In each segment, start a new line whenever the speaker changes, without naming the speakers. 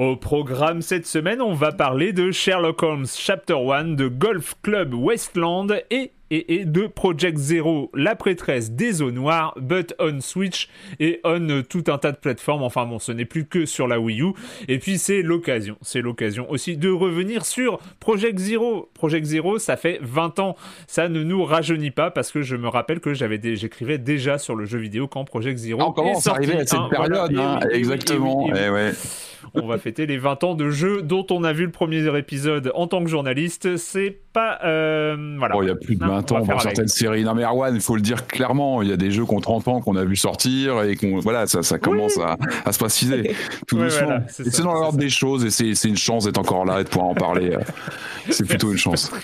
Au programme cette semaine, on va parler de Sherlock Holmes Chapter 1, de Golf Club Westland et, et, et de Project Zero, la prêtresse des eaux noires, but on Switch et on tout un tas de plateformes. Enfin bon, ce n'est plus que sur la Wii U. Et puis c'est l'occasion, c'est l'occasion aussi de revenir sur Project Zero. Project Zero, ça fait 20 ans. Ça ne nous rajeunit pas parce que je me rappelle que j'avais j'écrivais déjà sur le jeu vidéo quand Project Zero
on commence à arriver à cette
hein,
période,
voilà. Et
hein,
oui, et oui,
exactement.
et oui, et oui.
Ouais.
On va fêter les 20 ans de jeu dont on a vu le premier épisode en tant que journaliste. C'est pas. euh, voilà.
Bon, il y a plus de
Non,
20
on
ans pour certaines séries. Non mais Erwan, il faut le dire clairement, il y a des jeux qui ont 30 ans qu'on a vu sortir et qu'on voilà, ça, ça commence à, à se préciser tout
Ouais,
doucement.
voilà, c'est
et
ça,
c'est dans l'ordre des choses et c'est une chance d'être encore là et de pouvoir en parler. euh, C'est plutôt une chance.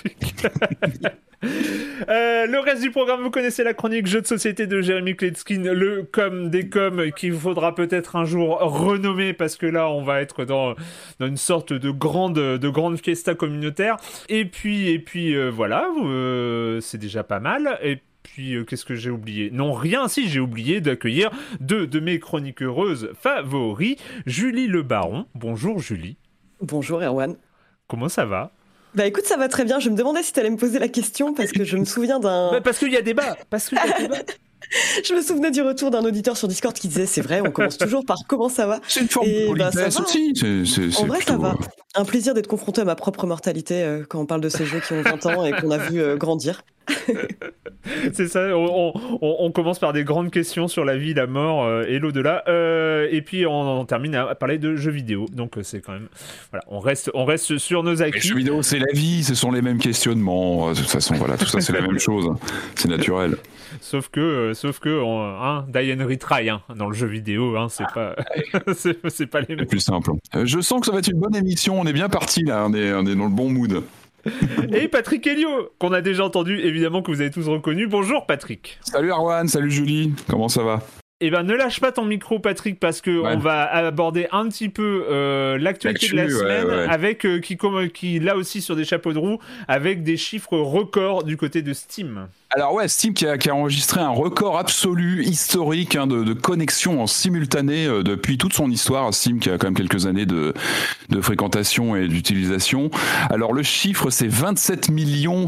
Euh, le reste du programme, vous connaissez la chronique jeux de société de Jérémy Kletskin, le com des coms qu'il faudra peut-être un jour renommer parce que là on va être dans, dans une sorte de grande, de grande fiesta communautaire. Et puis, et puis euh, voilà, euh, c'est déjà pas mal. Et puis, euh, qu'est-ce que j'ai oublié? Non, rien, si j'ai oublié d'accueillir deux de mes chroniques heureuses favoris, Julie Le Baron. Bonjour Julie,
Bonjour Erwan.
comment ça va?
Bah écoute, ça va très bien. Je me demandais si tu allais me poser la question parce que je me souviens d'un.
Bah, Parce qu'il y a débat Parce qu'il y a débat
Je me souvenais du retour d'un auditeur sur Discord qui disait c'est vrai, on commence toujours par comment ça va?
C'est une forme
Et
de
bah, ça
politesse
va,
aussi. C'est- c'est-
En vrai, ça va.
euh,
Un plaisir d'être confronté à ma propre mortalité euh, quand on parle de ces jeux qui ont 20 ans et qu'on a vu euh, grandir.
C'est ça, on, on- on commence par des grandes questions sur la vie, la mort euh, et l'au-delà, euh, et puis on, on termine à parler de jeux vidéo. Donc c'est quand même, voilà, on reste, on reste sur nos
Les
acquis.
jeux vidéo, c'est la vie, ce sont les mêmes questionnements. De toute façon, voilà, tout ça, c'est la même chose. C'est naturel.
Sauf que, euh, sauf que, hein, die and retry hein, dans le jeu vidéo, hein, c'est pas, c'est pas les
C'est
mêmes.
plus simple. Euh, Je sens que ça va être une bonne émission. On est bien parti là. On est, on est dans le bon mood.
Et Patrick Helio, qu'on a déjà entendu, évidemment que vous avez tous reconnu. Bonjour Patrick.
Salut Arwan, salut Julie. Comment ça va?
Eh ben, ne lâche pas ton micro, Patrick, parce que
Ouais.
on va aborder un petit peu euh, l'actualité de la
ouais,
semaine,
ouais.
avec euh, qui, comme, qui là aussi sur des chapeaux de roue, avec des chiffres records du côté de Steam.
Alors ouais, Steam qui a, qui a enregistré un record absolu historique hein, de, de connexion en simultané euh, depuis toute son histoire. Steam qui a quand même quelques années de, de fréquentation et d'utilisation. Alors le chiffre c'est 27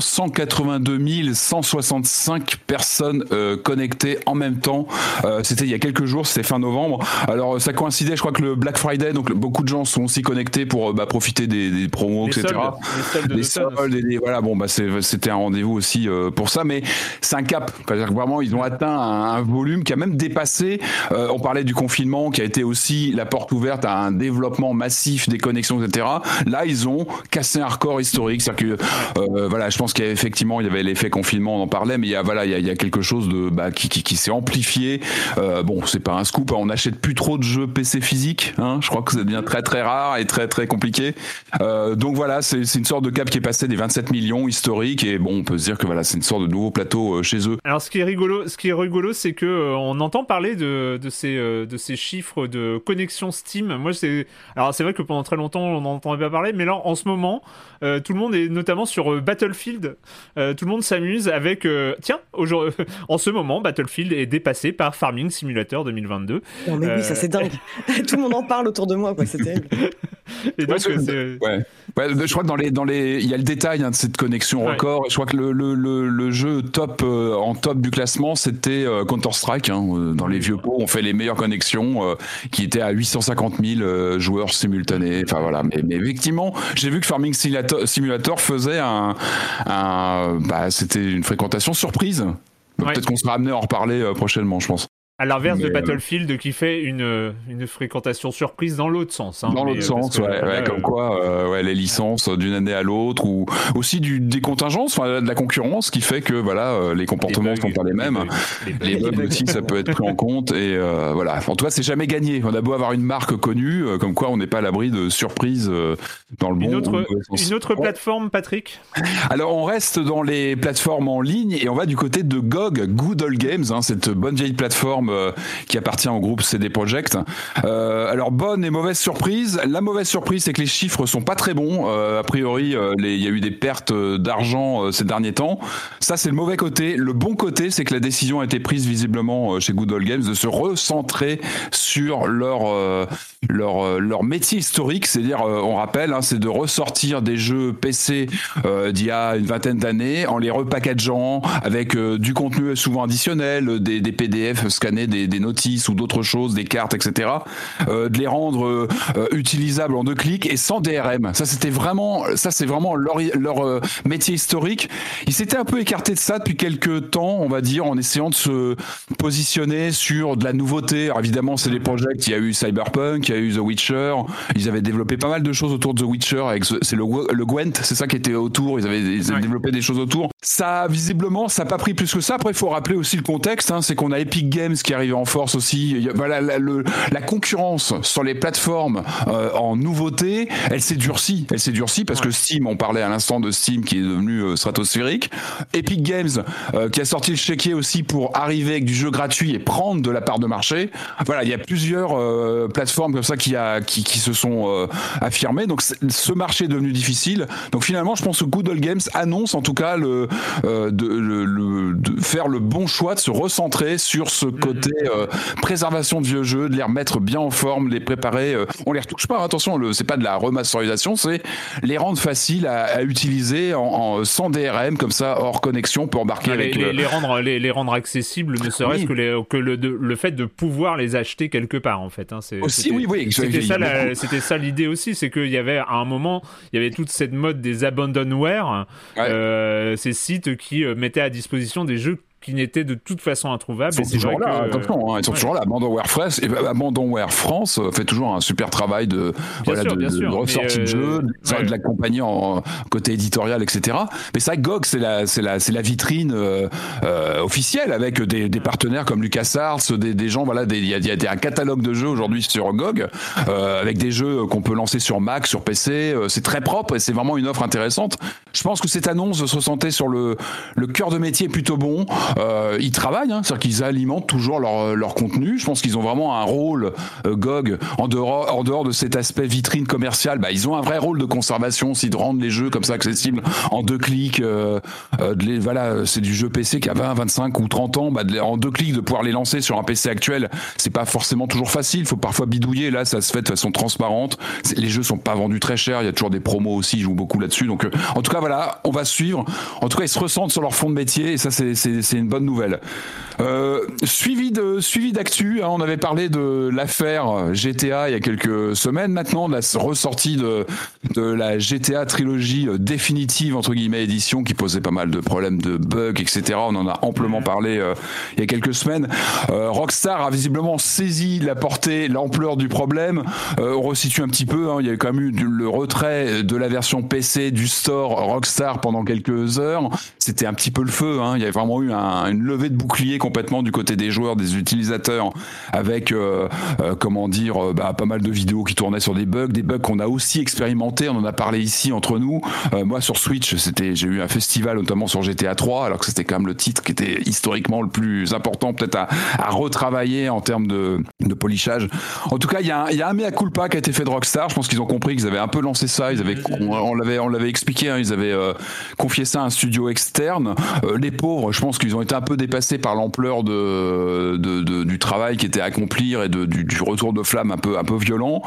182 165 personnes euh, connectées en même temps. Euh, c'était il y a quelques jours, c'était fin novembre. Alors ça coïncidait, je crois que le Black Friday, donc beaucoup de gens sont aussi connectés pour bah, profiter des, des promos,
Les
etc.
soldes, les soldes de
Les soldes, et voilà, bon, bah c'était un rendez-vous aussi euh, pour ça, mais c'est un cap. C'est-à-dire que vraiment, ils ont atteint un, volume qui a même dépassé. euh, on parlait du confinement, qui a été aussi la porte ouverte à un développement massif des connexions, etc. Là, ils ont cassé un record historique. C'est-à-dire que, euh, voilà, je pense qu'effectivement, il y avait l'effet confinement, on en parlait, mais il y a, voilà, il y a, il y a quelque chose de, bah, qui, qui, qui s'est amplifié. Euh, bon, c'est pas un scoop, hein, on n'achète plus trop de jeux PC physiques. Hein, je crois que ça devient très très rare et très très compliqué. Euh, donc voilà, c'est c'est une sorte de cap qui est passé des 27 millions historiques et bon, on peut se dire que voilà, c'est une sorte de nouveau plateau euh, chez eux.
Alors ce qui est rigolo, ce qui est rigolo, c'est que euh, on entend parler de, de ces euh, de ces chiffres de connexion Steam. Moi, c'est alors c'est vrai que pendant très longtemps on n'en entendait pas parler, mais là en ce moment, euh, tout le monde est notamment sur euh, Battlefield. euh, tout le monde s'amuse avec euh, tiens, aujourd'hui, en ce moment, Battlefield est dépassé par Farming Simulator 2022.
Non, mais oui, ça c'est dingue. Tout le monde en parle autour de moi, quoi. C'est terrible.
Et donc,
Ouais, c'est-
c'est-
Ouais. Ouais, je crois que dans les dans les il y a le détail hein, de cette connexion record. Je crois que le le, le, le jeu top euh, en top du classement c'était Counter Strike. Hein, euh, dans les vieux pots, on fait les meilleures connexions euh, qui étaient à 850 000 euh, joueurs simultanés. Enfin voilà. Mais, mais effectivement, j'ai vu que Farming Simulator, faisait un un bah c'était une fréquentation surprise.
Ouais.
Peut-être qu'on sera amené à en reparler euh, prochainement, je pense.
À l'inverse de
euh,
Battlefield qui fait une euh, une fréquentation surprise dans l'autre sens. hein.
Dans l'autre
euh,
sens,
que,
ouais, comme quoi, euh, ouais, les licences d'une année à l'autre, ou aussi du, des contingences, enfin, de la concurrence, qui fait que voilà, les comportements ne sont pas les mêmes.
les bugs.
Les bugs aussi, ça peut être pris en compte. Et euh, voilà. En tout cas, c'est jamais gagné. On a beau avoir une marque connue, comme quoi on n'est pas à l'abri de surprises dans le bon
Une autre, une autre plateforme, Patrick?
Alors, on reste dans les plateformes en ligne et on va du côté de GOG, Good Old Games, hein, cette bonne vieille plateforme euh, qui appartient au groupe CD Projekt. Euh, alors, bonne et mauvaise surprise. La mauvaise surprise, c'est que les chiffres sont pas très bons. Euh, a priori, euh, il y a eu des pertes d'argent ces derniers temps. Ça, c'est le mauvais côté. Le bon côté, c'est que la décision a été prise visiblement chez Good Games de se recentrer sur leur leur leur métier historique, c'est-à-dire, on rappelle, hein, c'est de ressortir des jeux PC d'il y a une vingtaine d'années en les repackageant avec du contenu souvent additionnel, des PDF scannés, des, des notices ou d'autres choses, des cartes, etc. euh, de les rendre euh, euh, utilisables en deux clics et sans DRM. Ça, c'était vraiment, ça, c'est vraiment leur, leur métier historique. Ils s'étaient un peu écartés de ça depuis quelques temps, on va dire, en essayant de se positionner sur de la nouveauté. Alors, évidemment, c'est des projets. Il y a eu Cyberpunk, il y a eu The Witcher. Ils avaient développé pas mal de choses autour de The Witcher. Avec c'est le, le Gwent, c'est ça qui était autour. Ils avaient, ils avaient
Ouais.
développé des choses autour. Ça, visiblement, ça n'a pas pris plus que ça. Après, il faut rappeler aussi le contexte. Hein, c'est qu'on a Epic Games qui arrive en force aussi. Il y a- voilà, la, le- la concurrence sur les plateformes euh, en nouveauté, elle s'est durcie. Elle s'est durcie parce que Steam, on parlait à l'instant de Steam qui est devenu euh, stratosphérique. Epic Games euh, qui a sorti le chéquier aussi pour arriver avec du jeu gratuit et prendre de la part de marché. Voilà, il y a plusieurs plateformes comme ça qui, a, qui, qui se sont affirmées. Donc ce marché est devenu difficile. Donc finalement, je pense que Good Old Games annonce en tout cas le, de, le- le- de faire le bon choix de se recentrer sur ce côté euh, préservation de vieux jeux, de les remettre bien en forme, les préparer. euh, on les retouche pas, hein, attention, c'est pas de la remasterisation, c'est les rendre faciles à, à utiliser en, en- sans DRM comme ça hors connexion pour embarquer
les,
avec
les-
le-
les rendre, les, les rendre accessibles, ne serait-ce
Oui.
que, les- que le, de- le fait de pouvoir les acheter quelque part, en fait. hein, c'est-
Aussi, oui, oui.
C'était ça, c'était ça l'idée aussi, c'est qu'il y avait à un moment, il y avait toute cette mode des abandonware,
Ouais.
euh, ces sites qui euh, mettaient à disposition des jeux qui n'étaient de toute façon introuvables.
Ils sont toujours là,
que,
attention, hein, ils sont
ouais.
toujours là. Abandonware France, et Abandonware France euh, fait toujours un super travail de, voilà,
sûr,
de, de-
sûr,
de ressortie de jeu,
euh,
de,
ouais.
de l'accompagner en côté éditorial, etc. Mais ça, GOG, c'est la, c'est la, c'est la vitrine euh, euh, officielle avec des, des partenaires comme LucasArts, des, des gens, voilà, il y a, y a un catalogue de jeux aujourd'hui sur GOG euh, avec des jeux qu'on peut lancer sur Mac, sur PC. euh, c'est très propre et c'est vraiment une offre intéressante. Je pense que cette annonce se ressentir sur le, le cœur de métier plutôt bon. Euh, ils travaillent, hein, c'est-à-dire qu'ils alimentent toujours leur, leur contenu. Je pense qu'ils ont vraiment un rôle, euh, GOG, en dehors, en dehors de cet aspect vitrine commerciale. Bah, ils ont un vrai rôle de conservation, c'est de rendre les jeux comme ça accessibles en deux clics. euh, euh, de les, voilà, c'est du jeu PC qui a 20, 25 ou 30 ans. Bah, en deux clics, de pouvoir les lancer sur un PC actuel, c'est pas forcément toujours facile. Il faut parfois bidouiller. Là, ça se fait de façon transparente. Les jeux sont pas vendus très cher. Il y a toujours des promos aussi. Ils jouent beaucoup là-dessus. Donc, euh, en tout cas, voilà, on va suivre. En tout cas, ils se ressentent sur leur fond de métier. Et ça, c'est c'est- une bonne nouvelle. Euh, suivi de suivi d'actu, hein, on avait parlé de l'affaire GTA il y a quelques semaines maintenant, de la ressortie de de la GTA trilogie euh, définitive entre guillemets édition qui posait pas mal de problèmes de bugs etc. On en a amplement parlé euh, il y a quelques semaines. Euh, Rockstar a visiblement saisi la portée, l'ampleur du problème. on resitue un petit peu, hein, il y a quand même eu le retrait de la version PC du store Rockstar pendant quelques heures. C'était un petit peu le feu. Hein. Il y a vraiment eu un, une levée de bouclier complètement du côté des joueurs, des utilisateurs, avec euh, euh, comment dire, euh, bah, pas mal de vidéos qui tournaient sur des bugs, des bugs qu'on a aussi expérimenté. On en a parlé ici entre nous. moi sur Switch, c'était, j'ai eu un festival notamment sur GTA 3, alors que c'était quand même le titre qui était historiquement le plus important, peut-être à, retravailler en termes de, polissage. En tout cas, il y, a un, y mea culpa qui a été fait de Rockstar. Je pense qu'ils ont compris qu'ils avaient un peu lancé ça. Ils avaient, on, l'avait, on l'avait expliqué. Hein, ils avaient confié ça à un studio externe. les pauvres, je pense qu'ils ont été un peu dépassés par l'ampleur du travail qui était à accomplir et du, retour de flamme un peu violent.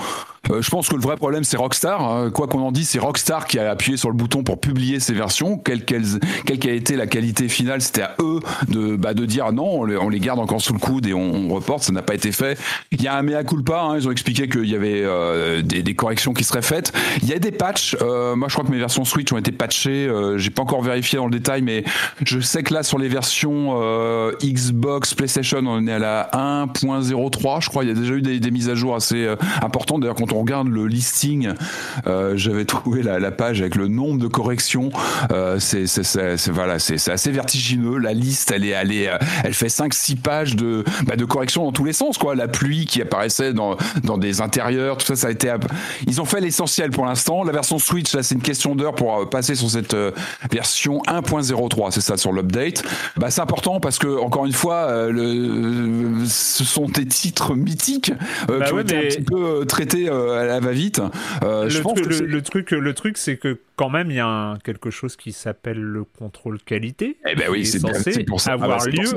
Euh, je pense que le vrai problème c'est Rockstar. Hein. Quoi qu'on en dise, c'est Rockstar qui a appuyé sur le bouton pour publier ces versions. Quelle qu'elle quelle qu'a été la qualité finale, c'était à eux de, bah, de dire non, on les, on les, garde encore sous le coude et on, on reporte. Ça n'a pas été fait. Il y a un mea culpa. Hein. Ils ont expliqué qu'il y avait euh, des, des, corrections qui seraient faites. Il y a des patchs. Euh, moi, je crois que mes versions Switch ont été patchées. Euh, J'ai pas encore vérifié dans le détail, mais je sais que là sur les versions euh, Xbox, PlayStation, on est à la 1.03. Je crois. Il y a déjà eu des, des mises à jour assez importantes. D'ailleurs, on regarde le listing, euh, j'avais trouvé la, la, page avec le nombre de corrections. Euh, c'est voilà, c'est assez vertigineux. La liste, elle est, elle est, euh, elle fait 5-6 pages de, bah, de corrections dans tous les sens. Quoi, la pluie qui apparaissait dans, dans des intérieurs, tout ça, ça a été. Ils ont fait l'essentiel pour l'instant. La version Switch, là, c'est une question d'heure pour euh, passer sur cette euh, version 1.03. C'est ça sur l'update. Bah, c'est important parce que encore une fois, le, ce sont des titres mythiques bah qui ont été un petit peu traités elle va vite.
Euh, le, je pense truc, que le, le, truc, le truc, c'est que quand même, il y a un, quelque chose qui s'appelle le contrôle qualité.
Eh ben oui, c'est
censé
pour ça.
avoir ah bah, lieu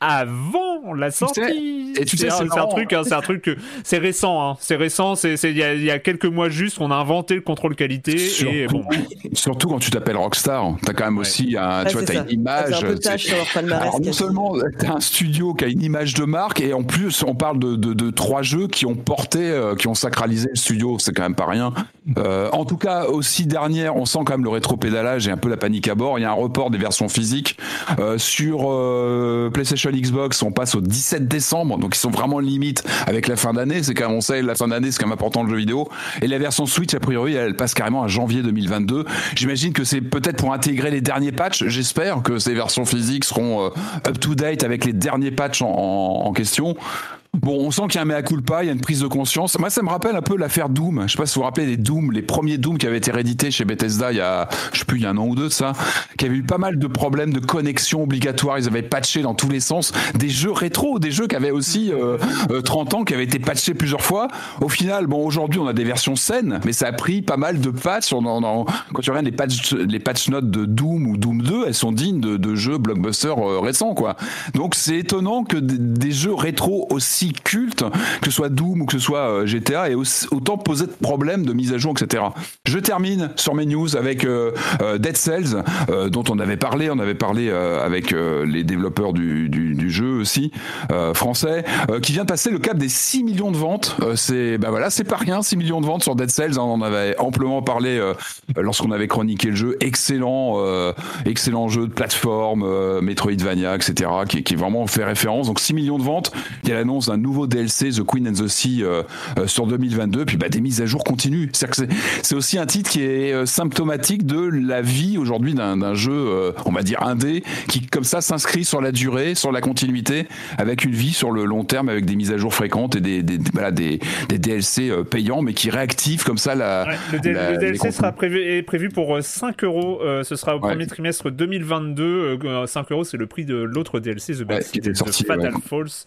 avant la sortie. Et tu sais, c'est un, truc, hein, c'est un truc, c'est récent, hein, c'est récent, c'est il y, y, a quelques mois juste, on a inventé le contrôle qualité.
Surtout,
et bon.
surtout quand tu t'appelles Rockstar, t'as quand même ouais. aussi, un, tu vois, t'as une image. Alors, non seulement t'as un studio qui a une image de marque, et en plus on parle de, de, de trois jeux qui ont porté, euh, qui ont sacralisé le studio, c'est quand même pas rien. Euh, en tout cas, aussi dernière, on sent quand même le rétro-pédalage et un peu la panique à bord. Il y a un report des versions physiques euh, sur euh, Xbox. On passe au 17 décembre, donc ils sont vraiment limite avec la fin d'année. C'est quand même on sait la fin d'année, c'est quand même important le jeu vidéo. Et la version Switch, a priori, elle passe carrément à janvier 2022. J'imagine que c'est peut-être pour intégrer les derniers patchs. J'espère que ces versions physiques seront euh, up to date avec les derniers patchs en question. Bon, on sent qu'il y a un mea culpa, il y a une prise de conscience. Moi, ça me rappelle un peu l'affaire Doom. Je sais pas si vous vous rappelez des Doom, les premiers Doom qui avaient été réédités chez Bethesda il y a, je sais plus, il y a un an ou deux de ça, qui avaient eu pas mal de problèmes de connexion obligatoire. Ils avaient patché dans tous les sens des jeux rétro, des jeux qui avaient aussi euh, euh, 30 ans, qui avaient été patchés plusieurs fois. Au final, bon, aujourd'hui, on a des versions saines, mais ça a pris pas mal de patchs. Quand tu regardes les patch, les patch notes de Doom ou Doom 2, elles sont dignes de, de jeux blockbusters euh, récents, quoi. Donc, c'est étonnant que des jeux rétro aussi culte, que ce soit Doom ou que ce soit euh, GTA, et autant poser de problèmes de mise à jour, etc. Je termine sur mes news avec euh, euh, Dead Cells, dont on avait parlé, on avait parlé avec les développeurs du, jeu aussi, français, qui vient de passer le cap des 6 millions de ventes. c'est ben voilà, c'est pas rien, 6 millions de ventes sur Dead Cells, hein, on en avait amplement parlé lorsqu'on avait chroniqué le jeu. Excellent, excellent jeu de plateforme, Metroidvania, etc., qui, qui vraiment fait référence. Donc 6 millions de ventes. Il y a l'annonce d'un nouveau DLC The Queen and the Sea euh, euh, sur 2022 puis bah des mises à jour continuent. C'est aussi un titre qui est euh, symptomatique de la vie aujourd'hui d'un jeu on va dire indé qui comme ça s'inscrit sur la durée sur la continuité avec une vie sur le long terme avec des mises à jour fréquentes et des des, voilà, des, des DLC payants mais qui réactivent comme ça la,
ouais, le, la, le DLC sera prévu est prévu pour 5 euros ce sera au ouais. premier trimestre 2022 5 euros c'est le prix de l'autre DLC The
ouais, qui était sorti,
Fatal Falls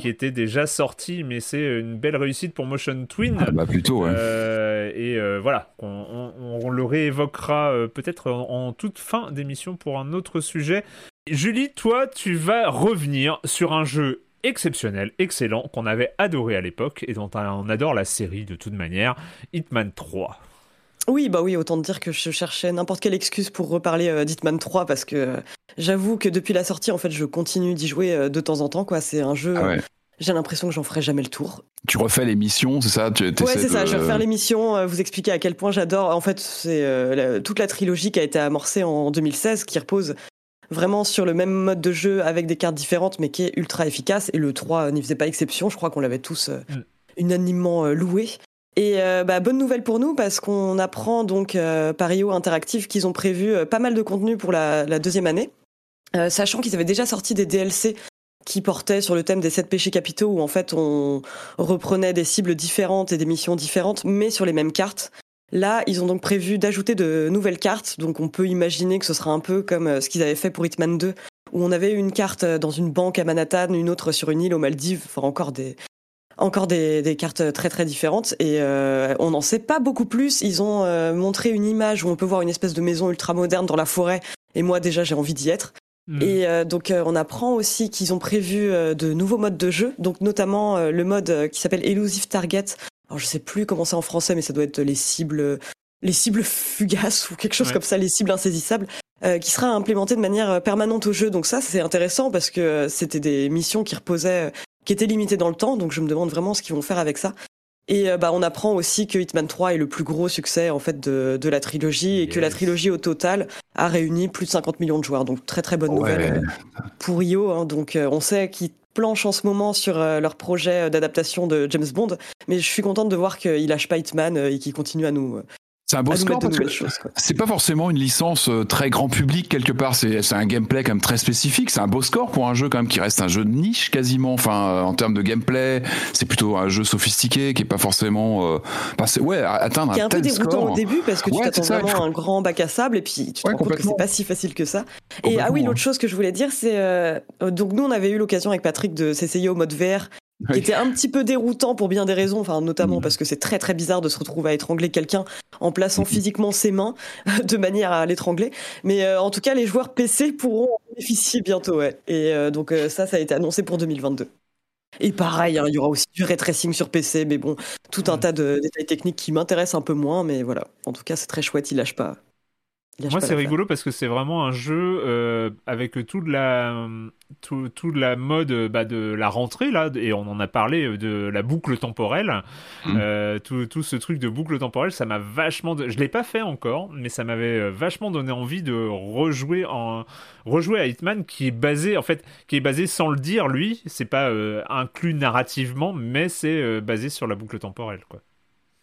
qui était déjà sorti, mais c'est une belle réussite pour Motion Twin.
Ah bah plutôt, ouais.
Euh, et euh, voilà, on, on, on, le réévoquera euh, peut-être en, en, toute fin d'émission pour un autre sujet. Julie, toi, tu vas revenir sur un jeu exceptionnel, excellent, qu'on avait adoré à l'époque et dont on adore la série de toute manière, Hitman 3.
Oui, bah oui, autant dire que je cherchais n'importe quelle excuse pour reparler d'Hitman 3 parce que j'avoue que depuis la sortie, en fait, je continue d'y jouer de temps en temps. Quoi, c'est un jeu.
Ah
j'ai l'impression que j'en ferai jamais le tour.
Tu refais l'émission, c'est ça?
Tu, Ouais, c'est ça. Je vais refaire l'émission, vous expliquer à quel point j'adore. En fait, c'est toute la trilogie qui a été amorcée en 2016, qui repose vraiment sur le même mode de jeu avec des cartes différentes, mais qui est ultra efficace. Et le 3 n'y faisait pas exception. Je crois qu'on l'avait tous euh, unanimement euh, loué. Et euh, bah, bonne nouvelle pour nous parce qu'on apprend donc par IO Interactive qu'ils ont prévu pas mal de contenu pour la, deuxième année, sachant qu'ils avaient déjà sorti des DLC qui portaient sur le thème des sept péchés capitaux où en fait on reprenait des cibles différentes et des missions différentes, mais sur les mêmes cartes. Là, ils ont donc prévu d'ajouter de nouvelles cartes, donc on peut imaginer que ce sera un peu comme euh, ce qu'ils avaient fait pour Hitman 2, où on avait une carte euh, dans une banque à Manhattan, une autre sur une île aux Maldives, encore des encore des, cartes très très différentes et euh, on n'en sait pas beaucoup plus. Ils ont montré une image où on peut voir une espèce de maison ultra moderne dans la forêt et moi déjà j'ai envie d'y être. Hmm. Et donc on apprend aussi qu'ils ont prévu de nouveaux modes de jeu, donc notamment le mode qui s'appelle Elusive Target alors je sais plus comment c'est en français, mais ça doit être les cibles, les cibles fugaces ou quelque chose comme ça, les cibles insaisissables. Euh, qui sera implémenté de manière euh, permanente au jeu. Donc ça, c'est intéressant parce que euh, c'était des missions qui reposaient, qui étaient limitées dans le temps. Donc je me demande vraiment ce qu'ils vont faire avec ça. Et bah, on apprend aussi que Hitman 3 est le plus gros succès en fait de, de la trilogie et que la trilogie au total a réuni plus de 50 millions de joueurs. Donc très très bonne nouvelle pour Io. Hein. Donc on sait qu'ils planche en ce moment sur euh, leur projet d'adaptation de James Bond, mais je suis contente de voir qu'il lâche pas Hitman euh, et qu'il continue à nous
c'est un beau score parce que c'est pas forcément une licence euh, très grand public quelque part. C'est un gameplay quand même très spécifique. C'est un beau score pour un jeu quand même qui reste un jeu de niche quasiment. Enfin, en termes de gameplay, c'est plutôt un jeu sophistiqué qui est pas forcément. Euh, ouais, atteindre
qui
est
un, peu déroutant au début parce que tu t'attends vraiment à un grand bac à sable et puis tu te rends compte que c'est pas si facile que ça. Et ah oui, l'autre chose que je voulais dire, c'est donc nous on avait eu l'occasion avec Patrick de s'essayer au mode VR qui était un petit peu déroutant pour bien des raisons, enfin notamment mm. parce que c'est très très bizarre de se retrouver à étrangler quelqu'un en plaçant mm. physiquement ses mains de manière à l'étrangler. Mais euh, en tout cas, les joueurs PC pourront en bénéficier bientôt, ouais. Et euh, donc euh, ça, ça a été annoncé pour 2022. Et pareil, hein, il y aura aussi du ray tracing sur PC, mais bon, tout un mm. tas de détails techniques qui m'intéressent un peu moins, mais voilà. En tout cas, c'est très chouette, il lâche pas.
Moi, c'est rigolo parce que c'est vraiment un jeu avec toute la tout, tout la mode bah, de la rentrée là et on en a parlé de la boucle temporelle. Mmh. euh, tout, tout, ce truc de boucle temporelle ça m'a vachement je l'ai pas fait encore mais ça m'avait euh, vachement donné envie de rejouer en rejouer à Hitman qui est basé en fait qui est basé sans le dire lui. C'est pas euh, inclus narrativement mais c'est basé sur la boucle temporelle quoi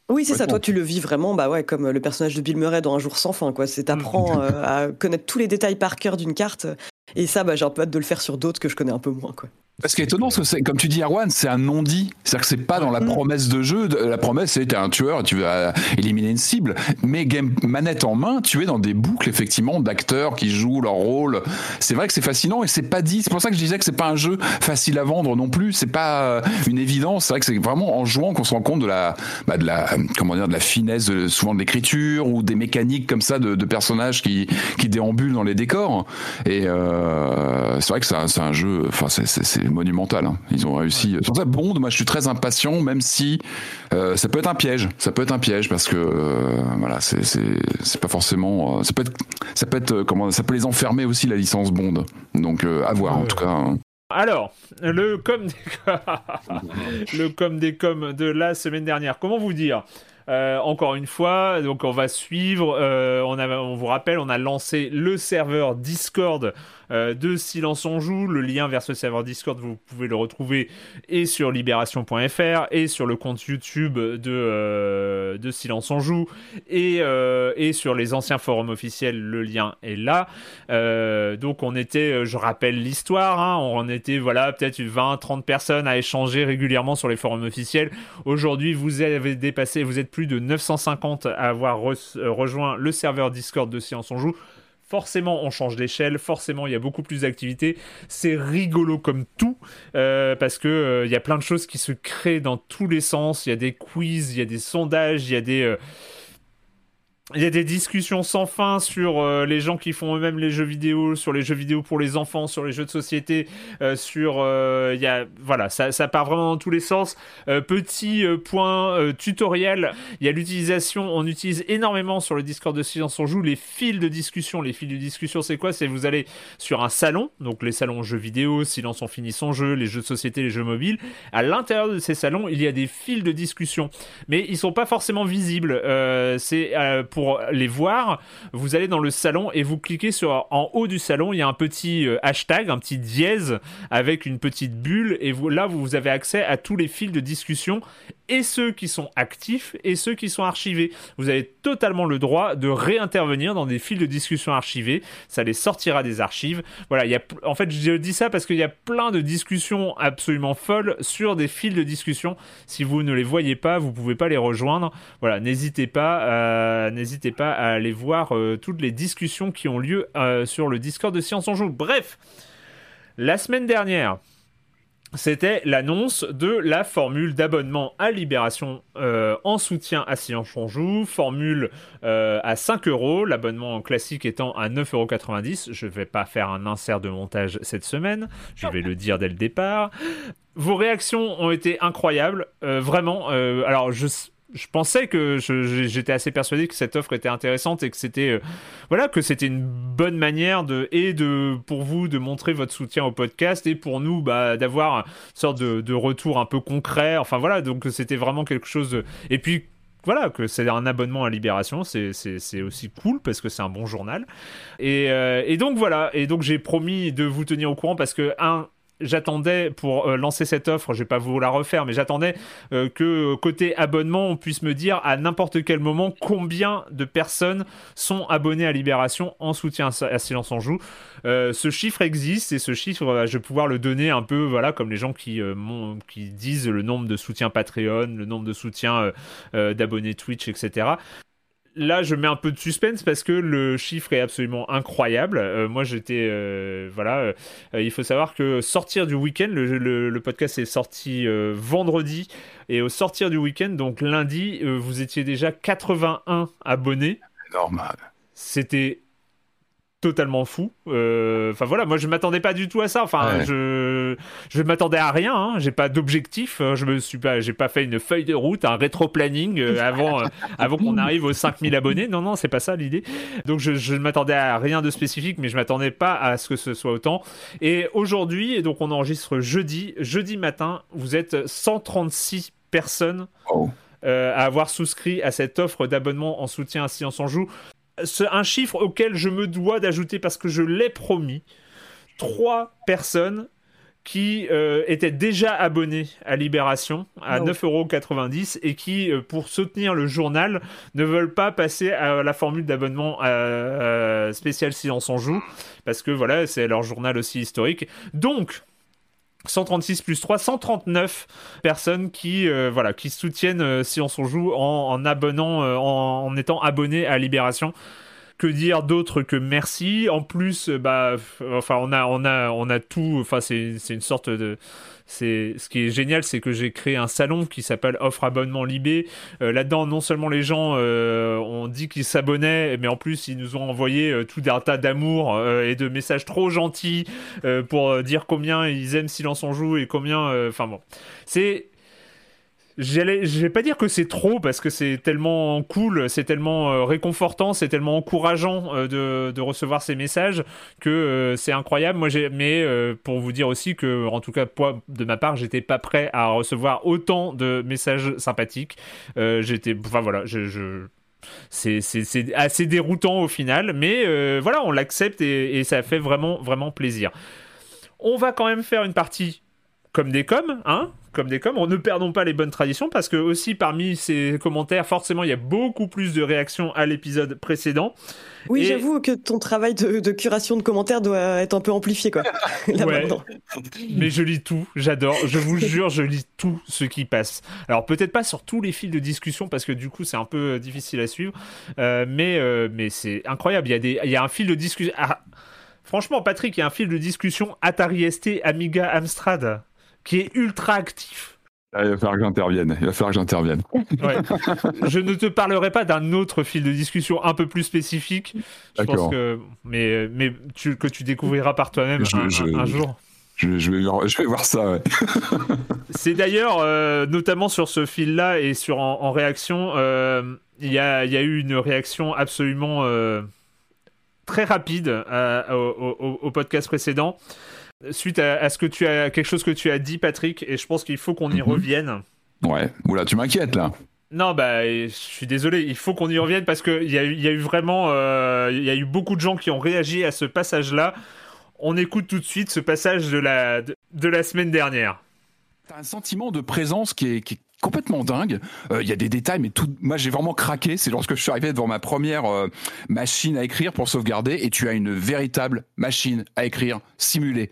oui, c'est ça. Toi, tu le vis vraiment, bah ouais, comme le personnage de Bill Murray dans Un jour sans fin, quoi. C'est t'apprends à connaître tous les détails par cœur d'une carte et ça, bah, j'ai un peu hâte de le faire sur d'autres que je connais un peu moins, quoi.
Ce qui est étonnant, c'est comme tu dis, Erwan, c'est un non-dit. C'est-à-dire que c'est pas dans la mm. promesse de jeu. La promesse, c'est t'es un tueur, tu vas éliminer une cible. Mais game manette en main, tu es dans des boucles, effectivement, d'acteurs qui jouent leur rôle. C'est vrai que c'est fascinant et c'est pas dit. C'est pour ça que je disais que c'est pas un jeu facile à vendre non plus. C'est pas euh, une évidence. C'est vrai que c'est vraiment en jouant qu'on se rend compte de la, bah, de la, comment dire, de la finesse, souvent de l'écriture ou des mécaniques comme ça de, de, personnages qui, qui déambulent dans les décors. Et euh, c'est vrai que c'est un, un, jeu. Enfin, c'est monumental. Hein. Ils ont réussi. Sur ça, Bond, moi, je suis très impatient, même si euh, ça peut être un piège. Ça peut être un piège parce que euh, voilà, c'est pas forcément. Euh, ça peut être ça peut être comment ça peut les enfermer aussi la licence Bond. Donc à voir en tout cas. Hein.
Alors, le com des le com des com de la semaine dernière. Comment vous dire? Encore une fois, donc on va suivre. on vous rappelle, on a lancé le serveur Discord euh, de Silence on joue. Le lien vers ce serveur Discord, vous pouvez le retrouver et sur libération.fr et sur le compte YouTube de, euh, Silence on joue et, euh, et sur les anciens forums officiels, le lien est là. donc on était, je rappelle l'histoire, hein, on était voilà peut-être 20-30 personnes à échanger régulièrement sur les forums officiels. Aujourd'hui, vous avez dépassé, vous êtes plus de 950 à avoir rejoint le serveur Discord de Silence on joue forcément on change d'échelle, forcément il y a beaucoup plus d'activités. C'est rigolo comme tout, euh, parce que euh, il y a plein de choses qui se créent dans tous les sens. Il y a des quiz, il y a des sondages, il y a des... Euh, il y a des discussions sans fin sur euh, les gens qui font eux-mêmes les jeux vidéo, sur les jeux vidéo pour les enfants, sur les jeux de société, euh, sur euh, y a voilà, ça, part vraiment dans tous les sens. petit point tutoriel, il y a l'utilisation, on utilise énormément sur le Discord de Silence on joue les fils de discussion. Les fils de discussion, c'est quoi? C'est vous allez sur un salon, donc les salons jeux vidéo, Silence on finit son jeu, les jeux de société, les jeux mobiles. À l'intérieur de ces salons, il y a des fils de discussion, mais ils sont pas forcément visibles. c'est pour les voir, vous allez dans le salon et vous cliquez sur en haut du salon, il y a un petit euh, hashtag, un petit dièse avec une petite bulle et vous, là vous avez accès à tous les fils de discussion et ceux qui sont actifs et ceux qui sont archivés. Vous avez totalement le droit de réintervenir dans des fils de discussion archivés. Ça les sortira des archives. Voilà, il y a, en fait, je dis ça parce qu'il y a plein de discussions absolument folles sur des fils de discussion. Si vous ne les voyez pas, vous pouvez pas les rejoindre. Voilà, n'hésitez pas, euh, pas à aller voir euh, toutes les discussions qui ont lieu euh, sur le Discord de Science en Joue. Bref, la semaine dernière, c'était l'annonce de la formule d'abonnement à Libération euh, en soutien à Silence on Joue, formule euh, à 5 euros, l'abonnement classique étant à 9,90 euros. Je ne vais pas faire un insert de montage cette semaine, je vais le dire dès le départ. Vos réactions ont été incroyables, euh, vraiment. alors, je, je pensais que j'étais assez persuadé que cette offre était intéressante et que c'était euh, voilà que c'était une bonne manière de et de pour vous de montrer votre soutien au podcast et pour nous bah, d'avoir une sorte de, retour un peu concret enfin voilà donc c'était vraiment quelque chose et puis voilà, que c'est un abonnement à Libération, c'est aussi cool parce que c'est un bon journal. Et, euh, et donc voilà, et donc j'ai promis de vous tenir au courant parce que, un, j'attendais pour euh, lancer cette offre, je vais pas vous la refaire, mais j'attendais euh, que côté abonnement, on puisse me dire à n'importe quel moment combien de personnes sont abonnées à Libération en soutien à, Silence en Joue. Euh, ce chiffre existe et ce chiffre, je vais pouvoir le donner un peu, voilà, comme les gens qui disent le nombre de soutiens Patreon, le nombre de soutiens d'abonnés Twitch, etc là, je mets un peu de suspense parce que le chiffre est absolument incroyable. Euh, moi, j'étais. Euh, voilà. Euh, il faut savoir que sortir du week-end, le, podcast est sorti vendredi. Et au sortir du week-end, donc lundi, vous étiez déjà 81 abonnés.
Normal.
C'était totalement fou. Euh, enfin voilà, moi je m'attendais pas du tout à ça. Enfin, je je m'attendais à rien. Hein. J'ai pas d'objectif. Hein. Je me suis pas, j'ai pas fait une feuille de route, un rétro-planning euh, avant euh, avant qu'on arrive aux 5000 abonnés. Non non, c'est pas ça l'idée. Donc je je ne m'attendais à rien de spécifique, mais je m'attendais pas à ce que ce soit autant. Et aujourd'hui, et donc on enregistre jeudi, jeudi matin, vous êtes 136 personnes. Oh. à avoir souscrit à cette offre d'abonnement en soutien à Science en Joue un chiffre auquel je me dois d'ajouter parce que je l'ai promis. Trois personnes qui euh, étaient déjà abonnées à Libération à 9,90€ et qui, euh, pour soutenir le journal, ne veulent pas passer à la formule d'abonnement euh, spécial Silence en joue, parce que voilà, c'est leur journal aussi historique. Donc, 136 plus 3, 139 personnes qui, euh, voilà, qui soutiennent euh, si on s'en joue en, abonnant, euh, en, étant abonnés à Libération. Que dire d'autre que merci? En plus, bah, enfin, on a, on a, on a tout. Enfin, c'est une sorte de c'est ce qui est génial, c'est que j'ai créé un salon qui s'appelle Offre abonnement Libé. Euh, là-dedans, non seulement les gens euh, ont dit qu'ils s'abonnaient, mais en plus ils nous ont envoyé euh, tout un tas d'amour et de messages trop gentils pour dire combien ils aiment Silence on joue et combien. Enfin bon, c'est je vais pas dire que c'est trop parce que c'est tellement cool, c'est tellement euh, réconfortant, c'est tellement encourageant euh, de, recevoir ces messages que euh, c'est incroyable. Moi, j'ai, mais pour vous dire aussi que, en tout cas, de ma part, j'étais pas prêt à recevoir autant de messages sympathiques. j'étais, enfin voilà, je c'est assez déroutant au final, mais voilà, on l'accepte et, et, ça fait vraiment, vraiment plaisir. On va quand même faire une partie comme des coms, hein, comme des coms. Ne perdons pas les bonnes traditions parce que aussi parmi ces commentaires, forcément, il y a beaucoup plus de réactions à l'épisode précédent.
Oui, j'avoue que ton travail de, curation de commentaires doit être un peu amplifié, quoi.
Mais je lis tout, j'adore. Je vous jure, je lis tout ce qui passe. Alors peut-être pas sur tous les fils de discussion parce que du coup c'est un peu euh, difficile à suivre, euh, mais euh, mais c'est incroyable. Il y a des, il y a un fil de discussion. Ah, franchement, Patrick, il y a un fil de discussion Atari ST, Amiga, Amstrad qui est ultra actif.
Ah, il va falloir que j'intervienne. Il va falloir que j'intervienne.
Ouais. je ne te parlerai pas d'un autre fil de discussion un peu plus spécifique. Je pense
D'accord.
que, mais, mais tu, que tu découvriras par toi-même un,
je-
un- un jour.
Je, je vais, voir- je vais voir ça. ouais.
C'est d'ailleurs, euh, notamment sur ce fil-là et sur en, en réaction, euh, il y, a, il y a eu une réaction absolument euh, très rapide à- au, au- au podcast précédent suite à, à ce que tu as quelque chose que tu as dit, Patrick, et je pense qu'il faut qu'on y
Mhm.
revienne.
Ouais. Oula, tu m'inquiètes là.
Non, bah, je suis désolé, il faut qu'on y revienne parce qu'il y, a eu- il y a eu vraiment. euh, Il y a eu beaucoup de gens qui ont réagi à ce passage-là. On écoute tout de suite ce passage de la, de, de la semaine dernière.
T'as un sentiment de présence qui est, qui est complètement dingue. Euh, Il y a des détails, mais tout. Moi, j'ai vraiment craqué. C'est lorsque je suis arrivé devant ma première euh, machine à écrire pour sauvegarder, et tu as une véritable machine à écrire simulée.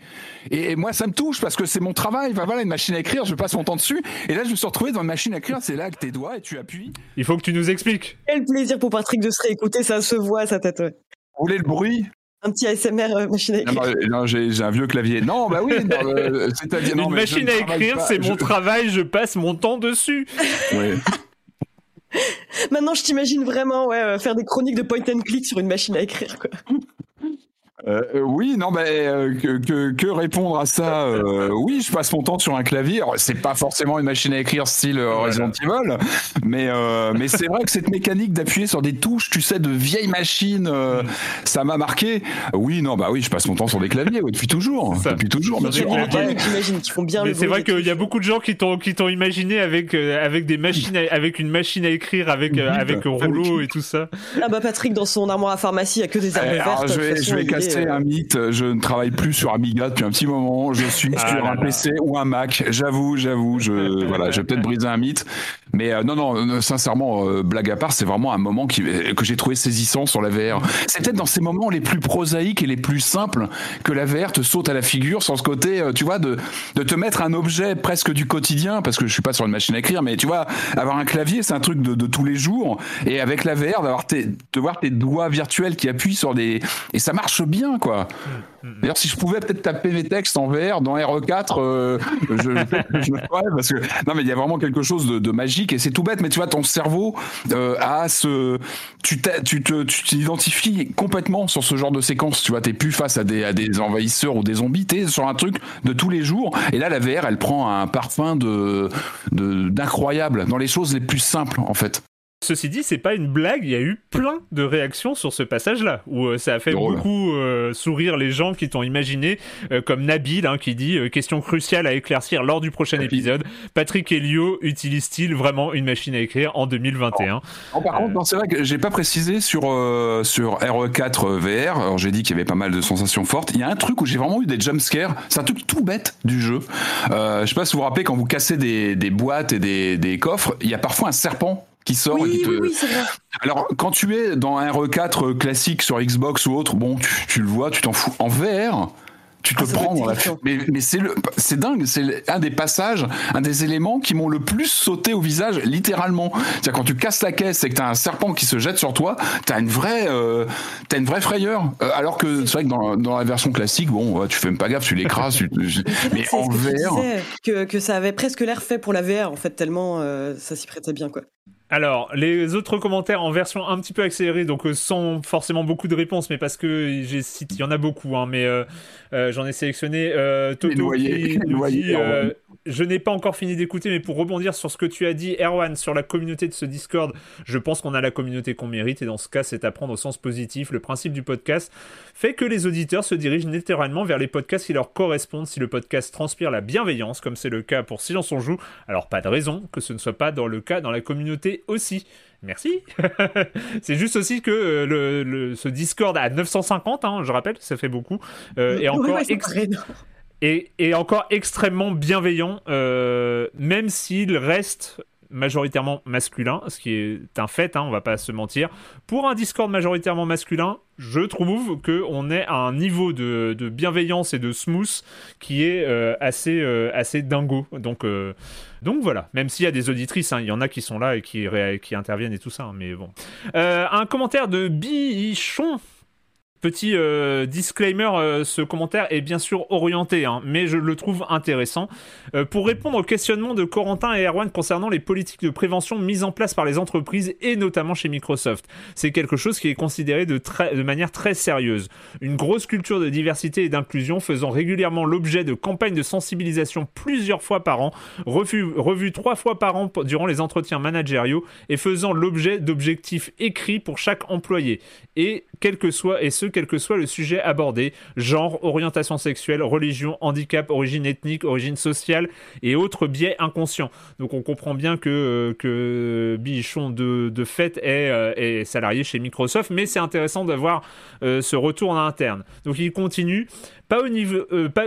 Et, et moi, ça me touche parce que c'est mon travail. Enfin, voilà, une machine à écrire, je passe mon temps dessus. Et là, je me suis retrouvé devant une machine à écrire. C'est là que tes doigts et tu appuies.
Il faut que tu nous expliques.
Quel plaisir pour Patrick de se réécouter, ça se voit sa tête. ouais.
Vous voulez le bruit?
Un petit ASMR euh, machine à
Non,
écrire.
non, non, j'ai un vieux clavier. Non, bah oui. euh, C'est-à-dire
Une machine
ne
à écrire, c'est mon travail, je passe mon temps dessus.
Ouais.
Maintenant, je t'imagine vraiment ouais, euh, faire des chroniques de point and click sur une machine à écrire. Quoi.
Euh, euh, oui, non, mais euh, que, que, que répondre à ça euh, Oui, je passe mon temps sur un clavier. C'est pas forcément une machine à écrire style euh, Resident Evil, mais euh, mais c'est vrai que cette mécanique d'appuyer sur des touches, tu sais, de vieilles machines, euh, ça m'a marqué. Oui, non, bah oui, je passe mon temps sur des claviers ouais, depuis toujours,
Ça.
depuis toujours.
J'imagine, qui font bien
Mais c'est vrai qu'il y a beaucoup de gens qui t'ont qui t'ont imaginé avec euh, avec des machines à- avec une machine à écrire avec euh, avec rouleau et tout ça.
Ah bah Patrick, dans son armoire à pharmacie, il y a que des vertes.
je vais, je casser un mythe. Je ne travaille plus sur Amiga depuis un petit moment. Je suis
Ah
sur
là
un
là.
PC ou un Mac. J'avoue, j'avoue. Je voilà, j'ai peut-être brisé un mythe. Mais euh, non, non, euh, sincèrement, euh, blague à part, c'est vraiment un moment qui, que j'ai trouvé saisissant sur la VR. C'est peut-être dans ces moments les plus prosaïques et les plus simples que la VR te saute à la figure sans ce côté, euh, tu vois, de, de te mettre un objet presque du quotidien, parce que je suis pas sur une machine à écrire, mais tu vois, avoir un clavier, c'est un truc de, de tous les jours. Et avec la VR, d'avoir tes, de voir tes doigts virtuels qui appuient sur des, et ça marche bien, quoi. D'ailleurs, si je pouvais peut-être taper mes textes en VR dans RE4, euh, je, je le ferais parce que non, mais il y a vraiment quelque chose de, de magique et c'est tout bête. Mais tu vois, ton cerveau euh, a ce, tu t'identifies complètement sur ce genre de séquence. Tu vois, t'es plus face à des, à des envahisseurs ou des zombies. T'es sur un truc de tous les jours. Et là, la VR, elle prend un parfum de d'incroyable dans les choses les plus simples en fait.
Ceci dit, c'est pas une blague, il y a eu plein de réactions sur ce passage-là, où euh, ça a fait
Drôle.
beaucoup euh, sourire les gens qui t'ont imaginé, euh, comme Nabil, hein, qui dit Question cruciale à éclaircir lors du prochain épisode, Patrick Helio utilise-t-il vraiment une machine à écrire en 2021
Non, par contre, non, c'est vrai que j'ai pas précisé sur sur RE4 VR. Alors j'ai dit qu'il y avait pas mal de sensations fortes. Il y a un truc où j'ai vraiment eu des jumpscares. C'est un truc tout bête du jeu. Je sais pas si vous vous rappelez quand vous cassez des, des boîtes et des, des coffres, il y a parfois un serpent qui sort et qui te.
oui, oui, vrai.
Alors quand tu es dans un RE4 classique sur Xbox ou autre, bon, tu, tu le vois, tu t'en fous. En VR. Tu te
Ah,
prends dans la mais, mais c'est le c'est dingue c'est un des passages un des éléments qui m'ont le plus sauté au visage littéralement c'est quand tu casses la caisse et que t'as un serpent qui se jette sur toi t'as une vraie euh, une vraie frayeur Euh, alors que c'est vrai que dans, dans la version classique bon tu fais même pas gaffe tu l'écrases tu- tu- mais en
que
VR
que, que ça avait presque l'air fait pour la VR, en fait, tellement euh, ça s'y prêtait bien, quoi.
Alors, les autres commentaires en version un petit peu accélérée, donc euh, sans forcément beaucoup de réponses, mais parce que j'ai cité, il y en a beaucoup, hein, mais euh, euh, j'en ai sélectionné. Toto
noyés,
qui dit, je n'ai pas encore fini d'écouter, mais pour rebondir sur ce que tu as dit, Erwan, sur la communauté de ce Discord, je pense qu'on a la communauté qu'on mérite, et dans ce cas, c'est à prendre au sens positif. Le principe du podcast fait que les auditeurs se dirigent naturellement vers les podcasts qui leur correspondent. Si le podcast transpire la bienveillance, comme c'est le cas pour Silence on joue, alors pas de raison que ce ne soit pas dans le cas dans la communauté aussi. Merci. c'est juste aussi que euh, le, le- ce Discord à 950, hein, je rappelle, ça fait beaucoup, euh, encore
ouais,
ex- et, et encore extrêmement bienveillant, euh, même s'il reste majoritairement masculin, ce qui est un fait, hein, on va pas se mentir. Pour un Discord majoritairement masculin, je trouve que on est à un niveau de, bienveillance et de smooth qui est euh, assez euh, assez dingo. Donc euh, donc voilà. Même s'il y a des auditrices, hein, il y en a qui sont là et qui interviennent et tout ça. hein, mais bon. Un commentaire de Bichon Petit euh, disclaimer, euh, ce commentaire est bien sûr orienté, hein, mais je le trouve intéressant. Euh, pour répondre au questionnement de Corentin et Erwan concernant les politiques de prévention mises en place par les entreprises et notamment chez Microsoft, c'est quelque chose qui est considéré de, de manière très sérieuse. Une grosse culture de diversité et d'inclusion faisant régulièrement l'objet de campagnes de sensibilisation plusieurs fois par an, revues trois fois par an durant les entretiens managériaux et faisant l'objet d'objectifs écrits pour chaque employé. Et quel que soit et ce quel que soit le sujet abordé, genre, orientation sexuelle, religion, handicap, origine ethnique, origine sociale et autres biais inconscients. Donc on comprend bien que, euh, Bichon de, de fait euh, est, salarié chez Microsoft, mais c'est intéressant d'avoir euh, ce retour en interne. Donc il continue pas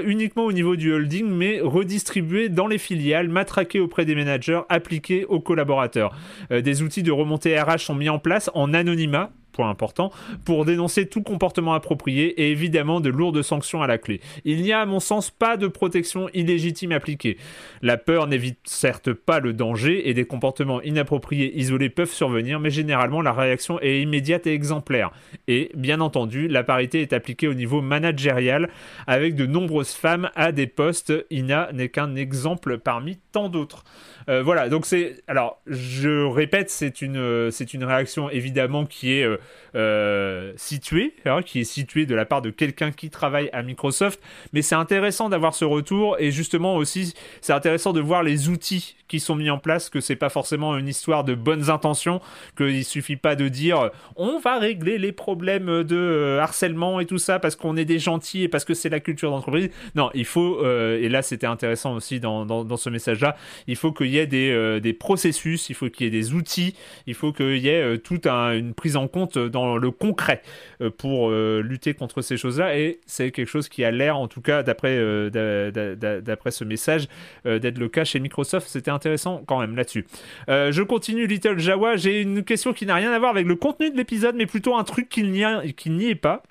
uniquement au niveau du holding, mais redistribué dans les filiales, matraqué auprès des managers, appliqué aux collaborateurs. des outils de remontée RH sont mis en place en anonymat point important, pour dénoncer tout comportement approprié et évidemment de lourdes sanctions à la clé. Il n'y a à mon sens pas de protection illégitime appliquée. La peur n'évite certes pas le danger et des comportements inappropriés isolés peuvent survenir, mais généralement la réaction est immédiate et exemplaire. Et bien entendu, la parité est appliquée au niveau managérial avec de nombreuses femmes à des postes. Ina n'est qu'un exemple parmi tant d'autres. Euh, voilà, donc c'est. Alors, je répète, c'est une, euh, c'est une réaction évidemment qui est euh, située, hein, qui est située de la part de quelqu'un qui travaille à Microsoft, mais c'est intéressant d'avoir ce retour et justement aussi, c'est intéressant de voir les outils qui sont mis en place, que c'est pas forcément une histoire de bonnes intentions, qu'il suffit pas de dire on va régler les problèmes de harcèlement et tout ça parce qu'on est des gentils et parce que c'est la culture d'entreprise. Non, il faut, et là c'était intéressant aussi dans, dans, dans ce message-là, il faut qu'il y ait des, euh, des processus, il faut qu'il y ait des outils, il faut qu'il y ait euh, toute une prise en compte dans le concret euh, pour lutter contre ces choses-là. Et c'est quelque chose qui a l'air, en tout cas, d'après d'après ce message, d'être le cas chez Microsoft. C'était intéressant quand même là-dessus. je continue, Little Jawa. J'ai une question qui n'a rien à voir avec le contenu de l'épisode, mais plutôt un truc qui n'y est pas.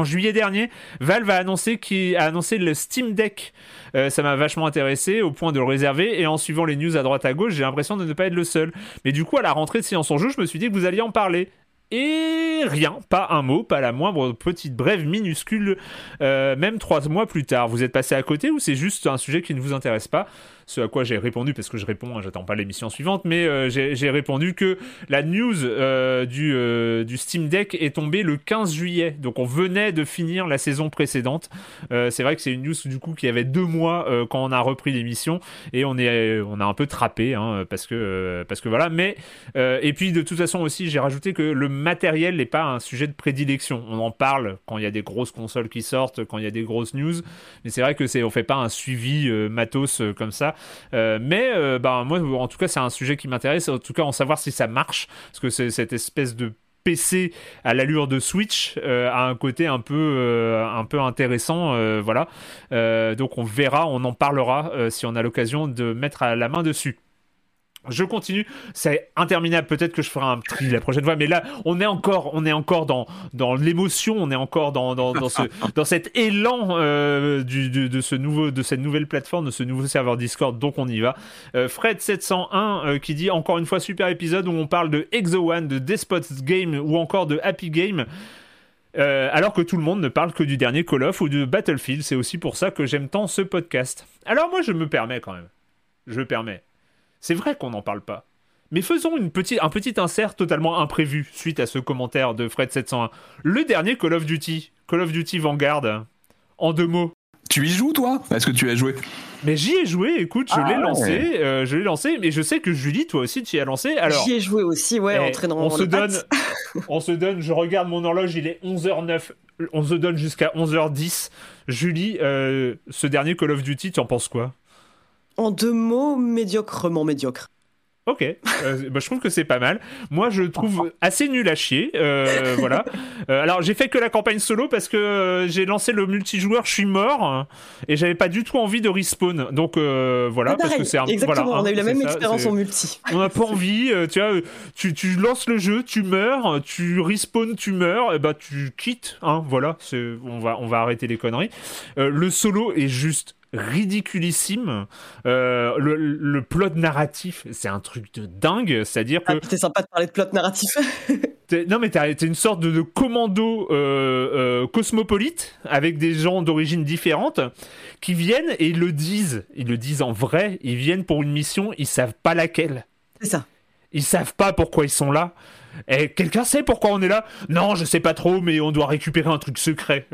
En juillet dernier, Valve a annoncé, a annoncé le Steam Deck. Euh, ça m'a vachement intéressé au point de le réserver. Et en suivant les news à droite à gauche, j'ai l'impression de ne pas être le seul. Mais du coup, à la rentrée de Silence en Jeu, je me suis dit que vous alliez en parler. Et rien, pas un mot, pas la moindre petite brève minuscule, euh, même trois mois plus tard. Vous êtes passé à côté ou c'est juste un sujet qui ne vous intéresse pas? Ce à quoi j'ai répondu, parce que je réponds, hein, j'attends pas l'émission suivante, mais euh, j'ai répondu que la news euh, du, euh, du, Steam Deck est tombée le 15 juillet. Donc on venait de finir la saison précédente. c'est vrai que c'est une news du coup qui avait deux mois quand on a repris l'émission et on est on a un peu trappé hein, parce que parce que voilà. Mais et puis de toute façon aussi j'ai rajouté que le matériel n'est pas un sujet de prédilection. On en parle quand il y a des grosses consoles qui sortent, quand il y a des grosses news, mais c'est vrai que c'est on fait pas un suivi matos comme ça. Euh, mais euh, bah, moi, en tout cas, c'est un sujet qui m'intéresse. En tout cas, en savoir si ça marche. Parce que cette espèce de PC à l'allure de Switch euh, a un côté un peu un peu intéressant voilà donc on verra on en parlera si on a l'occasion de mettre la main dessus je continue, c'est interminable. Peut-être que je ferai un tri la prochaine fois, mais là, on est encore, on est encore dans dans l'émotion, on est encore dans dans, dans ce dans cet élan euh, du, de ce nouveau de cette nouvelle plateforme, de ce nouveau serveur Discord. Donc on y va. Euh, Fred 701 euh, qui dit encore une fois super épisode où on parle de Exo One, de Despots Game ou encore de Happy Game. alors que tout le monde ne parle que du dernier Call of ou de Battlefield, c'est aussi pour ça que j'aime tant ce podcast. Alors moi je me permets quand même, je me permets c'est vrai qu'on n'en parle pas. Mais faisons une petite, un petit insert totalement imprévu suite à ce commentaire de Fred701. Le dernier Call of Duty, Call of Duty Vanguard, en deux mots.
Tu y joues toi? Est-ce que tu as joué?
Mais j'y ai joué, écoute, je l'ai ah lancé, euh, je l'ai lancé, mais je sais que Julie, toi aussi, tu y as lancé. Alors,
j'y ai joué aussi, ouais,
eh,
dans
on se donne, on se donne, je regarde mon horloge, il est 11h09, on se donne jusqu'à 11h10. Julie, euh, ce dernier Call of Duty, tu en penses quoi?
En deux mots, médiocrement médiocre.
Ok, euh, bah, je trouve que c'est pas mal. Moi, je trouve assez nul à chier. Euh, voilà. Euh, alors, j'ai fait que la campagne solo parce que j'ai lancé le multijoueur, je suis mort et j'avais pas du tout envie de respawn. Donc voilà,
parce que c'est un. Exactement, on a eu la même expérience en multi.
On n'a pas envie. tu vois, tu, tu, lances le jeu, tu meurs, tu respawn, tu meurs, et bah tu quittes. Hein, voilà, on va on va arrêter les conneries. le solo est juste ridiculissime. Euh, le, le, plot narratif, c'est un truc de dingue. C'est-à-dire que.
Ah, c'était sympa de parler de plot narratif.
non mais t'es une sorte de, commando euh, euh, cosmopolite avec des gens d'origine différente qui viennent et ils le disent, ils le disent en vrai, ils viennent pour une mission, ils savent pas laquelle.
C'est ça.
Ils savent pas pourquoi ils sont là. Et quelqu'un sait pourquoi on est là? Non, je sais pas trop, mais on doit récupérer un truc secret.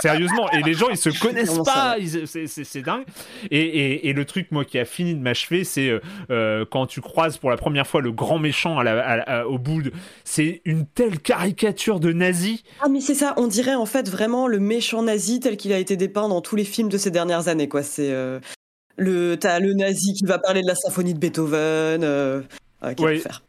Sérieusement, et les gens ils se connaissent pas, c'est dingue. Et, et, le truc moi qui a fini de m'achever, c'est euh, euh, quand tu croises pour la première fois le grand méchant à la, au bout, de... c'est une telle caricature de nazi.
Ah mais c'est ça, on dirait en fait vraiment le méchant nazi tel qu'il a été dépeint dans tous les films de ces dernières années quoi. C'est euh, le t'as le nazi qui va parler de la symphonie de Beethoven. Euh, ouais. faire.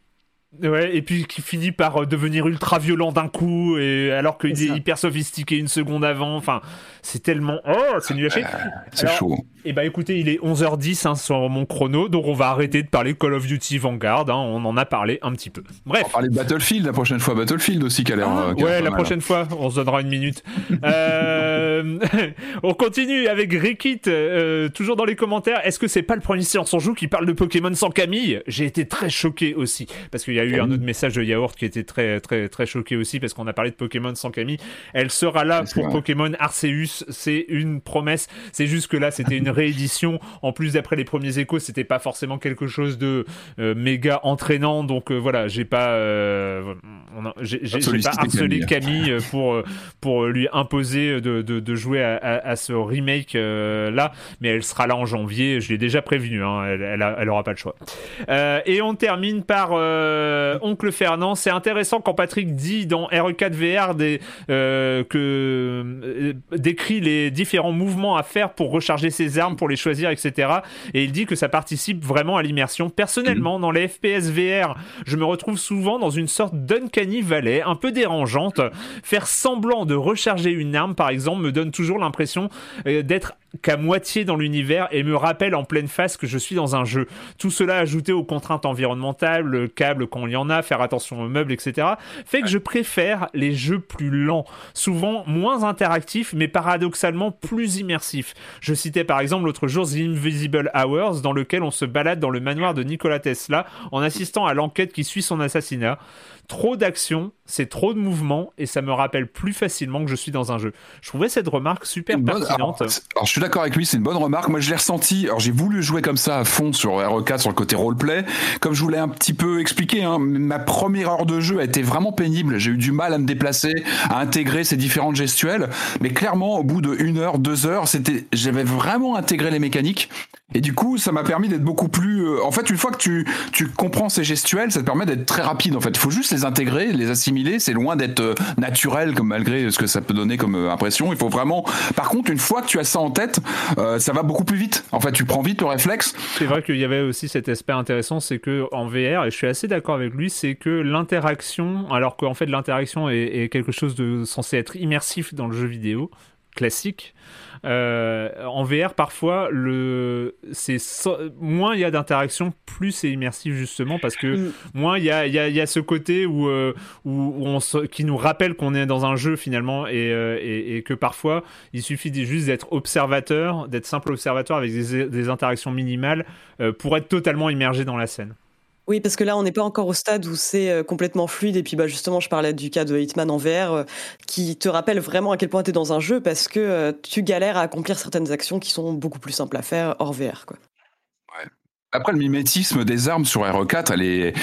Ouais, et puis qui finit par euh, devenir ultra violent d'un coup, et alors qu'il est, hyper sophistiqué une seconde avant. Enfin, c'est tellement. Oh, c'est nul à chier.
c'est chaud.
Et eh bah écoutez, il est 11h10 hein, sur mon chrono, donc on va arrêter de parler Call of Duty Vanguard. Hein, on en a parlé un petit peu. Bref. On va
parler de Battlefield la prochaine fois. Battlefield aussi qui a l'air.
Ah,
euh,
ouais, la prochaine fois, on se donnera une minute. euh... on continue avec Rikit, euh, toujours dans les commentaires. Est-ce que c'est pas le premier silence en joue qui parle de Pokémon sans Camille? J'ai été très choqué aussi, parce qu'il y a eu un autre message de Yaourt qui était très très très choqué aussi parce qu'on a parlé de Pokémon sans Camille. Elle sera là pour Pokémon Arceus, c'est une promesse. C'est juste que là c'était une réédition. En plus d'après les premiers échos, c'était pas forcément quelque chose de euh, méga entraînant. Donc euh, voilà, j'ai pas euh, j'ai pas harcelé Camille, pour pour lui imposer de, de, jouer à, ce remake là, mais elle sera là en janvier. Je l'ai déjà prévenu. Hein, elle, elle, aura pas le choix. et on termine par Oncle Fernand. C'est intéressant quand Patrick dit dans RE4 VR des, euh, que euh, décrit les différents mouvements à faire pour recharger ses armes, pour les choisir, etc. Et il dit que ça participe vraiment à l'immersion. Personnellement, dans les FPS VR, je me retrouve souvent dans une sorte d'uncanny valley, un peu dérangeante. Faire semblant de recharger une arme, par exemple, me donne toujours l'impression euh, d'être qu'à moitié dans l'univers et me rappelle en pleine face que je suis dans un jeu. Tout cela ajouté aux contraintes environnementales, le câble il y en a, faire attention aux meubles, etc., fait que je préfère les jeux plus lents, souvent moins interactifs, mais paradoxalement plus immersifs. Je citais par exemple l'autre jour The Invisible Hours, dans lequel on se balade dans le manoir de Nikola Tesla en assistant à l'enquête qui suit son assassinat trop d'action, c'est trop de mouvement et ça me rappelle plus facilement que je suis dans un jeu. Je trouvais cette remarque super pertinente.
Alors, je suis d'accord avec lui, c'est une bonne remarque. Moi je l'ai ressenti. Alors j'ai voulu jouer comme ça à fond sur RE4 sur le côté roleplay. Comme je voulais un petit peu expliquer, hein, ma première heure de jeu a été vraiment pénible. J'ai eu du mal à me déplacer, à intégrer ces différentes gestuelles. Mais clairement, au bout de une heure, deux heures, c'était, j'avais vraiment intégré les mécaniques. Et du coup, ça m'a permis d'être beaucoup plus. Euh, en fait, une fois que tu, tu comprends ces gestuels, ça te permet d'être très rapide. En fait, il faut juste les intégrer, les assimiler. C'est loin d'être euh, naturel, comme malgré ce que ça peut donner comme euh, impression. Il faut vraiment. Par contre, une fois que tu as ça en tête, ça va beaucoup plus vite. En fait, tu prends vite le réflexe.
C'est vrai qu'il y avait aussi cet aspect intéressant, c'est que en VR, et je suis assez d'accord avec lui, c'est que l'interaction, alors qu'en fait l'interaction est quelque chose de censé être immersif dans le jeu vidéo classique. Euh, en VR, parfois, le, c'est moins il y a d'interaction, plus c'est immersif justement parce que mm. moins il y a, y, a, y a, ce côté où, euh, où, on qui nous rappelle qu'on est dans un jeu finalement et, euh, et, et, que parfois il suffit juste d'être observateur, d'être simple observateur avec des, des interactions minimales pour être totalement immergé dans la scène.
Oui, parce que là, on n'est pas encore au stade où c'est euh, complètement fluide. Et puis, bah, justement, je parlais du cas de Hitman en VR, euh, qui te rappelle vraiment à quel point tu es dans un jeu, parce que euh, tu galères à accomplir certaines actions qui sont beaucoup plus simples à faire hors VR. Quoi.
Après, le mimétisme des armes sur RE4, elle est,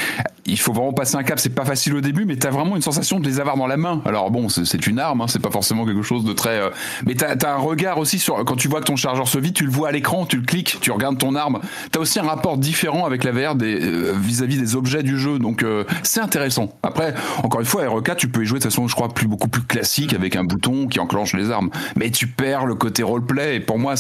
il faut vraiment passer un cap. C'est pas facile au début, mais t'as vraiment une sensation de les avoir dans la main. Alors bon, c'est une arme, hein, c'est pas forcément quelque chose de très. Euh... Mais t'as as un regard aussi sur quand tu vois que ton chargeur se vide, tu le vois à l'écran, tu le cliques, tu regardes ton arme. T'as aussi un rapport différent avec la VR euh, vis-à-vis des, objets du jeu, donc euh, c'est intéressant. Après, encore une fois, RE4, tu peux y jouer de façon, je crois, plus beaucoup plus classique avec un bouton qui enclenche les armes. Mais tu perds le côté roleplay. Et pour moi,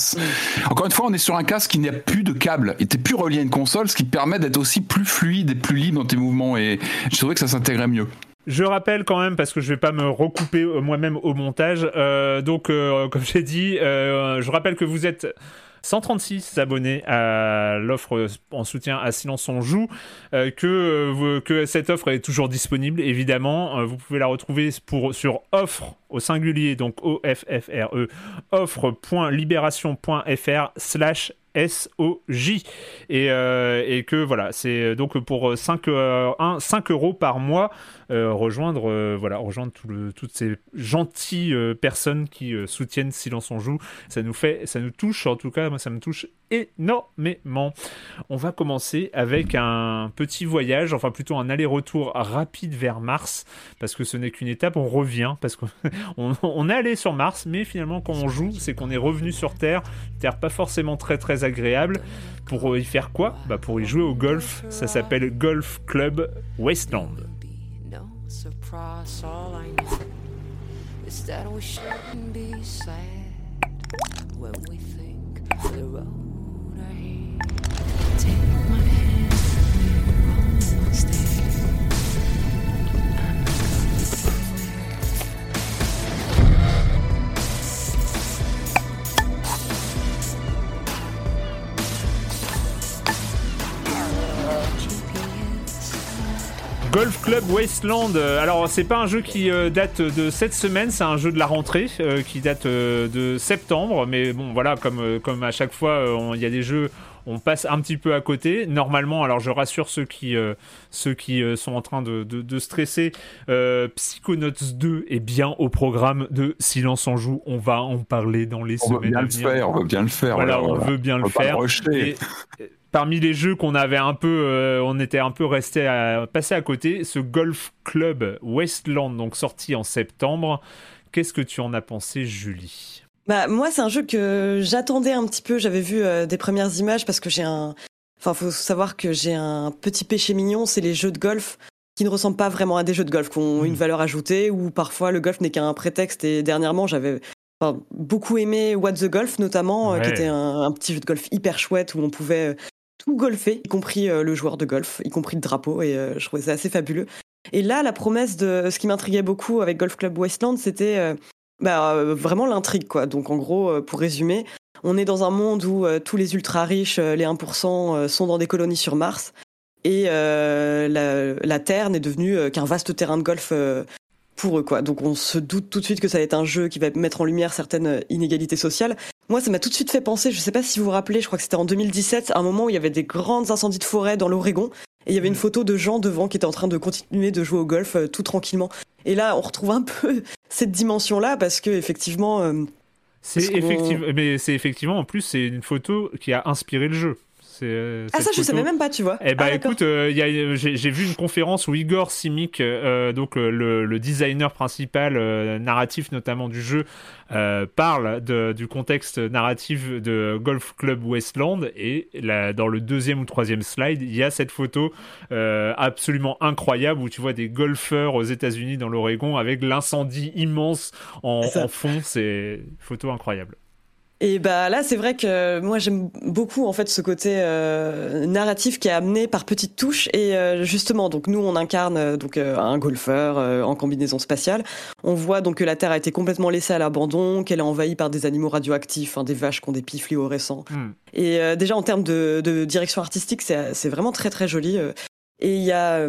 encore une fois, on est sur un casque qui n'a plus de câble. Il était plus relié une console, ce qui permet d'être aussi plus fluide et plus libre dans tes mouvements. Et je trouvais que ça s'intégrait mieux.
Je rappelle quand même, parce que je vais pas me recouper euh, moi-même au montage, euh, donc euh, comme j'ai dit, je rappelle que vous êtes 136 abonnés à l'offre en soutien à Silence on joue, que, que cette offre est toujours disponible, évidemment. vous pouvez la retrouver pour, sur offre au singulier, donc O-F-F-R-E, offre.libération.fr slash S-O-J. Et, euh, et que voilà, c'est donc pour 5, 5 euros par mois, rejoindre, voilà, rejoindre tout toutes ces gentilles personnes qui soutiennent Silence on Joue. Ça nous fait, ça nous touche, en tout cas, moi ça me touche énormément. On va commencer avec un petit voyage, enfin plutôt un aller-retour rapide vers Mars, parce que ce n'est qu'une étape, on revient, parce qu'on on est allé sur Mars, mais finalement quand on joue, c'est qu'on est revenu sur Terre, Terre pas forcément très très agréable. Pour y faire quoi? Bah Pour y jouer au golf, ça s'appelle Golf Club Wasteland. Golf Club Wasteland. Euh, alors, c'est pas un jeu qui euh, date de cette semaine, c'est un jeu de la rentrée euh, qui date de septembre. Mais bon, voilà, comme, comme à chaque fois, il y a des jeux on passe un petit peu à côté. Normalement, alors je rassure ceux qui, ceux qui sont en train de, de, stresser, Psychonauts 2 est bien au programme de Silence en Joue. On va en parler dans les semaines
à venir. on veut bien le faire.
Voilà, on veut bien le faire parmi les jeux qu'on avait un peu, euh, on était un peu resté à passer à côté, ce Golf Club Westland, donc sorti en septembre. Qu'est-ce que tu en as pensé, Julie?
Bah moi, c'est un jeu que j'attendais un petit peu. J'avais vu euh, des premières images parce que j'ai un, enfin, faut savoir que j'ai un petit péché mignon, c'est les jeux de golf qui ne ressemblent pas vraiment à des jeux de golf, qui ont une hmm. valeur ajoutée, ou parfois le golf n'est qu'un prétexte. Et dernièrement, j'avais beaucoup aimé What the Golf notamment, euh, qui était un, un, petit jeu de golf hyper chouette où on pouvait tout golfé, y compris euh, le joueur de golf, y compris le drapeau, et euh, je trouvais ça assez fabuleux. Et là, la promesse de ce qui m'intriguait beaucoup avec Golf Club Westland, c'était euh, bah, vraiment l'intrigue, quoi. Donc en gros, pour résumer, on est dans un monde où tous les ultra riches, les 1%, sont dans des colonies sur Mars, et la, la, Terre n'est devenue qu'un vaste terrain de golf pour eux, quoi. Donc on se doute tout de suite que ça va être un jeu qui va mettre en lumière certaines inégalités sociales. Moi, ça m'a tout de suite fait penser, je sais pas si vous vous rappelez, je crois que c'était en 2017, un moment où il y avait des grandes incendies de forêt dans l'Oregon, et il y avait une photo de gens devant qui étaient en train de continuer de jouer au golf euh, tout tranquillement. Et là, on retrouve un peu cette dimension-là parce que effectivement. Euh,
c'est effectivement, mais c'est effectivement en plus c'est une photo qui a inspiré le jeu.
Euh, ah ça je savais même pas tu vois.
Eh ben
ah,
écoute, euh, j'ai vu une conférence où Igor Simic, euh, donc le, designer principal narratif notamment du jeu, parle du contexte narratif de Golf Club Westland et dans le deuxième ou troisième slide, il y a cette photo absolument incroyable où tu vois des golfeurs aux États-Unis dans l'Oregon avec l'incendie immense en, en fond. C'est une photo incroyable.
Et bah là, c'est vrai que moi j'aime beaucoup en fait ce côté euh, narratif qui est amené par petites touches. Et euh, justement, donc nous on incarne euh, donc un golfeur en combinaison spatiale. On voit donc que la Terre a été complètement laissée à l'abandon, qu'elle est envahie par des animaux radioactifs, hein, des vaches qui ont des pis fluorescents. Hmm. Et déjà en termes de, de direction artistique, c'est vraiment très très joli. Et il y a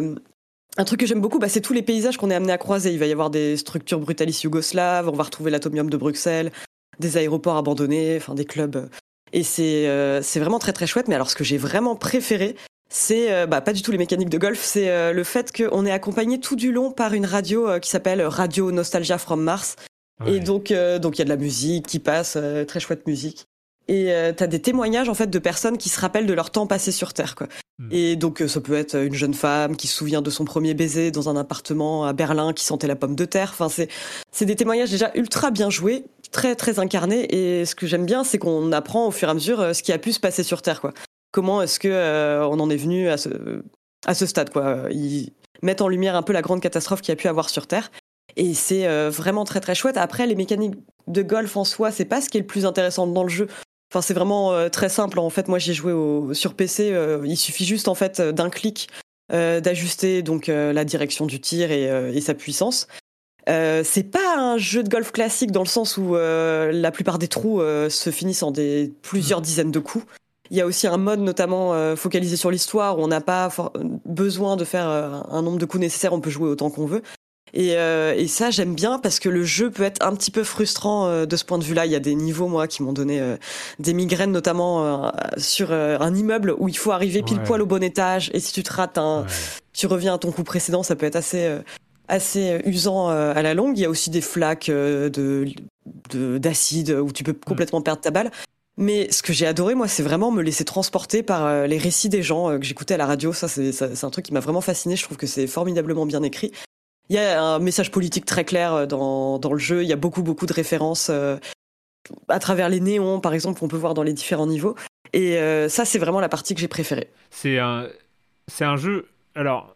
un truc que j'aime beaucoup, bah, c'est tous les paysages qu'on est amené à croiser. Il va y avoir des structures brutalistes yougoslaves, on va retrouver l'atomium de Bruxelles, des aéroports abandonnés, enfin des clubs. Et c'est euh, c'est vraiment très très chouette. Mais alors ce que j'ai vraiment préféré, c'est euh, bah, pas du tout les mécaniques de golf, c'est euh, le fait qu'on est accompagné tout du long par une radio qui s'appelle Radio Nostalgia from Mars. Et donc donc il y a de la musique qui passe, très chouette musique. Et t'as des témoignages en fait de personnes qui se rappellent de leur temps passé sur Terre. Quoi. Hmm. Et donc ça peut être une jeune femme qui se souvient de son premier baiser dans un appartement à Berlin, qui sentait la pomme de terre. Enfin c'est c'est des témoignages déjà ultra bien joués très très incarné. Et ce que j'aime bien, c'est qu'on apprend au fur et à mesure euh, ce qui a pu se passer sur Terre. Quoi. Comment est-ce que euh, on en est venu à ce à ce stade quoi Ils mettent en lumière un peu la grande catastrophe qu'il y a pu avoir sur Terre. Et c'est euh, vraiment très très chouette. Après, les mécaniques de golf en soi, c'est pas ce qui est le plus intéressant dans le jeu. Enfin, c'est vraiment très simple. En fait, moi, j'ai joué sur PC. il suffit juste en fait d'un clic d'ajuster donc la direction du tir et sa puissance. Euh, c'est pas un jeu de golf classique dans le sens où euh, la plupart des trous euh, se finissent en des plusieurs mm. dizaines de coups. Il y a aussi un mode notamment focalisé sur l'histoire où on n'a pas besoin de faire un nombre de coups nécessaires, on peut jouer autant qu'on veut. Et, euh, et ça, j'aime bien parce que le jeu peut être un petit peu frustrant euh, de ce point de vue-là. Il y a des niveaux, moi, qui m'ont donné euh, des migraines, notamment euh, sur euh, un immeuble où il faut arriver pile
Ouais.
poil au bon étage. Et si tu te rates, un,
Ouais.
tu reviens à ton coup précédent, ça peut être assez, euh, assez usant euh, à la longue. Il y a aussi des flaques euh, de de- d'acide où tu peux complètement perdre ta balle. Mais ce que j'ai adoré, moi, c'est vraiment me laisser transporter par euh, les récits des gens euh, que j'écoutais à la radio. Ça, c'est un truc qui m'a vraiment fasciné. Je trouve que c'est formidablement bien écrit. Il y a un message politique très clair euh, dans, dans le jeu. Il y a beaucoup, beaucoup de références euh, à travers les néons, par exemple, qu'on peut voir dans les différents niveaux. Et euh, ça, c'est vraiment la partie que j'ai préférée.
C'est un, c'est un jeu. Alors,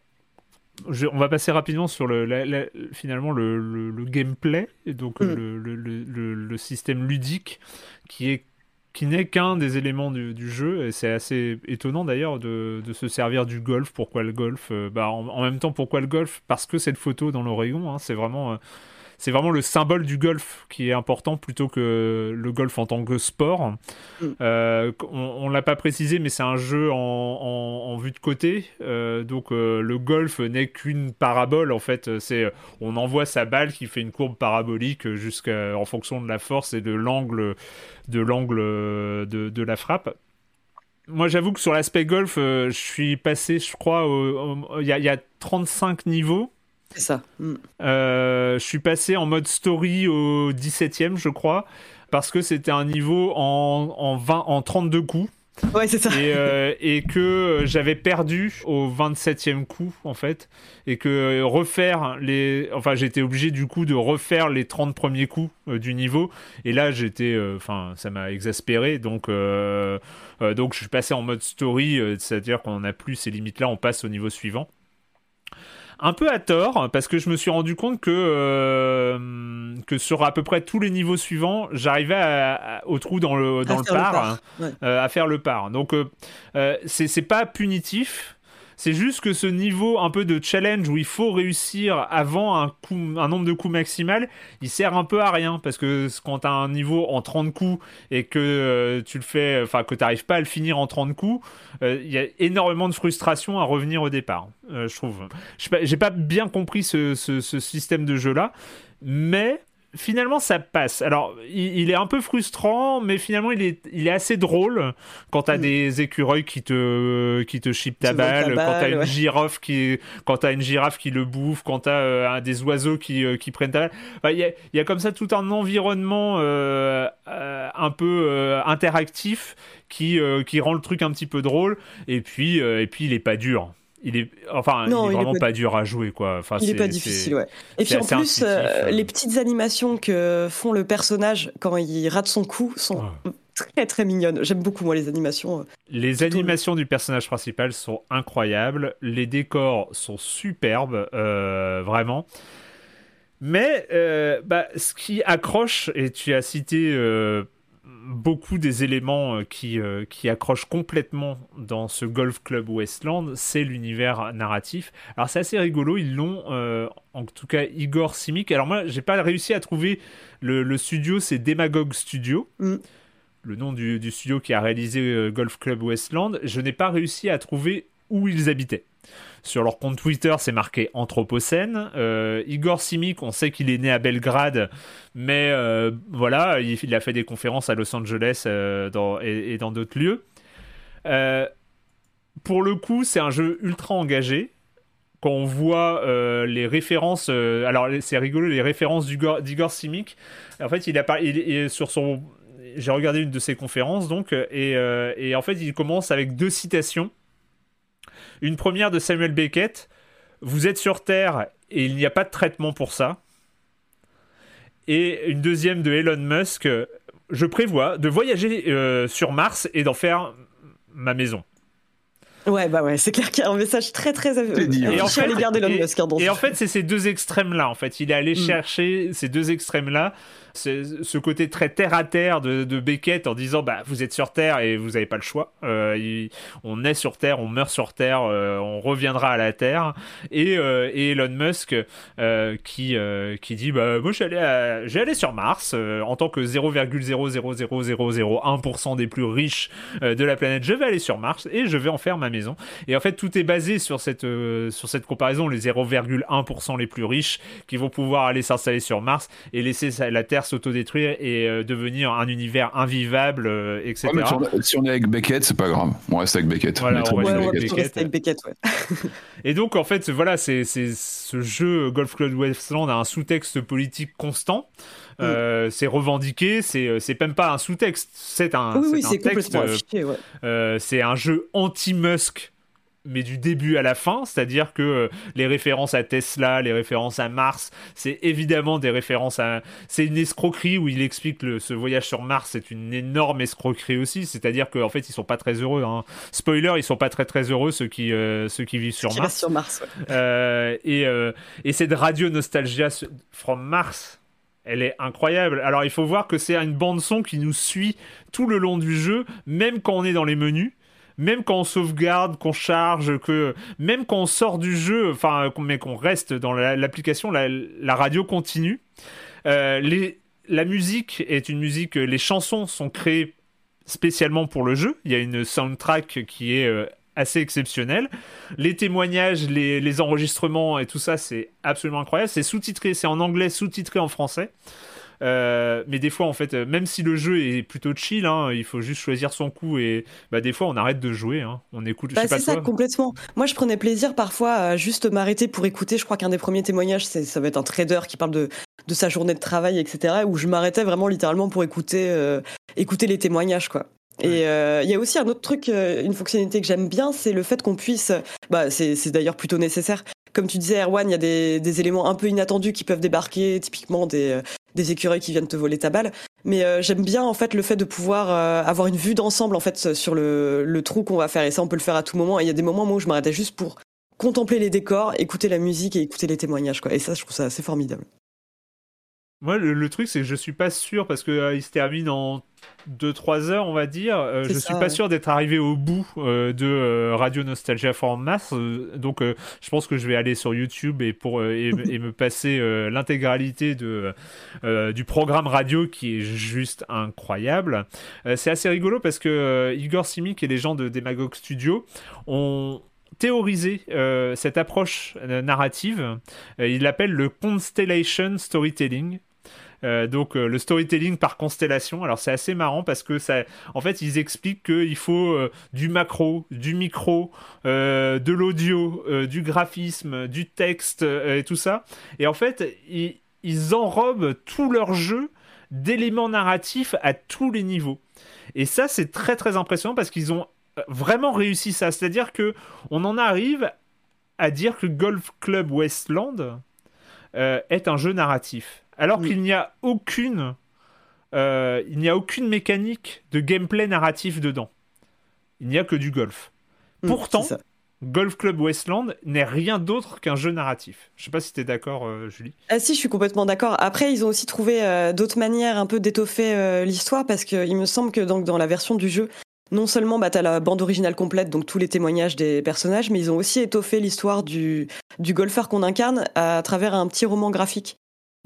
je- on va passer rapidement sur le, la- la- finalement le, le- le gameplay, et donc
Mm.
le, le- le- le- le système ludique qui est qui n'est qu'un des éléments du, du jeu et c'est assez étonnant d'ailleurs de, de se servir du golf. Pourquoi le golf? Euh, Bah en, en même temps pourquoi le golf? Parce que cette photo dans l'Oregon, hein, c'est vraiment euh, c'est vraiment le symbole du golf qui est important plutôt que le golf en tant que sport.
Mm.
Euh, on, on l'a pas précisé, mais c'est un jeu en, en- en vue de côté, Euh, donc euh, le golf n'est qu'une parabole en fait. C'est on envoie sa balle qui fait une courbe parabolique jusqu'à en fonction de la force et de l'angle de l'angle de, de la frappe. Moi, j'avoue que sur l'aspect golf, euh, je suis passé, je crois, y, il y a 35 niveaux.
C'est ça. Mm.
Euh, je suis passé en mode story au 17e, je crois, parce que c'était un niveau en, en, 20, en 32 coups.
Ouais, c'est ça.
Et, euh, et que j'avais perdu au 27e coup, en fait. Et que refaire les. Enfin, j'étais obligé du coup de refaire les 30 premiers coups euh, du niveau. Et là, j'étais. euh, Enfin, ça m'a exaspéré. Donc, donc, je suis passé en mode story, c'est-à-dire qu'on n'a plus ces limites-là, on passe au niveau suivant un peu à tort parce que je me suis rendu compte que euh, que sur à peu près tous les niveaux suivants j'arrivais à- à- au trou dans le dans
À
le
faire le
par,
ouais.
euh, à faire le par donc euh, euh, c'est c'est pas punitif c'est juste que ce niveau un peu de challenge où il faut réussir avant un, coup, un nombre de coups maximal, il sert un peu à rien parce que quand tu as un niveau en 30 coups et que euh, tu le fais, enfin que tu n'arrives pas à le finir en 30 coups, euh, il y a énormément de frustration à revenir au départ, euh, je trouve. Je sais pas- J'ai pas bien compris ce système de jeu là, mais finalement ça passe. Alors il, il est un peu frustrant, mais finalement il est, il est assez drôle quand t'as
Mm.
des écureuils qui te qui te chipent ta balle, quand t'as une
ouais.
girafe qui quand une girafe qui le bouffe, quand t'as euh, des oiseaux qui, euh, qui prennent ta balle. Enfin, Il y, a, il y a comme ça tout un environnement euh, euh, un peu interactif qui qui rend le truc un petit peu drôle. Et puis et puis il est pas dur. Il est enfin
Non,
il est
il est
vraiment
pas-
pas dur à jouer quoi. Enfin,
Il est pas difficile, ouais. Et puis en plus, euh,
euh.
les petites animations que font le personnage quand il rate son coup sont très très mignonnes. J'aime beaucoup moi les animations. euh.
Les
le-
animations du personnage principal sont incroyables, les décors sont superbes, euh, vraiment. Mais euh, bah, ce qui accroche, et tu as cité beaucoup des éléments euh, qui, euh, qui accrochent complètement dans ce Golf Club Westland, c'est l'univers narratif. Alors c'est assez rigolo, ils l'ont, euh, en tout cas Igor Simic. Alors moi, j'ai pas réussi à trouver le, le studio, c'est Demagogue Studio.
Mm.
Le nom du, du studio qui a réalisé euh, Golf Club Westland. Je n'ai pas réussi à trouver où ils habitaient. Sur leur compte Twitter, c'est marqué Anthropocène. Euh, Igor Simic, on sait qu'il est né à Belgrade, mais euh, voilà, il, a fait des conférences à Los Angeles euh, et, dans d'autres lieux. Pour le coup, c'est un jeu ultra engagé. Quand on voit les références, alors c'est rigolo, les références d'Igor Simic. En fait, il a il, sur son, j'ai regardé une de ses conférences donc, et en fait, il commence avec deux citations. Une première de Samuel Beckett Vous êtes sur Terre et il n'y a pas de traitement pour ça. Et une deuxième de Elon Musk Je prévois de voyager euh, sur Mars et d'en faire ma maison.
Ouais, bah ouais, c'est clair qu'il y a un message très très euh.
Et en
affiché à
fait-
l'égard d'Elon
et-
Musk. hein,
Et en fait, c'est ces deux extrêmes-là. En fait, il est allé
Mm.
chercher ces deux extrêmes-là. Ce côté très terre à terre de, Beckett en disant bah vous êtes sur Terre et vous n'avez pas le choix. Euh, on est sur Terre, on meurt sur Terre, euh, on reviendra à la Terre. Et, euh, Elon Musk qui qui dit bah moi j'allais j'ai allé sur Mars en tant que 0,0000001% des plus riches de la planète. Je vais aller sur Mars et je vais en faire ma maison. Et en fait, tout est basé sur cette, sur cette comparaison, les 0,1% les plus riches qui vont pouvoir aller s'installer sur Mars et laisser la Terre s'autodétruire et euh, devenir un univers invivable, etc.
si, on, est avec Beckett, c'est pas grave. On reste avec Beckett.
Voilà, on, reste avec Beckett.
et donc, en fait, voilà, c'est ce jeu Golf Club Westland a un sous-texte politique constant. Euh, c'est revendiqué, c'est euh, même pas un sous-texte, c'est un,
oui,
c'est
texte.
Euh, c'est un jeu anti-Musk mais du début à la fin, c'est-à-dire que les références à Tesla, les références à Mars, c'est évidemment des références à... C'est une escroquerie où il explique que ce voyage sur Mars, c'est une énorme escroquerie aussi, c'est-à-dire qu'en fait, ils sont pas très heureux. Hein. Spoiler, ils sont pas très très heureux, ceux qui, ceux qui vivent sur Mars.
Sur Mars
et, et cette radio nostalgia from Mars, elle est incroyable. Alors il faut voir que c'est une bande son qui nous suit tout le long du jeu, même quand on est dans les menus. Même quand on sauvegarde, qu'on charge, que même quand on sort du jeu, enfin, mais qu'on reste dans l'application, la, radio continue. Euh, la musique est une musique, les chansons sont créées spécialement pour le jeu. Il y a une soundtrack qui est euh, assez exceptionnel. Les témoignages, les, enregistrements et tout ça, c'est absolument incroyable. C'est sous-titré, c'est en anglais, sous-titré en français. Euh, mais des fois, en fait, même si le jeu est plutôt chill, hein, il faut juste choisir son coup et bah, des fois, on arrête de jouer. Hein. On écoute.
Bah, c'est ça, complètement. Moi, je prenais plaisir parfois à juste m'arrêter pour écouter. Je crois qu'un des premiers témoignages, ça va être un trader qui parle de, de sa journée de travail, etc. Où je m'arrêtais vraiment littéralement pour écouter, euh, écouter les témoignages, quoi. Et euh, il y a aussi un autre truc, euh, une fonctionnalité que j'aime bien, c'est le fait qu'on puisse, bah, c'est d'ailleurs plutôt nécessaire. Comme tu disais, Erwan, il y a des, éléments un peu inattendus qui peuvent débarquer, typiquement des, euh, écureuils qui viennent te voler ta balle. Mais j'aime bien en fait le fait de pouvoir avoir une vue d'ensemble en fait sur le, le trou qu'on va faire. Et ça, on peut le faire à tout moment. Et il y a des moments où je m'arrêtais juste pour contempler les décors, écouter la musique et écouter les témoignages. Quoi. Et ça, je trouve ça assez formidable.
Moi, le, truc, c'est que je suis pas sûr parce que euh, il se termine en 2-3 heures, on va dire. Euh, je suis pas sûr d'être arrivé au bout euh, de Radio Nostalgia for Mass. donc, je pense que je vais aller sur YouTube et pour et, me passer l'intégralité de du programme radio qui est juste incroyable. c'est assez rigolo parce que Igor Simic et les gens de Demagog Studio ont théorisé cette approche narrative. il l'appelle le constellation storytelling. Euh, donc euh, le storytelling par constellation. Alors c'est assez marrant parce que ça, en fait, ils expliquent qu'il faut euh, du macro, du micro, de l'audio, du graphisme, du texte et tout ça. Et en fait, ils, ils enrobent tout leur jeu d'éléments narratifs à tous les niveaux. Et ça, c'est très très impressionnant parce qu'ils ont vraiment réussi ça. C'est-à-dire que on en arrive à dire que Golf Club Westland est un jeu narratif alors qu'il n'y a aucune, euh, il n'y a aucune mécanique de gameplay narratif dedans. Il n'y a que du golf. Mm, Pourtant, Golf Club Westland n'est rien d'autre qu'un jeu narratif. Je sais pas si tu es d'accord, euh, Julie.
Ah si, je suis complètement d'accord. Après, ils ont aussi trouvé euh, d'autres manières un peu d'étoffer l'histoire parce qu'il me semble que donc, dans la version du jeu, non seulement bah, tu as la bande originale complète, donc tous les témoignages des personnages, mais ils ont aussi étoffé l'histoire du, du golfeur qu'on incarne à travers un petit roman graphique.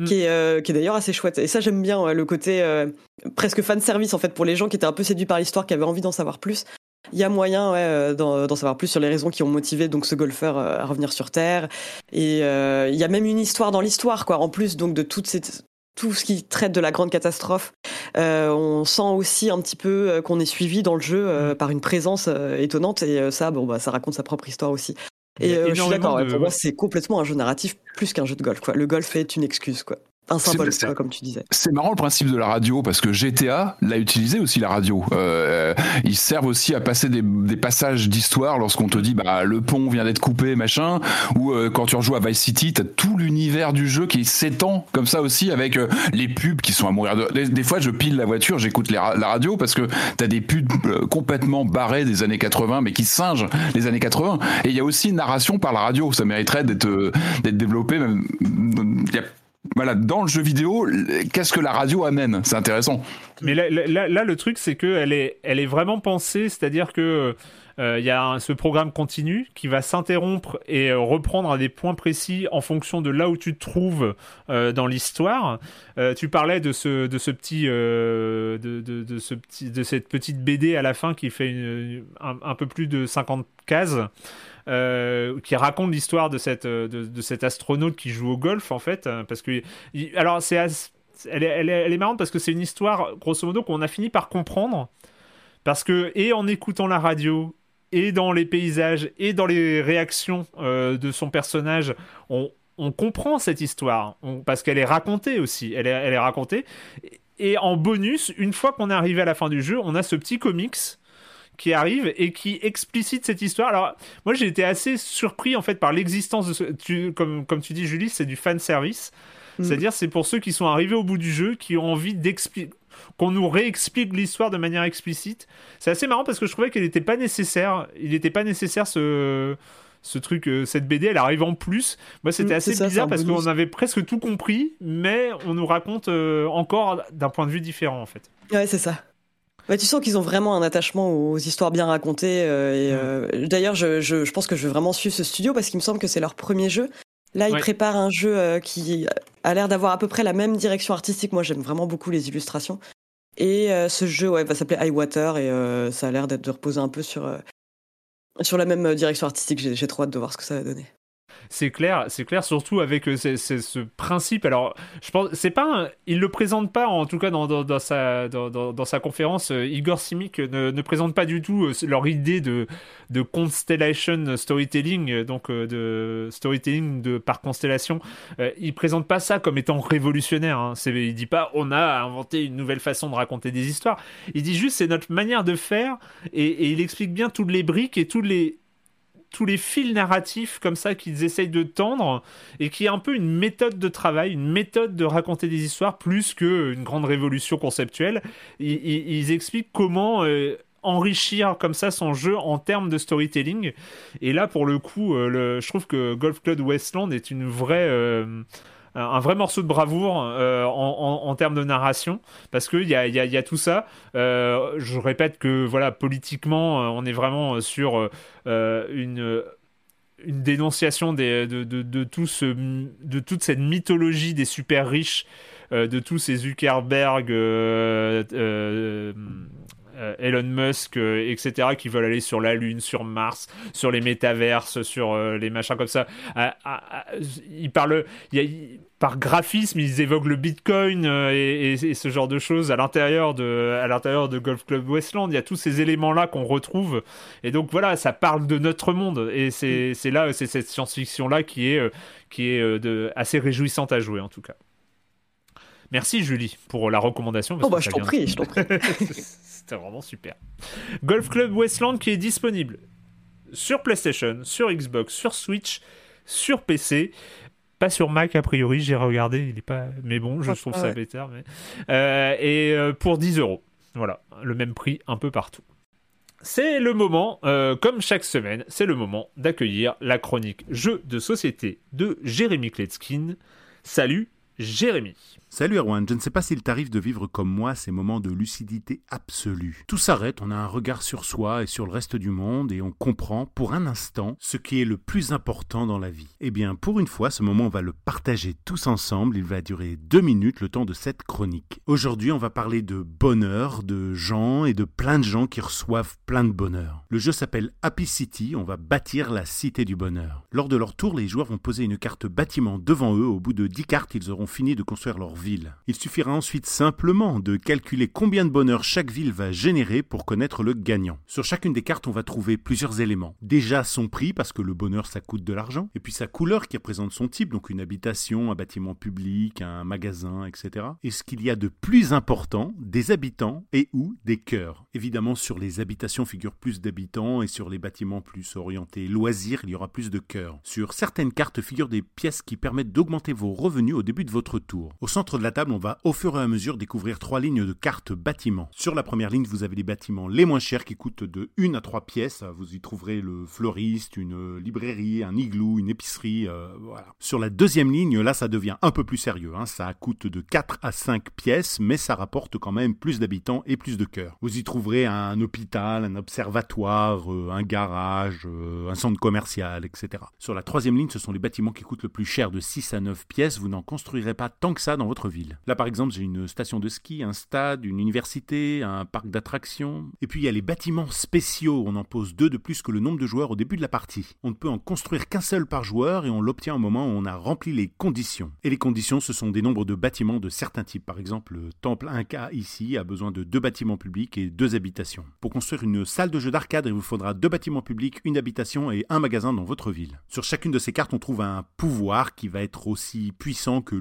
Mm. qui est, euh, qui est d'ailleurs assez chouette. Et ça, j'aime bien le côté euh, presque fan service en fait pour les gens qui étaient un peu séduits par l'histoire, qui avaient envie d'en savoir plus. Il y a moyen ouais, euh, d'en savoir plus sur les raisons qui ont motivé donc ce golfeur à revenir sur Terre. Et il y a même une histoire dans l'histoire, quoi. En plus donc de toute cette, tout ce qui traite de la grande catastrophe, on sent aussi un petit peu qu'on est suivi dans le jeu mm. par une présence étonnante. Et ça, bon, bah, ça raconte sa propre histoire aussi. Et euh, je suis d'accord, pour moi, c'est complètement un jeu narratif plus qu'un jeu de golf. Quoi. Le golf est une excuse. Quoi un symbole, comme tu disais.
C'est marrant le principe de la radio parce que GTA l'a utilisé aussi la radio. Euh, ils servent aussi à passer des, des passages d'histoire lorsqu'on te dit bah le pont vient d'être coupé machin ou euh, quand tu rejoues à Vice City t'as tout l'univers du jeu qui s'étend comme ça aussi avec euh, les pubs qui sont à mourir de. Des, fois je pile la voiture j'écoute la radio parce que t'as des pubs euh, complètement barrées des années 80 mais qui singent les années 80 et il y a aussi une narration par la radio ça mériterait d'être d'être développé il y a voilà, dans le jeu vidéo, qu'est-ce que la radio amène? C'est intéressant.
Mais là, là, le truc, c'est qu'elle est, elle est vraiment pensée, c'est-à-dire que euh, il y a ce programme continu qui va s'interrompre et euh, reprendre à des points précis en fonction de là où tu te trouves euh, dans l'histoire. tu parlais de ce, de ce petit, de, de, ce petit, de cette petite BD à la fin qui fait un, peu plus de 50 cases. Qui raconte l'histoire de cette de, cet astronaute qui joue au golf en fait parce que alors c'est elle est, marrante parce que c'est une histoire grosso modo qu'on a fini par comprendre parce que et en écoutant la radio et dans les paysages et dans les réactions euh, de son personnage, on, comprend cette histoire parce qu'elle est racontée aussi. Elle est racontée. Et en bonus, une fois qu'on est arrivé à la fin du jeu, on a ce petit comics qui arrive et qui explicite cette histoire. Alors, moi, j'ai été assez surpris en fait par l'existence de ce. Tu, comme, comme tu dis, Julie, c'est du fan service. Mm. C'est-à-dire, c'est pour ceux qui sont arrivés au bout du jeu, qui ont envie d'expliquer qu'on nous réexplique l'histoire de manière explicite. C'est assez marrant parce que je trouvais qu'elle n'était pas nécessaire. Il n'était pas nécessaire ce ce truc, euh, cette BD, elle arrive en plus. Moi, c'était mm, assez bizarre parce qu'on avait presque tout compris, mais on nous raconte euh, encore d'un point de vue différent, en fait.
Ouais, c'est ça. Ouais, tu sens qu'ils ont vraiment un attachement aux histoires bien racontées. Euh, et, mm. D'ailleurs, je, je, je, pense que je vais vraiment suivre ce studio parce qu'il me semble que c'est leur premier jeu. Là, ils préparent un jeu qui a l'air d'avoir à peu près la même direction artistique. Moi, j'aime vraiment beaucoup les illustrations. Et euh, ce jeu ouais, va s'appeler Highwater et euh, ça a l'air d'être de reposer un peu sur, euh, sur la même direction artistique. J'ai trop hâte de voir ce que ça va donner
c'est clair, c'est clair surtout avec euh, ce principe. Alors, je pense, c'est pas, il le présente pas en tout cas dans, sa conférence. Euh, Igor Simic ne, ne, présente pas du tout euh, leur idée de de constellation storytelling, donc de storytelling de par constellation. il présente pas ça comme étant révolutionnaire. Hein. C'est, il dit pas on a inventé une nouvelle façon de raconter des histoires. Il dit juste c'est notre manière de faire et, et il explique bien toutes les briques et tous les tous les fils narratifs comme ça qu'ils essayent de tendre et qui est un peu une méthode de travail, une méthode de raconter des histoires plus qu'une grande révolution conceptuelle. Ils, expliquent comment euh, enrichir comme ça son jeu en termes de storytelling. Et là, pour le coup, euh, je trouve que Golf Club Westland est une vraie... Euh, un vrai morceau de bravoure euh, en, termes de narration parce qu'il y a, y, a, tout ça. Euh, je répète que voilà politiquement, euh, on est vraiment sur une dénonciation de, tout ce, de toute cette mythologie des super riches, de tous ces Zuckerberg, Elon Musk, euh, etc., qui veulent aller sur la Lune, sur Mars, sur les métaverses, sur euh, les machins comme ça. ils parlent, par graphisme, ils évoquent le Bitcoin et, ce genre de choses à l'intérieur de, à l'intérieur de Golf Club Westland. Il y a tous ces éléments-là qu'on retrouve. Et donc voilà, ça parle de notre monde. Et c'est, là, c'est cette science-fiction-là qui est, qui est de, assez réjouissante à jouer en tout cas. Merci Julie pour la recommandation.
oh bah je t'en prie, je t'en prie.
C'était vraiment super. Golf Club Westland qui est disponible sur PlayStation, sur Xbox, sur Switch, sur PC. Pas sur Mac a priori, j'ai regardé, il est pas. Mais bon, je trouve ça better. Mais... Euh, et euh, pour 10 euros. Voilà, le même prix un peu partout. C'est le moment, euh, comme chaque semaine, c'est le moment d'accueillir la chronique jeu de société de Jérémy Kletskin. Salut Jérémy.
Salut Erwan, je ne sais pas s'il t'arrive de vivre comme moi ces moments de lucidité absolue. Tout s'arrête, on a un regard sur soi et sur le reste du monde et on comprend pour un instant ce qui est le plus important dans la vie. Eh bien, pour une fois, ce moment on va le partager tous ensemble, il va durer deux minutes le temps de cette chronique. Aujourd'hui on va parler de bonheur, de gens et de plein de gens qui reçoivent plein de bonheur. Le jeu s'appelle Happy City, on va bâtir la cité du bonheur. Lors de leur tour, les joueurs vont poser une carte bâtiment devant eux, au bout de dix cartes ils auront fini de construire leur ville. Il suffira ensuite simplement de calculer combien de bonheur chaque ville va générer pour connaître le gagnant. Sur chacune des cartes, on va trouver plusieurs éléments. Déjà son prix, parce que le bonheur ça coûte de l'argent, et puis sa couleur qui représente son type, donc une habitation, un bâtiment public, un magasin, etc. Et ce qu'il y a de plus important, des habitants et ou des cœurs. Évidemment, sur les habitations figurent plus d'habitants et sur les bâtiments plus orientés loisirs, il y aura plus de cœurs. Sur certaines cartes figurent des pièces qui permettent d'augmenter vos revenus au début de votre tour. Au centre de la table, on va au fur et à mesure découvrir trois lignes de cartes bâtiments. Sur la première ligne, vous avez les bâtiments les moins chers qui coûtent de 1 à 3 pièces. Vous y trouverez le fleuriste, une librairie, un igloo, une épicerie, euh. Sur la deuxième ligne, là, ça devient un peu plus sérieux. Hein. Ça coûte de 4 à 5 pièces, mais ça rapporte quand même plus d'habitants et plus de cœurs. Vous y trouverez un hôpital, un observatoire, euh, un garage, euh, un centre commercial, etc. Sur la troisième ligne, ce sont les bâtiments qui coûtent le plus cher de 6 à 9 pièces. Vous n'en pas tant que ça dans votre ville. Là, par exemple, j'ai une station de ski, un stade, une université, un parc d'attractions. Et puis, il y a les bâtiments spéciaux. On en pose deux de plus que le nombre de joueurs au début de la partie. On ne peut en construire qu'un seul par joueur et on l'obtient au moment où on a rempli les conditions. Et les conditions, ce sont des nombres de bâtiments de certains types. Par exemple, le temple Inca ici a besoin de deux bâtiments publics et deux habitations. Pour construire une salle de jeu d'arcade, il vous faudra deux bâtiments publics, une habitation et un magasin dans votre ville. Sur chacune de ces cartes, on trouve un pouvoir qui va être aussi puissant que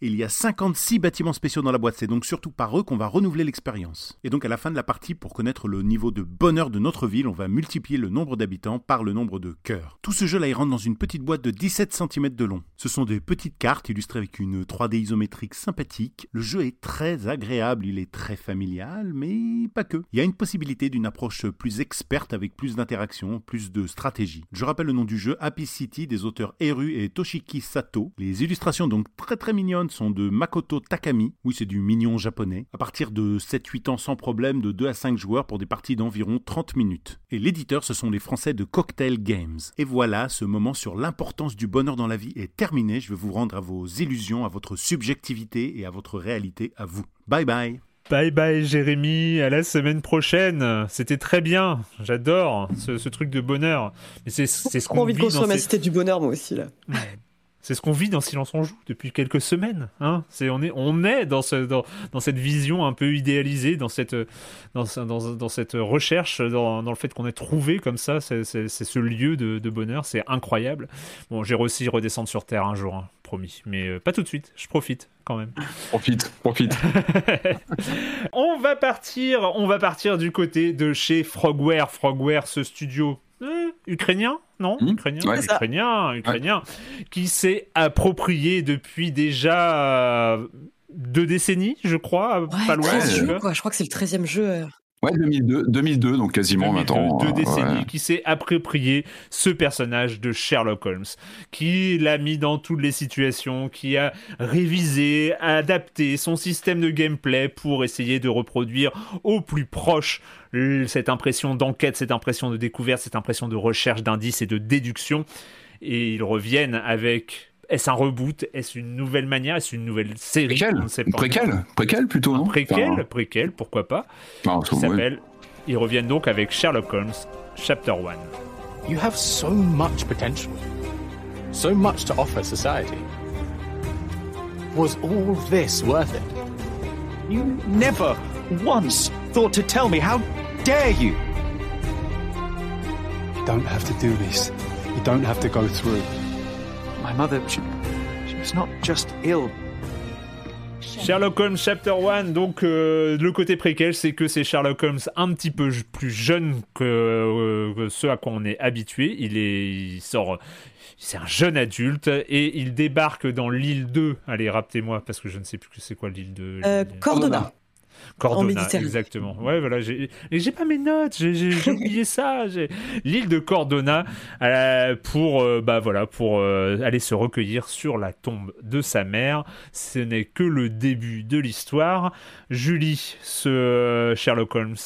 il y a 56 bâtiments spéciaux dans la boîte, c'est donc surtout par eux qu'on va renouveler l'expérience. Et donc à la fin de la partie, pour connaître le niveau de bonheur de notre ville, on va multiplier le nombre d'habitants par le nombre de cœurs. Tout ce jeu-là, il rentre dans une petite boîte de 17 cm de long. Ce sont des petites cartes illustrées avec une 3D isométrique sympathique. Le jeu est très agréable, il est très familial, mais pas que. Il y a une possibilité d'une approche plus experte avec plus d'interaction, plus de stratégie. Je rappelle le nom du jeu Happy City des auteurs Eru et Toshiki Sato. Les illustrations donc très très mignonnes sont de Makoto Takami. Oui, c'est du mignon japonais. À partir de 7-8 ans sans problème, de 2 à 5 joueurs pour des parties d'environ 30 minutes. Et l'éditeur, ce sont les Français de Cocktail Games. Et voilà, ce moment sur l'importance du bonheur dans la vie est terminé. Je vais vous rendre à vos illusions, à votre subjectivité et à votre réalité à vous. Bye bye
Bye bye Jérémy, à la semaine prochaine. C'était très bien, j'adore ce, truc de bonheur.
Mais c'est ce qu'on envie de construire ma cité du bonheur moi aussi là.
C'est ce qu'on vit dans Silence on joue depuis quelques semaines. Hein c'est on est on est dans ce dans, dans cette vision un peu idéalisée, dans cette dans, dans, dans cette recherche, dans, le fait qu'on ait trouvé comme ça, c'est ce lieu de, de bonheur, c'est incroyable. Bon, j'ai réussi à redescendre sur terre un jour, hein, promis, mais euh, pas tout de suite. Je profite quand même.
Profite, profite.
on va partir, on va partir du côté de chez Frogware. Frogware, ce studio euh, ukrainien non hmm Ukrainien, ukrainien, ukrainien, qui s'est approprié depuis déjà euh, deux décennies, je crois,
pas loin. Je crois que c'est le 13e jeu. Euh.
Ouais, 2002, 2002 donc quasiment maintenant.
Deux décennies, qui s'est approprié ce personnage de Sherlock Holmes, qui l'a mis dans toutes les situations, qui a révisé, adapté son système de gameplay pour essayer de reproduire au plus proche cette impression d'enquête, cette impression de découverte, cette impression de recherche d'indices et de déduction. Et ils reviennent avec est-ce un reboot? Est-ce une nouvelle manière? Est-ce une nouvelle série?
Préquel Préquel Préquel plutôt, non?
Préquel, préquel, pourquoi pas non, s'appelle... Ils reviennent donc avec Sherlock Holmes, Chapter 1.
You have so much potential. So much to offer society. Was all this worth it? You never once thought to tell me how dare you? You don't have to do this. You don't have to go through. My mother, she, she was not just ill.
Sherlock Holmes Chapter 1, donc euh, le côté préquel, c'est que c'est Sherlock Holmes un petit peu plus jeune que, euh, ce à quoi on est habitué. Il, est, il sort, c'est un jeune adulte et il débarque dans l'île 2. Allez, rappelez-moi parce que je ne sais plus c'est quoi l'île 2.
Euh, Cordona.
Cordona, exactement. Ouais, voilà. J'ai pas mes notes. J'ai oublié ça. L'île de Cordona euh, pour, euh, bah voilà, pour euh, aller se recueillir sur la tombe de sa mère. Ce n'est que le début de l'histoire. Julie, ce Sherlock Holmes.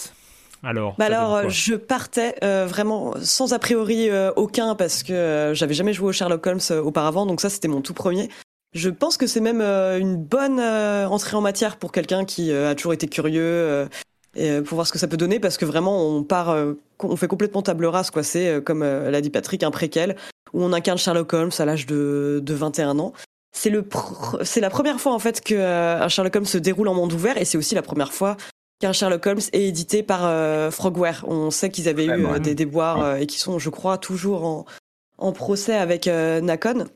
Alors,
bah alors je partais vraiment sans a priori aucun parce que j'avais jamais joué au Sherlock Holmes auparavant, donc ça c'était mon tout premier. Je pense que c'est même euh, une bonne euh, entrée en matière pour quelqu'un qui euh, a toujours été curieux et pour voir ce que ça peut donner parce que vraiment on part, on fait complètement table rase quoi. C'est comme l'a dit Patrick un préquel où on incarne Sherlock Holmes à l'âge de, de 21 ans. C'est le c'est la première fois en fait que un Sherlock Holmes se déroule en monde ouvert et c'est aussi la première fois qu'un Sherlock Holmes est édité par Frogware. On sait qu'ils avaient eu des déboires et qui sont, je crois, toujours en, en procès avec Nacon.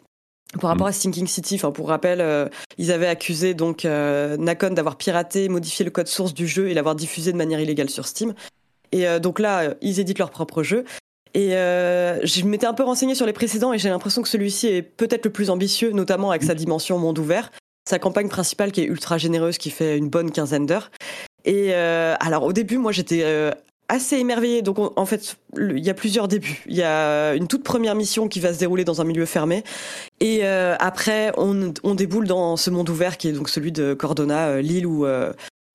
Par rapport mm. à Stinking City, enfin pour rappel, euh, ils avaient accusé donc euh, Nacon d'avoir piraté, modifié le code source du jeu et l'avoir diffusé de manière illégale sur Steam. Et euh, donc là, ils éditent leur propre jeu. Et je m'étais un peu renseigné sur les précédents et j'ai l'impression que celui-ci est peut-être le plus ambitieux, notamment avec sa dimension monde ouvert. sa campagne principale qui est ultra généreuse, qui fait une bonne quinzaine d'heures. Et alors au début, moi j'étais assez émerveillée. Donc en fait, il y a plusieurs débuts. Il y a une toute première mission qui va se dérouler dans un milieu fermé, et après on, on, déboule dans ce monde ouvert qui est donc celui de Cordona, l'île où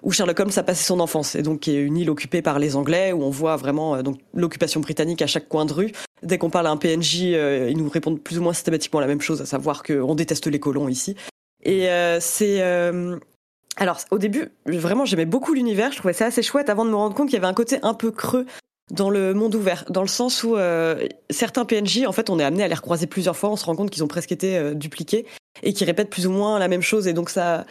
où Sherlock Holmes a passé son enfance, et donc qui est une île occupée par les Anglais, où on voit vraiment euh, donc l'occupation britannique à chaque coin de rue. Dès qu'on parle à un PNJ, euh, ils nous répondent plus ou moins systématiquement la même chose, à savoir qu'on déteste les colons ici. Et euh, c'est alors au début, vraiment j'aimais beaucoup l'univers, je trouvais ça assez chouette avant de me rendre compte qu'il y avait un côté un peu creux dans le monde ouvert, dans le sens où certains PNJ, en fait, on est amené à les recroiser plusieurs fois, on se rend compte qu'ils ont presque été dupliqués et qui répètent plus ou moins la même chose, et donc ça,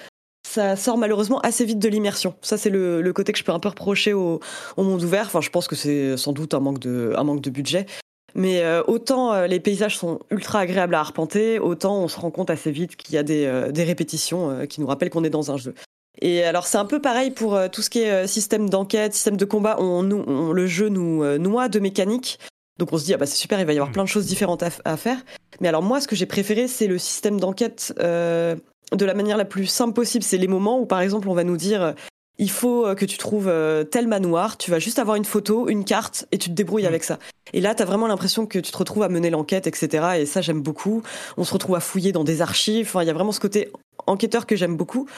ça sort malheureusement assez vite de l'immersion. Ça, c'est le, côté que je peux un peu reprocher au, monde ouvert. Enfin, je pense que c'est sans doute un manque de, un manque de budget. Mais euh, autant euh, les paysages sont ultra agréables à arpenter, autant on se rend compte assez vite qu'il y a des, euh, répétitions qui nous rappellent qu'on est dans un jeu. Et alors c'est un peu pareil pour tout ce qui est système d'enquête, système de combat. On, le jeu nous noie de mécanique. Donc on se dit ah bah c'est super, il va y avoir plein de choses différentes à, à faire. Mais alors moi ce que j'ai préféré c'est le système d'enquête de la manière la plus simple possible. C'est les moments où, par exemple, on va nous dire il faut euh, que tu trouves euh, tel manoir, tu vas juste avoir une photo, une carte, et tu te débrouilles mm. avec ça. Et là, tu as vraiment l'impression que tu te retrouves à mener l'enquête, etc. Et ça, j'aime beaucoup. On se retrouve à fouiller dans des archives. Enfin, il y a vraiment ce côté enquêteur que j'aime beaucoup.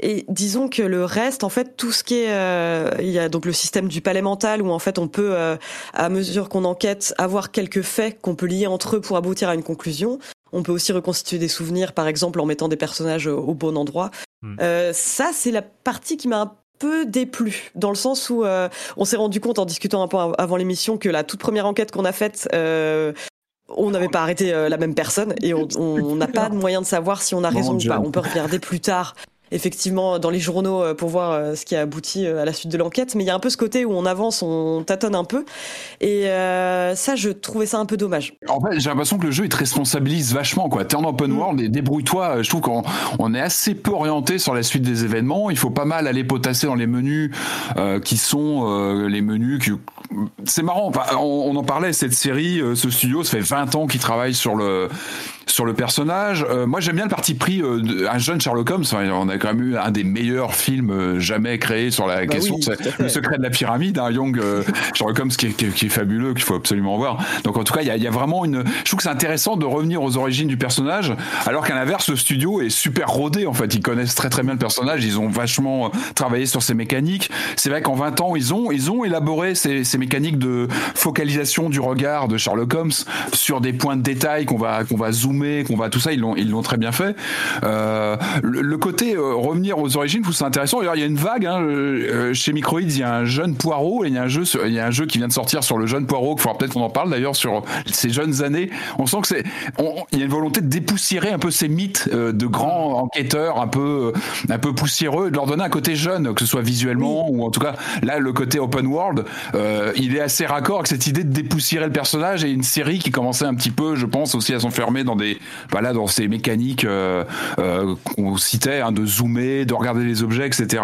Et disons que le reste, en fait, tout ce qui est, euh, il y a donc le système du palais mental où en fait on peut, à mesure qu'on enquête, avoir quelques faits qu'on peut lier entre eux pour aboutir à une conclusion. On peut aussi reconstituer des souvenirs, par exemple, en mettant des personnages au bon endroit. Hmm. Euh, ça, c'est la partie qui m'a un peu déplu, dans le sens où euh, on s'est rendu compte en discutant un peu avant l'émission que la toute première enquête qu'on a faite, euh, on n'avait pas arrêté la même personne et on n'a pas de moyen de savoir si on a raison ou pas. On peut regarder plus tard effectivement dans les journaux euh, pour voir euh, ce qui a abouti euh, à la suite de l'enquête. Mais il y a un peu ce côté où on avance, on tâtonne un peu. Et ça, je trouvais ça un peu dommage.
En fait, j'ai l'impression que le jeu, il te responsabilise vachement. T'es en open mm. world et débrouille-toi. Je trouve qu'on on est assez peu orienté sur la suite des événements. Il faut pas mal aller potasser dans les menus qui sont les menus qui... C'est marrant. on, on, en parlait, cette série, ce studio, ça fait 20 ans qu'il travaille sur le sur le personnage. Moi, j'aime bien le parti pris euh, un jeune Sherlock Holmes. on a quand même eu un des meilleurs films euh, jamais créés sur la bah question. le secret de la pyramide, hein, Young Sherlock Holmes qui est, qui est, fabuleux, qu'il faut absolument voir. Donc, en tout cas, il y a, y a, vraiment une. Je trouve que c'est intéressant de revenir aux origines du personnage, alors qu'à l'inverse, le studio est super rodé. En fait, ils connaissent très très bien le personnage. Ils ont vachement travaillé sur ses mécaniques. C'est vrai qu'en 20 ans, ils ont ils ont élaboré ces, ces mécaniques de focalisation du regard de Sherlock Holmes sur des points de détail qu'on va qu'on va zoomer qu'on va tout ça, ils l'ont ils l'ont très bien fait. Euh, le, côté euh, revenir aux origines, je trouve ça intéressant. il y a une vague hein, euh, chez Microids, il y a un jeune poireau et il y a un jeu, il y a un jeu qui vient de sortir sur le jeune poireau. Qu'il faudra peut-être qu'on en parle d'ailleurs sur ces jeunes années. On sent que c'est, il y a une volonté de dépoussiérer un peu ces mythes de grands enquêteurs un peu un peu poussiéreux, de leur donner un côté jeune, que ce soit visuellement ou en tout cas là le côté open world, il est assez raccord avec cette idée de dépoussiérer le personnage et une série qui commençait un petit peu, je pense aussi à s'enfermer dans des voilà dans ces mécaniques euh, euh, qu'on citait hein, de zoomer, de regarder les objets, etc.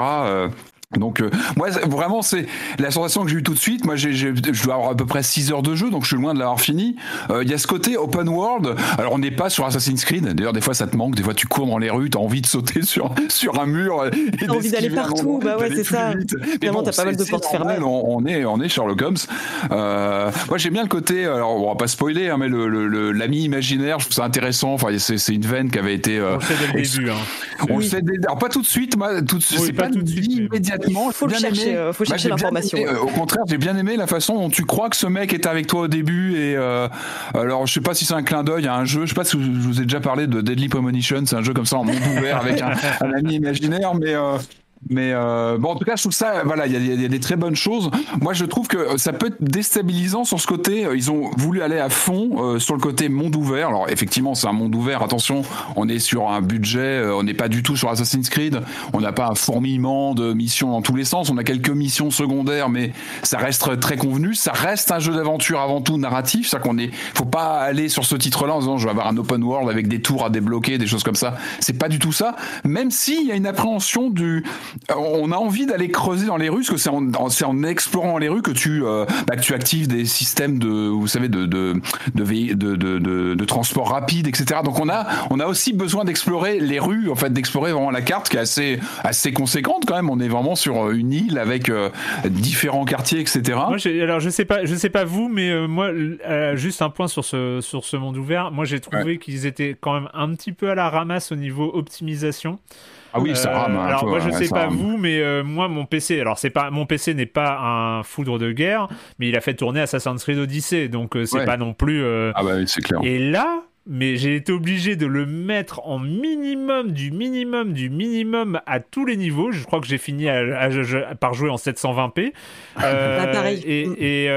Donc euh, moi vraiment c'est la sensation que j'ai eu tout de suite. Moi j'ai, je dois avoir à peu près 6 heures de jeu donc je suis loin de l'avoir fini. Euh, il y a ce côté open world. Alors on n'est pas sur Assassin's Creed. D'ailleurs des fois ça te manque. Des fois tu cours dans les rues, t'as envie de sauter sur sur un mur.
T'as envie d'aller partout. Bah ouais c'est ça. Vraiment t'as pas mal de portes fermées.
On, est on est Sherlock Holmes. Euh, moi j'aime bien le côté. Alors on va pas spoiler hein, mais le, le, l'ami imaginaire je trouve ça intéressant. Enfin c'est, c'est une veine qui avait été.
on le sait dès le début. Hein.
On le sait dès... Alors pas tout de suite. Moi tout c'est pas, tout de suite immédiatement
il faut le chercher, euh, faut chercher l'information.
Euh, au contraire, j'ai bien aimé la façon dont tu crois que ce mec est avec toi au début. Et euh, alors, je sais pas si c'est un clin d'œil à un jeu. Je sais pas si je vous ai déjà parlé de Deadly Premonition. C'est un jeu comme ça en monde ouvert avec un, un ami imaginaire, mais mais euh, bon, en tout cas, je trouve ça, voilà, il y, y a, des très bonnes choses. Moi, je trouve que ça peut être déstabilisant sur ce côté. Ils ont voulu aller à fond euh, sur le côté monde ouvert. Alors, effectivement, c'est un monde ouvert. Attention, on est sur un budget, euh, on n'est pas du tout sur Assassin's Creed. On n'a pas un fourmillement de missions dans tous les sens. On a quelques missions secondaires, mais ça reste très convenu. Ça reste un jeu d'aventure avant tout narratif. C'est-à-dire qu'on est, faut pas aller sur ce titre-là en disant je vais avoir un open world avec des tours à débloquer, des choses comme ça. C'est pas du tout ça. Même s'il y a une appréhension du on a envie d'aller creuser dans les rues, parce que c'est en, explorant les rues que tu, bah, que tu actives des systèmes de, vous savez, de de de, de, de, de transport rapide, etc. Donc on a on a aussi besoin d'explorer les rues, en fait, d'explorer vraiment la carte qui est assez assez conséquente quand même. On est vraiment sur une île avec différents quartiers, etc.
Moi, alors je sais pas, je sais pas vous, mais moi, juste un point sur ce sur ce monde ouvert. Moi, j'ai trouvé qu'ils étaient quand même un petit peu à la ramasse au niveau optimisation.
Ah oui, ça rame.
Euh, alors moi, je sais pas vous, mais euh, moi, mon PC, alors c'est pas mon PC n'est pas un foudre de guerre, mais il a fait tourner Assassin's Creed Odyssey, donc euh, c'est pas non plus.
Ah bah oui, c'est clair.
Et là, mais j'ai été obligé de le mettre en minimum du minimum du minimum à tous les niveaux. Je crois que j'ai fini par jouer en 720p.
Bah, pareil.
Et,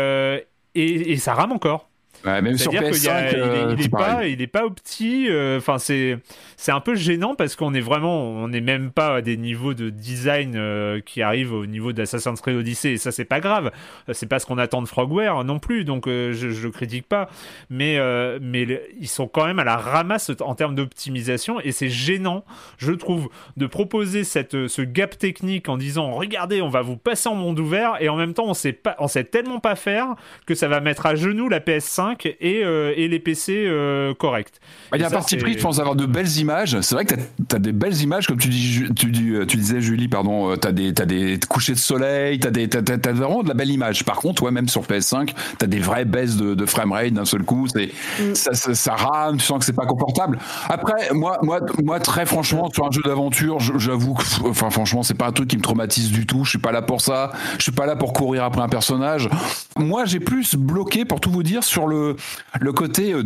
et, et, ça rame encore.
Ouais, même sur PS5,
il, est, pas, il est pas opti. Enfin, c'est c'est un peu gênant parce qu'on est vraiment, on n'est même pas à des niveaux de design euh, qui arrivent au niveau d'Assassin's Creed Odyssey et ça c'est pas grave. C'est pas ce qu'on attend de Frogware non plus, donc euh, je, je critique pas. Mais euh, mais ils sont quand même à la ramasse en termes d'optimisation et c'est gênant, je trouve, de proposer cette ce gap technique en disant regardez, on va vous passer en monde ouvert et en même temps on sait pas, on sait tellement pas faire que ça va mettre à genoux la PS5 et et les PC corrects.
Bah, il y a un parti pris, je pense, d'avoir de belles images c'est vrai que tu as, des belles images, comme tu, dis, tu, tu disais, Julie, pardon, euh, tu as des, as des couchers de soleil, tu as, des, as, vraiment de la belle image. Par contre, ouais, même sur PS5, tu as des vraies baisses de, de framerate d'un seul coup. C'est, mm. ça, ça, rame, tu sens que c'est pas confortable. Après, moi, moi, moi, très franchement, sur un jeu d'aventure, j'avoue que, enfin, franchement, c'est pas un truc qui me traumatise du tout. Je suis pas là pour ça. Je suis pas là pour courir après un personnage. Moi, j'ai plus bloqué, pour tout vous dire, sur le, le côté, euh,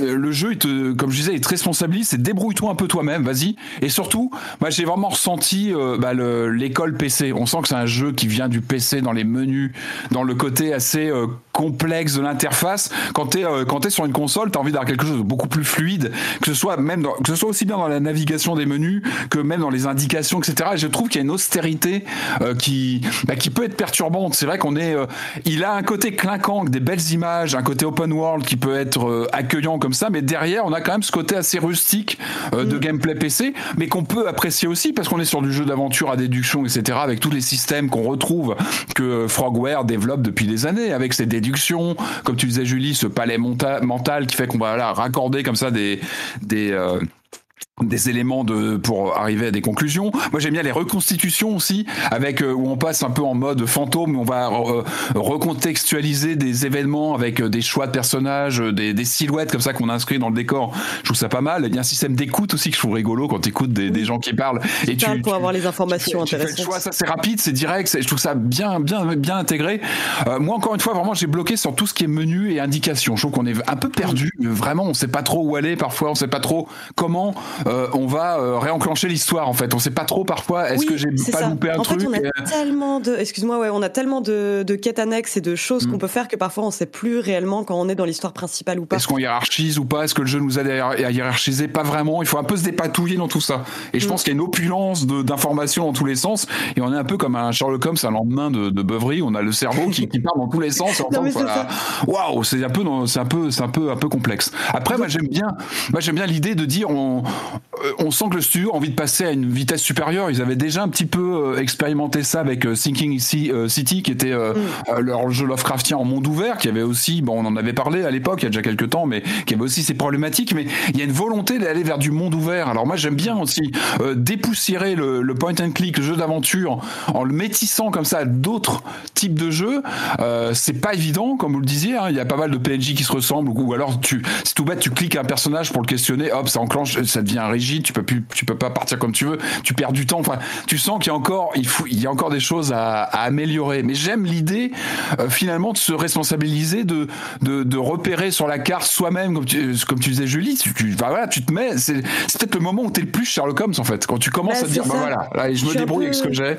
le jeu, il te, comme je disais, il te responsabilise, c'est un peu toi-même, vas-y. Et surtout, moi j'ai vraiment ressenti euh, bah, l'école PC. On sent que c'est un jeu qui vient du PC dans les menus, dans le côté assez euh, complexe de l'interface. Quand tu es, euh, sur une console, tu as envie d'avoir quelque chose de beaucoup plus fluide, que ce soit même que ce soit aussi bien dans la navigation des menus que même dans les indications, etc. Et je trouve qu'il y a une austérité qui, bah, qui peut être perturbante. C'est vrai qu'on est, il a un côté clinquant, des belles images, un côté open world qui peut être accueillant comme ça, mais derrière, on a quand même ce côté assez rustique euh, de mm. gameplay PC, mais qu'on peut apprécier aussi parce qu'on est sur du jeu d'aventure à déduction, etc. Avec tous les systèmes qu'on retrouve que Frogware développe depuis des années, avec ses déductions, comme tu disais Julie, ce palais mental qui fait qu'on va là, raccorder comme ça des des euh, des éléments de pour arriver à des conclusions. Moi j'aime bien les reconstitutions aussi avec euh, où on passe un peu en mode fantôme, on va euh, recontextualiser des événements avec euh, des choix de personnages, des, des silhouettes comme ça qu'on inscrit dans le décor. Je trouve ça pas mal. Il y a un système d'écoute aussi que je trouve rigolo quand tu écoutes des, des gens qui parlent
et tu pour avoir les informations
tu,
intéressantes.
Tu choix, ça c'est rapide, c'est direct, je trouve ça bien bien bien intégré. moi encore une fois vraiment j'ai bloqué sur tout ce qui est menu et indication. Je trouve qu'on est un peu perdu, vraiment on sait pas trop où aller parfois, on sait pas trop comment euh, on va euh, réenclencher l'histoire en fait. On sait pas trop parfois. Est-ce que j'ai pas loupé un
en
truc
fait, on a tellement de, excuse-moi, ouais, on a tellement de, quêtes annexes et de choses qu'on mm. peut faire que parfois on sait plus réellement quand on est dans l'histoire principale ou pas.
Est-ce qu'on hiérarchise ou pas? Est-ce que le jeu nous aide à hiérarchiser Pas vraiment. Il faut un peu se dépatouiller dans tout ça. Et je mm. pense qu'il y a une opulence d'informations dans tous les sens. Et on est un peu comme un Sherlock Holmes un lendemain de, de beuverie. On a le cerveau qui, part dans tous les sens. Waouh, c'est un peu, c'est un peu, c'est un peu, un peu complexe. Après, moi j'aime bien, moi j'aime bien l'idée de dire on, euh, on sent que le studio a envie de passer à une vitesse supérieure. Ils avaient déjà un petit peu euh, expérimenté ça avec euh, Thinking City, qui était mm. leur jeu Lovecraftien en monde ouvert, qui avait aussi, bon, on en avait parlé à l'époque, il y a déjà quelques temps, mais qui avait aussi ses problématiques. Mais il y a une volonté d'aller vers du monde ouvert. Alors moi, j'aime bien aussi dépoussiérer le, point and click, le jeu d'aventure, en le métissant comme ça à d'autres types de jeux. c'est pas évident, comme vous le disiez. Hein. Il y a pas mal de PNJ qui se ressemblent, ou alors tu, c'est tout bête, tu cliques un personnage pour le questionner, hop, ça enclenche, ça devient rigide, tu peux plus, tu peux pas partir comme tu veux, tu perds du temps. Enfin, tu sens qu'il y a encore, il faut, il y a encore des choses à, améliorer. Mais j'aime l'idée euh, finalement de se responsabiliser, de, de, repérer sur la carte soi-même, comme tu, comme tu disais Julie. Tu, tu, voilà, tu te mets. C'est, peut-être le moment où tu es le plus Sherlock Holmes en fait, quand tu commences bah, à te dire, bah voilà, là, je, me débrouille avec ce que j'ai.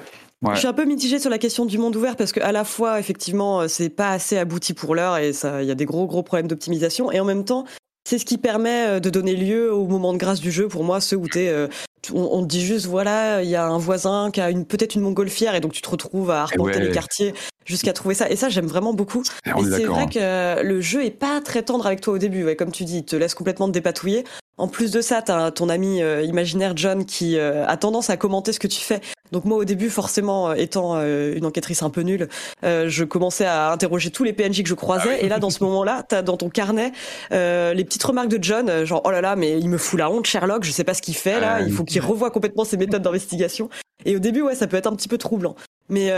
Je suis un peu mitigée sur la question du monde ouvert parce que à la fois effectivement euh, c'est pas assez abouti pour l'heure et ça il y a des gros gros problèmes d'optimisation et en même temps c'est ce qui permet euh, de donner lieu au moment de grâce du jeu pour moi, ceux où t'es, euh, on, te dit juste voilà, il y a un voisin qui a une peut-être une montgolfière et donc tu te retrouves à arpenter les quartiers jusqu'à trouver ça. Et ça, j'aime vraiment beaucoup.
Et
Et c'est vrai
hein.
que le jeu est pas très tendre avec toi au début, ouais, comme tu dis, il te laisse complètement te dépatouiller. En plus de ça, t'as ton ami euh, imaginaire John qui euh, a tendance à commenter ce que tu fais. Donc moi au début, forcément, euh, étant euh, une enquêtrice un peu nulle, euh, je commençais à interroger tous les PNJ que je croisais. Et là, dans ce moment-là, t'as dans ton carnet euh, les petites remarques de John, euh, genre oh là là, mais il me fout la honte, Sherlock, je sais pas ce qu'il fait là,
Ouais.
il faut qu'il revoie complètement ses méthodes d'investigation. Et au début, ouais, ça peut être un petit peu troublant. Mais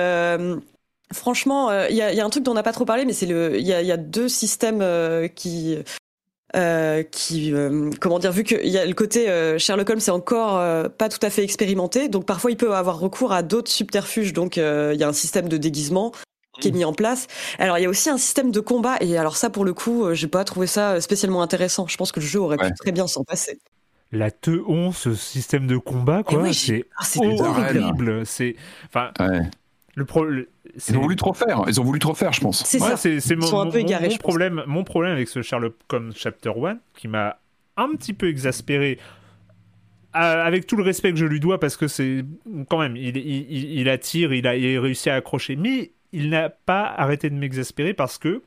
franchement, euh, il y, a, il y a un truc dont on n'a pas trop parlé, mais c'est le, il y a, il y a deux systèmes euh, qui, euh, qui, euh, comment dire, vu qu'il y a le côté euh, Sherlock Holmes c'est encore euh, pas tout à fait expérimenté, donc parfois il peut avoir recours à d'autres subterfuges. Donc euh, il y a un système de déguisement qui est mis en place. Alors il y a aussi un système de combat et alors ça pour le coup, j'ai pas trouvé ça spécialement intéressant. Je pense que le jeu aurait
Ouais.
pu très bien s'en passer.
La teon, ce système de combat, quoi,
oui,
c'est
Ah, c'est
horrible. C'est, enfin,
Ouais.
Le.
Ils ont voulu trop faire. Ils ont voulu trop faire, je pense.
C'est
Ouais,
ça.
c'est mon, problème, mon problème avec ce Sherlock Holmes Chapter 1 qui m'a un petit peu exaspéré. euh, Avec tout le respect que je lui dois, parce que c'est quand même, il, il, il- il attire, il a, il a réussi à accrocher, mais il n'a pas arrêté de m'exaspérer parce que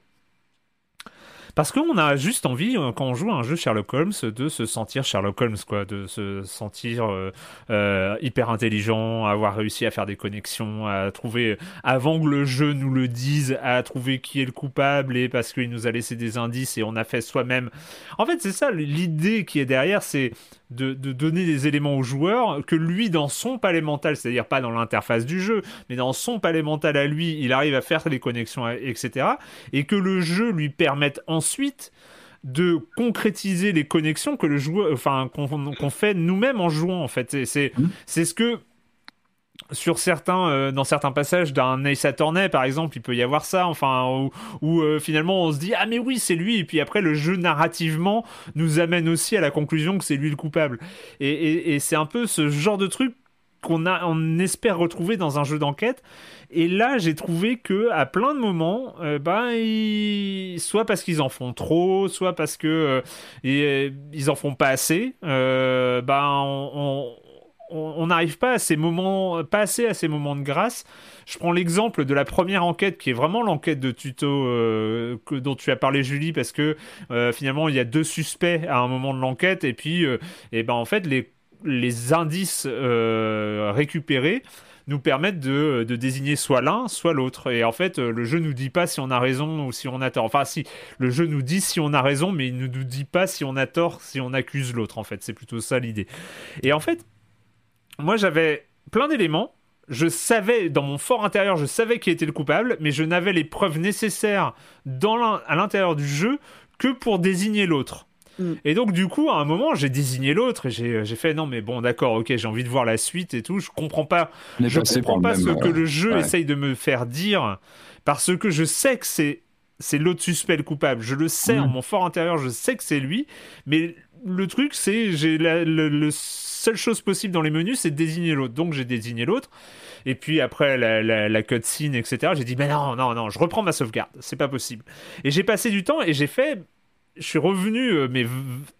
parce qu'on a juste envie, euh, quand on joue à un jeu Sherlock Holmes, de se sentir Sherlock Holmes, quoi, de se sentir euh, euh, hyper intelligent, avoir réussi à faire des connexions, à trouver, avant que le jeu nous le dise, à trouver qui est le coupable, et parce qu'il nous a laissé des indices et on a fait soi-même. En fait, c'est ça, l'idée qui est derrière, c'est de, de donner des éléments au joueur que lui, dans son palais mental, c'est-à-dire pas dans l'interface du jeu, mais dans son palais mental à lui, il arrive à faire les connexions, etc. Et que le jeu lui permette ensuite de concrétiser les connexions que le joueur, enfin, qu'on fait nous-mêmes en jouant, en fait. C'est- C'est c'est ce que sur certains, euh, dans certains passages d'un Ace Attorney, par exemple, il peut y avoir ça, enfin, où, euh, finalement on se dit ah mais oui c'est lui, et puis après le jeu narrativement nous amène aussi à la conclusion que c'est lui le coupable. Et, et- c'est un peu ce genre de truc qu'on a, on espère retrouver dans un jeu d'enquête. Et là, j'ai trouvé que à plein de moments, ben, soit parce qu'ils en font trop, soit parce que ils en font pas assez, ben, on on n'arrive pas à ces moments, pas assez à ces moments de grâce. Je prends l'exemple de la première enquête, qui est vraiment l'enquête de tuto euh, que, dont tu as parlé, Julie, parce que euh, finalement il y a deux suspects à un moment de l'enquête, et puis, euh, et ben en fait les les indices récupérés nous permettent de, de désigner soit l'un, soit l'autre. Et en fait, le jeu nous dit pas si on a raison ou si on a tort. Enfin, si, le jeu nous dit si on a raison, mais il ne nous dit pas si on a tort, si on accuse l'autre, en fait. C'est plutôt ça l'idée. Et en fait, moi j'avais plein d'éléments. Je savais, dans mon fort intérieur, je savais qui était le coupable, mais je n'avais les preuves nécessaires dans à l'intérieur du jeu que pour désigner l'autre.
Mm.
Et donc, du coup, à un moment, j'ai désigné l'autre et j'ai fait non, mais bon, d'accord, ok, j'ai envie de voir la suite et tout. Je comprends pas je comprends pas ce
même,
que le jeu
ouais.
essaye de me faire dire parce que je sais que c'est c'est l'autre suspect le coupable. Je le sais
Mm.
en mon fort intérieur, je sais que c'est lui, mais le truc c'est j'ai la le, le seule chose possible dans les menus c'est de désigner l'autre. Donc j'ai désigné l'autre. Et puis après la, cutscene, etc., j'ai dit, mais non, non, non, je reprends ma sauvegarde, c'est pas possible. Et j'ai passé du temps et j'ai fait, je suis revenu euh, v-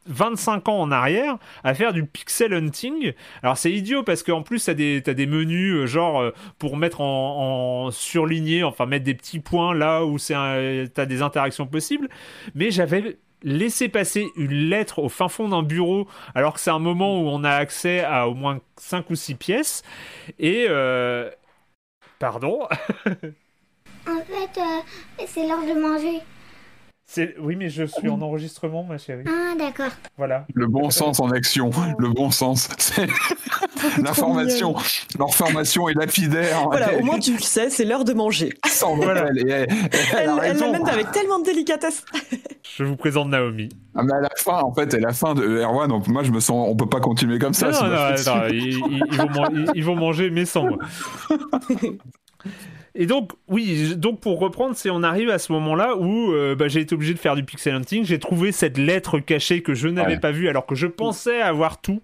25 ans en arrière à faire du pixel hunting. Alors c'est idiot parce qu'en plus t'as des, des menus euh, genre euh, pour mettre en, en surligné, enfin mettre des petits points là où c'est un- t'as des interactions possibles. Mais j'avais laissé passer une lettre au fin fond d'un bureau alors que c'est un moment où on a accès à au moins 5 ou 6 pièces. Et... euh, Pardon
En fait, euh, c'est l'heure de manger.
C'est- Oui, mais je suis en enregistrement, ma chérie.
Ah, d'accord.
Voilà.
Le bon sens en action, le bon sens. C'est l'information. L'information est lapidaire.
Voilà, au moins tu le sais, c'est l'heure de manger.
sans
Voilà.
elle, elle, elle
l'amène avec tellement de délicatesse.
Je vous présente Naomi.
Ah, mais à la fin, en fait, à la fin de Erwan, on- moi je me sens, on peut pas continuer comme ça.
non, non, non,
super-
ils, ils- ils vont man- ils- ils vont manger, mais sans moi. Et donc, oui, donc pour reprendre, c'est on arrive à ce moment-là où euh, bah, j'ai été obligé de faire du pixel hunting. J'ai trouvé cette lettre cachée que je n'avais
Ouais.
pas vue alors que je pensais avoir tout.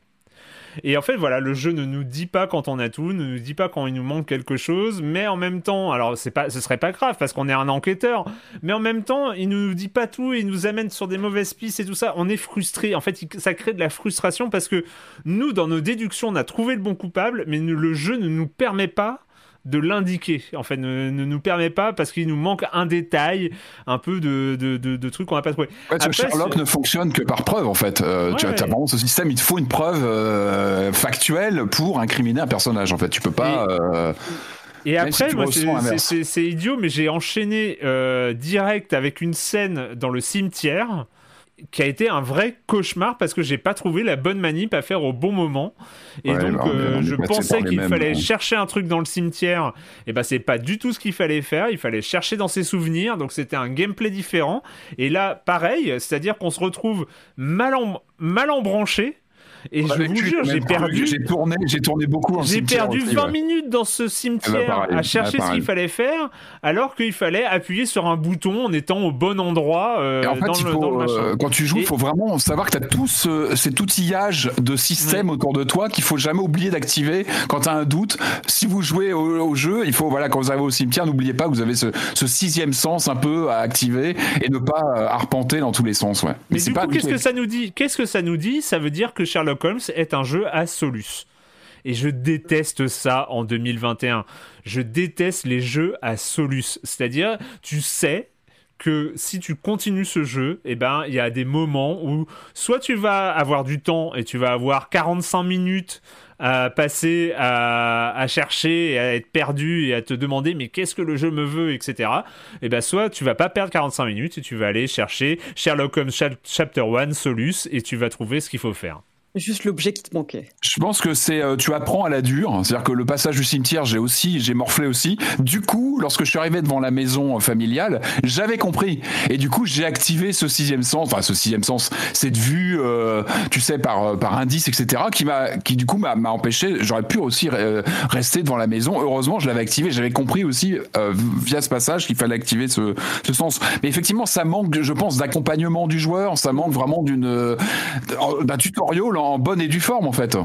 Et en fait, voilà, le jeu ne nous dit pas quand on a tout, ne nous dit pas quand il nous manque quelque chose, mais en même temps, alors c'est pas, ce serait pas grave parce qu'on est un enquêteur, mais en même temps, il ne nous dit pas tout et il nous amène sur des mauvaises pistes et tout ça. On est frustré. En fait, il- ça crée de la frustration parce que nous, dans nos déductions, on a trouvé le bon coupable, mais nous- le jeu ne nous permet pas de l'indiquer. En fait, ne, ne nous permet pas parce qu'il nous manque un détail, un peu de, de, de, de trucs qu'on n'a pas trouvé.
Vois,
Après,
Sherlock ne fonctionne que par preuve en fait. Euh, tu as,
Ouais.
t'as vraiment ce système, il te faut une preuve euh, factuelle pour incriminer un personnage en fait. Tu peux pas. euh,
Et
Même si
après, moi, c'est- idiot, mais j'ai enchaîné euh, direct avec une scène dans le cimetière qui a été un vrai cauchemar parce que j'ai pas trouvé la bonne manip à faire au bon moment. Et
Ouais,
donc,
bah,
euh, je pensais qu'il fallait
hein.
chercher un truc dans le cimetière. Et ben, c'est pas du tout ce qu'il fallait faire. Il fallait chercher dans ses souvenirs. Donc, c'était un gameplay différent. Et là, pareil, c'est-à-dire qu'on se retrouve mal, en, mal embranché. Et je vous jure, j'ai perdu.
J'ai tourné, j'ai tourné beaucoup. en
J'ai
cimetière
perdu
aussi,
20
ouais.
minutes dans ce cimetière
ben, pareil.
à chercher
Ouais,
ce qu'il fallait faire, alors qu'il fallait appuyer sur un bouton en étant au bon endroit euh,
Et en fait,
dans,
il
le,
faut,
dans le machin.
euh, quand tu joues, il
Et-
faut vraiment savoir que tu as tout ce- cet outillage de système autour de toi qu'il faut jamais oublier d'activer quand tu as un doute. Si vous jouez au, au jeu, il faut, voilà, quand vous arrivez au cimetière, n'oubliez pas que vous avez ce, ce sixième sens un peu à activer et ne pas euh, arpenter dans tous les sens. Ouais.
Mais
c'est
du coup, qu'est-ce que ça nous dit? Qu'est-ce que ça nous dit? Ça veut dire que Sherlock Holmes est un jeu à solus. Et je déteste ça en 2021. Je déteste les jeux à solus. C'est-à-dire, tu sais que si tu continues ce jeu, eh ben, il y a des moments où soit tu vas avoir du temps et tu vas avoir 45 minutes à passer à, à chercher et à être perdu et à te demander mais qu'est-ce que le jeu me veut, etc. Et ben soit tu vas pas perdre 45 minutes et tu vas aller chercher Sherlock Holmes Chap- Chapter 1 Solus et tu vas trouver ce qu'il faut faire.
Juste l'objet qui te manquait.
Je pense que c'est euh, tu apprends à la dure, c'est-à-dire que le passage du cimetière, j'ai aussi j'ai morflé aussi. Du coup, lorsque je suis arrivé devant la maison euh, familiale, j'avais compris et du coup, j'ai activé ce sixième sens, enfin ce sixième sens, cette vue euh, tu sais par par indice etc. qui m'a qui du coup m'a empêché, j'aurais pu aussi rester devant la maison. Heureusement, je l'avais activé, j'avais compris aussi via ce passage qu'il fallait activer ce ce sens. Mais effectivement, ça manque je pense d'accompagnement du joueur, ça manque vraiment d'une d'un tutoriel en bonne et due forme en fait.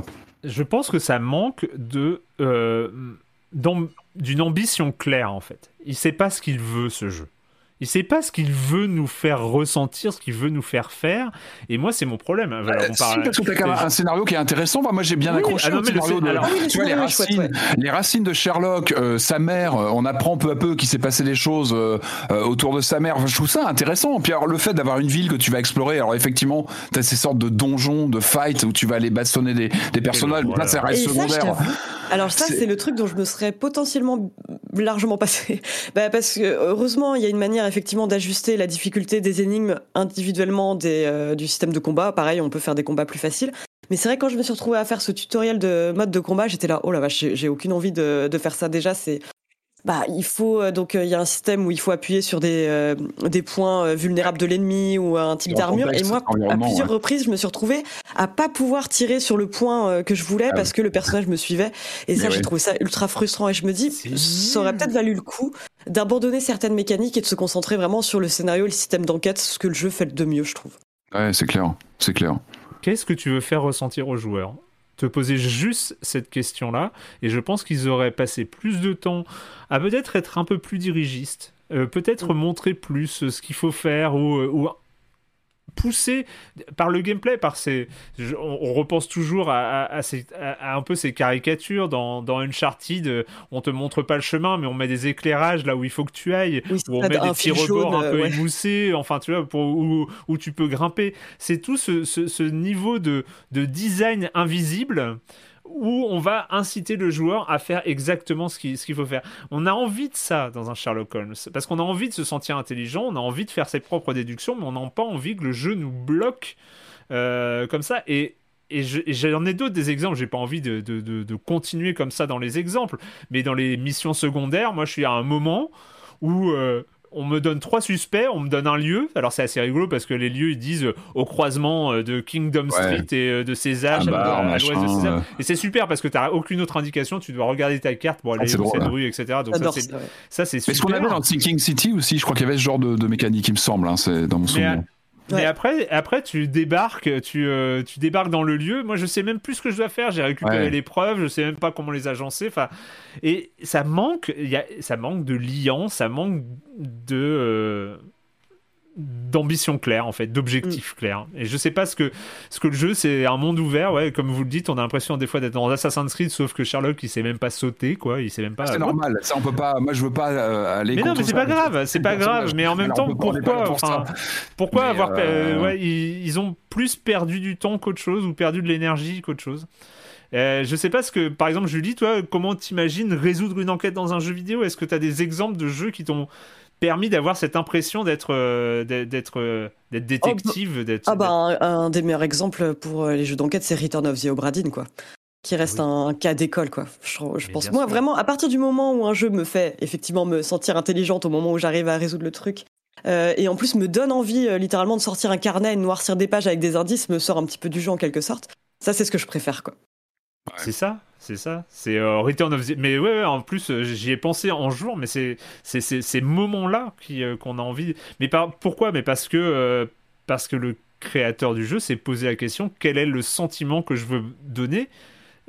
Je pense que ça manque de euh, d'une ambition claire en fait. Il sait pas ce qu'il veut ce jeu. Il sait pas ce qu'il veut nous faire ressentir, ce qu'il veut nous faire faire. Et moi, c'est mon problème. Alors, on
Euh, si,
parle-
parce que t'as quand même un scénario qui est intéressant. Enfin, moi, j'ai bien
Oui,
accroché
ah non,
au
mais le
scénario
scén-
de,
alors- oui,
tu vois, les
chouette,
racines, les racines de Sherlock, euh, sa mère. euh, On apprend peu à peu qu'il s'est passé des choses euh, euh, autour de sa mère. Enfin, je trouve ça intéressant. Puis alors, le fait d'avoir une ville que tu vas explorer. Alors, effectivement, t'as ces sortes de donjons, de fights où tu vas aller bastonner des, des personnages.
voilà.
Là, ça reste
Et ça, je
secondaire.
Alors ça,
C'est-
c'est le truc dont je me serais potentiellement largement passé. Bah, parce que heureusement, il y a une manière effectivement d'ajuster la difficulté des énigmes individuellement euh, du système de combat. Pareil, on peut faire des combats plus faciles. Mais c'est vrai, quand je me suis retrouvée à faire ce tutoriel de mode de combat, j'étais là, oh la vache, j'ai- j'ai aucune envie de, de faire ça. Déjà, c'est... Bah, il faut euh, donc euh, il y a un système où il faut appuyer sur des euh, des points euh, vulnérables de l'ennemi ou un type d'armure. et moi à plusieurs
ouais.
reprises je me suis retrouvée à pas pouvoir tirer sur le point euh, que je voulais
Ah
parce que le personnage me suivait. Et ça j'ai trouvé ça ultra frustrant et je me dis
C'est
ça aurait peut-être valu le coup d'abandonner certaines mécaniques et de se concentrer vraiment sur le scénario et le système d'enquête ce que le jeu fait de mieux je trouve.
Ouais, c'est clair. C'est clair.
Qu'est-ce que tu veux faire ressentir aux joueurs Te poser juste cette question-là, et je pense qu'ils auraient passé plus de temps à peut-être être un peu plus dirigistes, euh, peut-être montrer plus ce qu'il faut faire ou, euh, ou pousser par le gameplay, par je- on, on repense toujours à, à- à ces- à- à un peu ces caricatures dans, dans Uncharted. On te montre pas le chemin, mais on met des éclairages là où il faut que tu ailles,
Oui,
où on met des petits rebords
jaune,
un peu
euh, ouais.
émoussés, enfin tu vois, pour, où, où tu peux grimper. C'est tout ce, ce- ce niveau de, de design invisible où on va inciter le joueur à faire exactement ce qu'il faut faire. On a envie de ça dans un Sherlock Holmes, parce qu'on a envie de se sentir intelligent, on a envie de faire ses propres déductions, mais on n'a pas envie que le jeu nous bloque euh, comme ça. Et et je- et j'en ai d'autres des exemples, j'ai pas envie de continuer comme ça dans les exemples, mais dans les missions secondaires, moi je suis à un moment où euh, on me donne trois suspects, on me donne un lieu. Alors c'est assez rigolo parce que les lieux ils disent euh, au croisement euh, de Kingdom Street et euh, de César, à l'ouest de César.
euh.
Et c'est super parce que t'as aucune autre indication, tu dois regarder ta carte pour aller
Ah,
où
drôle,
cette rue, etc. Donc ça
j'adore
c'est
ça ouais.
ça c'est
Mais
super.
ce qu'on avait dans Sinking City aussi, je crois qu'il y avait ce genre de, de mécanique, il me semble. hein, c'est dans mon souvenir.
mais
Ouais.
après, après, tu débarques, tu, euh, tu débarques dans le lieu. Moi, je sais même plus ce que je dois faire. J'ai récupéré
Ouais.
les preuves, je sais même pas comment les agencer. Enfin, et ça manque, il y a, ça manque de liant, ça manque de, euh, d'ambition claire en fait,
Mm.
d'objectif clair. Et je sais pas ce que ce que le jeu, c'est un monde ouvert, ouais, comme vous le dites, on a l'impression des fois d'être dans Assassin's Creed, sauf que Sherlock, il sait même pas sauter, quoi, il sait même pas.
C'est normal, ça on peut pas. Moi je veux pas euh, aller.
Mais non, mais c'est pas grave, c'est pas grave. Mais en même temps, pourquoi,
pour
enfin,
ça.
pourquoi
Mais,
avoir,
euh,
euh, ouais, ils, ils ont plus perdu du temps qu'autre chose ou perdu de l'énergie qu'autre chose. Euh, je sais pas ce que, par exemple, Julie, toi, comment t'imagines résoudre une enquête dans un jeu vidéo? Est-ce que tu as des exemples de jeux qui t'ont permis d'avoir cette impression d'être euh, d'être d'être euh, d'être détective, d'être
Ah bah un, un des meilleurs exemples pour euh, les jeux d'enquête, c'est Return of the Obra Dinn, quoi. Qui reste un cas d'école, quoi. Je, pense. Moi,
sûr.
vraiment, à partir du moment où un jeu me fait effectivement me sentir intelligente, au moment où j'arrive à résoudre le truc, euh, et en plus me donne envie littéralement de sortir un carnet et de noircir des pages avec des indices, me sort un petit peu du jeu en quelque sorte. Ça, c'est ce que je préfère, quoi.
C'est ça, c'est ça. C'est euh, Return of the... Mais ouais, en plus, euh, j'y ai pensé en jour, mais c'est ces moments-là euh, qu'on a envie. Mais par... pourquoi? Mais parce que, euh, parce que le créateur du jeu s'est posé la question quel est le sentiment que je veux donner?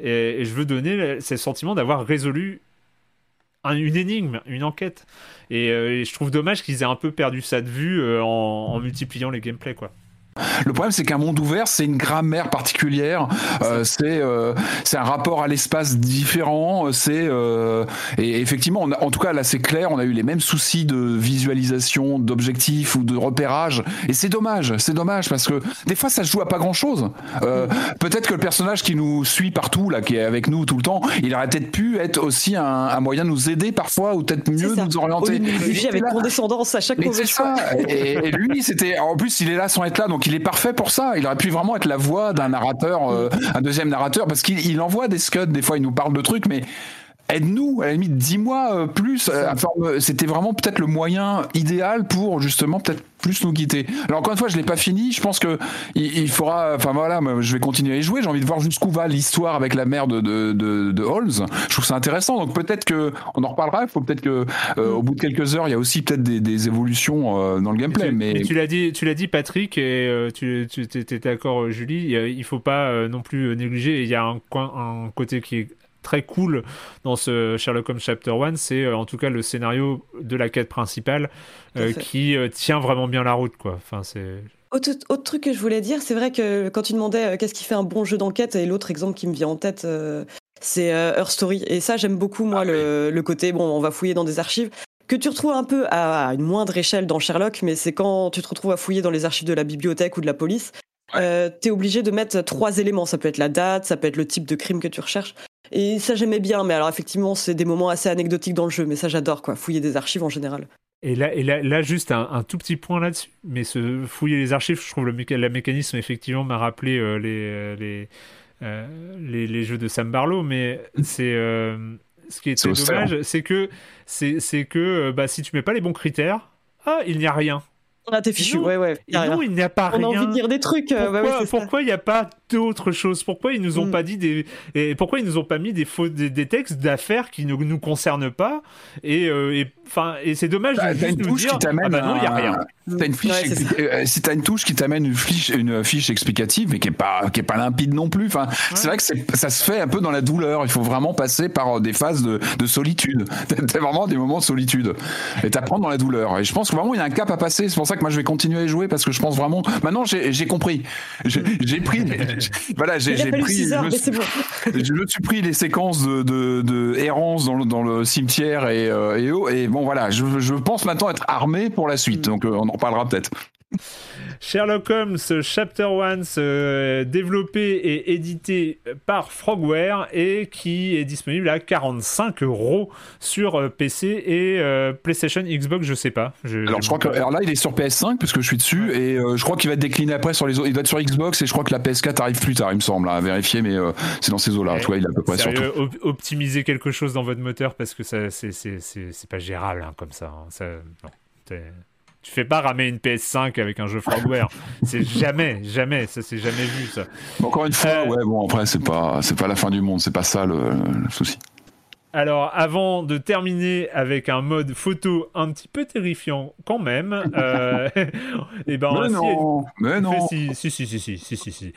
Et, je veux donner le sentiment d'avoir résolu un- une énigme, une enquête. Et, je trouve dommage qu'ils aient un peu perdu ça de vue en, en multipliant les gameplays, quoi.
Le problème, c'est qu'un monde ouvert, c'est une grammaire particulière. Euh, c'est euh, c'est un rapport à l'espace différent. C'est euh, et effectivement, on a- en tout cas là, c'est clair. On a eu les mêmes soucis de visualisation, d'objectifs ou de repérage. Et c'est dommage. C'est dommage parce que des fois, ça se joue à pas grand chose. Peut-être que le personnage qui nous suit partout là, qui est avec nous tout le temps, il aurait peut-être pu être aussi un, un moyen de nous aider parfois ou peut-être mieux
C'est
nous
Au
orienter.
lieu de nous juger avec condescendance à chaque
Mais
mauvais
c'est
choix.
ça. Et, et lui, c'était. En plus, il est là sans être là, donc il est parfait pour ça. Il aurait pu vraiment être la voix d'un narrateur, euh, un deuxième narrateur, parce qu'il il envoie des scuds. Des fois, il nous parle de trucs, mais. Aide-nous, à la limite, dis-moi euh, plus. euh, enfin, euh, C'était vraiment peut-être le moyen idéal pour justement peut-être plus nous quitter. Alors encore une fois, je l'ai pas fini. Je pense que il, il faudra. Enfin voilà, je vais continuer à y jouer. J'ai envie de voir jusqu'où va l'histoire avec la mère de de, de, de Halls. Je trouve ça intéressant. Donc peut-être que on en reparlera. Il faut peut-être que euh, au bout de quelques heures, il y a aussi peut-être des, des évolutions euh, dans le gameplay.
tu,
mais
mais tu l'as dit, tu l'as dit, Patrick, et euh, tu, tu étais d'accord, Julie. Il faut pas euh, non plus négliger. Il y a un coin, un côté qui est très cool dans ce Sherlock Holmes Chapter 1, c'est euh, en tout cas le scénario de la quête principale euh, qui euh, tient vraiment bien la route, quoi. Enfin, c'est
Autre, autre truc que je voulais dire, c'est vrai que quand tu demandais qu'est-ce qui fait un bon jeu d'enquête, et l'autre exemple qui me vient en tête, c'est Her Story. Et ça, j'aime beaucoup, moi, le, le côté, bon, on va fouiller dans des archives, que tu retrouves un peu à, une moindre échelle dans Sherlock, mais c'est quand tu te retrouves à fouiller dans les archives de la bibliothèque ou de la police, euh, t'es obligé de mettre trois éléments. Ça peut être la date, ça peut être le type de crime que tu recherches. Et ça, j'aimais bien, mais alors effectivement, c'est des moments assez anecdotiques dans le jeu, mais ça, j'adore, quoi, fouiller des archives en général.
Et là, et là, là juste un, un tout petit point là-dessus. Mais ce fouiller les archives, je trouve le méca- la mécanisme effectivement m'a rappelé euh, les, euh, les, euh, les les jeux de Sam Barlow. Mais c'est euh, ce qui est
C'est
dommage, c'est que c'est c'est que bah, si tu mets pas les bons critères, ah il n'y a rien.
Ah, t'es fichu,
Non.
ouais, a
non, il n'y a pas
On
rien.
a envie de dire des trucs. euh, bah
Pourquoi il n'y a pas d'autres choses? Pourquoi ils nous ont
Mm.
pas dit des et pourquoi ils nous ont pas mis des faux des, des textes d'affaires qui ne nous concernent pas? Et euh, et enfin et c'est dommage
T'as
de
t'as
juste
une
nous
touche
dire
qui t'amène
ah bah non il y a rien.
T'as une fiche
Ouais,
expli- euh, si t'as une touche qui t'amène une fiche une fiche explicative mais qui est pas qui est pas limpide non plus. Enfin c'est vrai que ça se fait un peu dans la douleur. Il faut vraiment passer par des phases de, de solitude. T'as vraiment des moments de solitude. Et t'apprends dans la douleur. Et je pense que vraiment il y a un cap à passer. C'est pour ça que moi je vais continuer à y jouer parce que je pense vraiment maintenant j'ai compris j'ai pris voilà j'ai pris
6
je me suis-
c'est bon.
je me suis pris les séquences de, de, de errance dans le, dans le cimetière et, euh, et, et bon voilà, je, je pense maintenant être armé pour la suite, donc euh, on en reparlera peut-être.
Sherlock Holmes Chapter 1 euh, développé et édité par Frogware et qui est disponible à 45 euros sur euh, PC et euh, PlayStation, Xbox, je sais pas. Je,
Alors je crois que alors là il est sur PS5 parce que je suis dessus et euh, je crois qu'il va être décliné après sur les autres. Il doit être sur Xbox et je crois que la PS4 arrive plus tard, il me semble, à vérifier, mais c'est dans ces eaux-là.
Ouais.
Tu vois, il est à peu près sur
op- optimiser quelque chose dans votre moteur parce que ça c'est pas gérable hein, comme ça. hein. Ça- non. Tu fais pas ramer une PS5 avec un jeu Frogware. c'est jamais, jamais, ça c'est jamais vu ça.
Encore une fois,
Euh,
ouais, bon après c'est pas c'est pas la fin du monde, c'est pas ça le, le souci.
Alors, avant de terminer avec un mode photo un petit peu terrifiant quand même, euh, et ben,
mais non, mais non.
Si, si, si, si, si, si, si, si.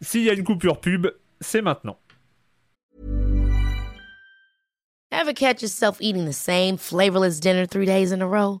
S'il y a une coupure pub, c'est maintenant.
Ever catch yourself eating the same flavorless dinner three days in a row?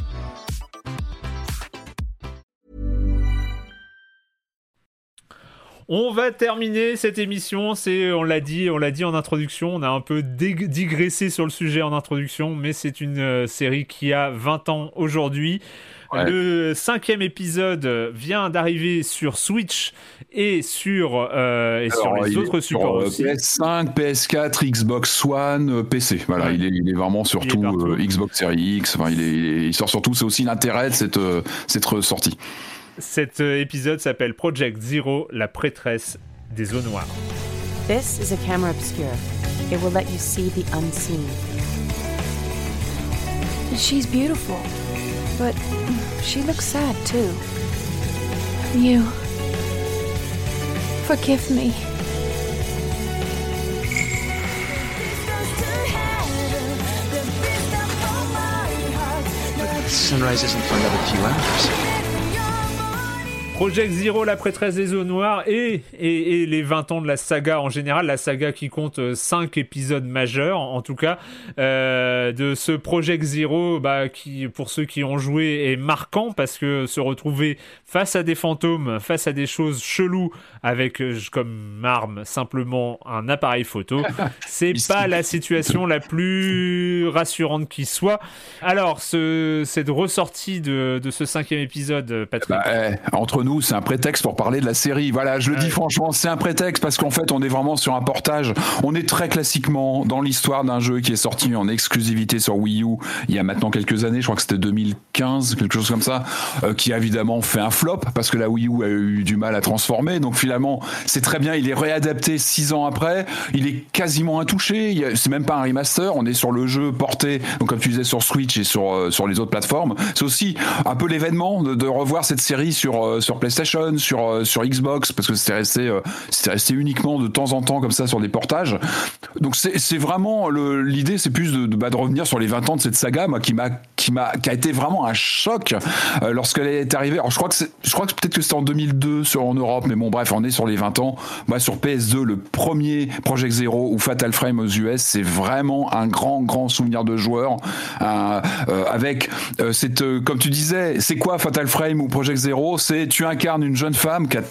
On va terminer cette émission. C'est, on l'a dit, on l'a dit en introduction. On a un peu dig- digressé sur le sujet en introduction, mais c'est une euh, série qui a 20 ans aujourd'hui.
Ouais.
Le cinquième épisode vient d'arriver sur Switch et sur, euh, et sur
Alors,
les autres supports
euh,
aussi.
PS5, PS4, Xbox One, euh, PC. Voilà,
Ouais.
il, est, il est vraiment surtout euh, Xbox Series X. Enfin, il, est, il est- il sort surtout. C'est aussi l'intérêt de cette, euh, cette ressortie.
Cet euh, épisode s'appelle Project Zero, la prêtresse des eaux noires.
This is a camera obscura. It will let you see the unseen.
She's beautiful, but she looks sad too. You. Forgive me.
Sunrise isn't for another few hours.
Project Zero, la prêtresse des eaux noires et, et, et les 20 ans de la saga en général, la saga qui compte 5 épisodes majeurs en, tout cas, euh, de ce Project Zero bah, qui pour ceux qui ont joué est marquant parce que se retrouver face à des fantômes, face à des choses cheloues avec euh, comme arme simplement un appareil photo, c'est pas la situation la plus rassurante qui soit. Alors ce, cette ressortie de, de ce cinquième épisode, Patrick?
Bah, eh, entre nous, c'est un prétexte pour parler de la série. Voilà, je le dis franchement, c'est un prétexte parce qu'en fait, on est vraiment sur un portage. On est très classiquement dans l'histoire d'un jeu qui est sorti en exclusivité sur Wii U il y a maintenant quelques années, je crois que c'était 2015, quelque chose comme ça, euh, qui a évidemment fait un flop parce que la Wii U a eu du mal à transformer. Donc finalement, c'est très bien, il est réadapté six ans après, il est quasiment intouché, c'est même pas un remaster, on est sur le jeu porté, donc comme tu disais, sur Switch et sur, euh, sur les autres plateformes. C'est aussi un peu l'événement de, de revoir cette série sur, euh, sur PlayStation, sur, euh, sur Xbox, parce que c'était resté, euh, c'était resté uniquement de temps en temps comme ça sur des portages. Donc c'est vraiment l'idée, c'est plus de, de, bah, de revenir sur les 20 ans de cette saga, moi qui m'a qui m'a qui a été vraiment un choc euh, lorsqu'elle est arrivée. Alors je crois que je crois que peut-être que c'était en 2002 sur en Europe, mais bon bref, on est sur les 20 ans. Moi sur PS2, le premier Project Zero ou Fatal Frame aux US, c'est vraiment un grand grand souvenir de joueur Un, euh, avec euh, cette euh, comme tu disais, c'est quoi Fatal Frame ou Project Zero? C'est tu incarnes une jeune femme qui a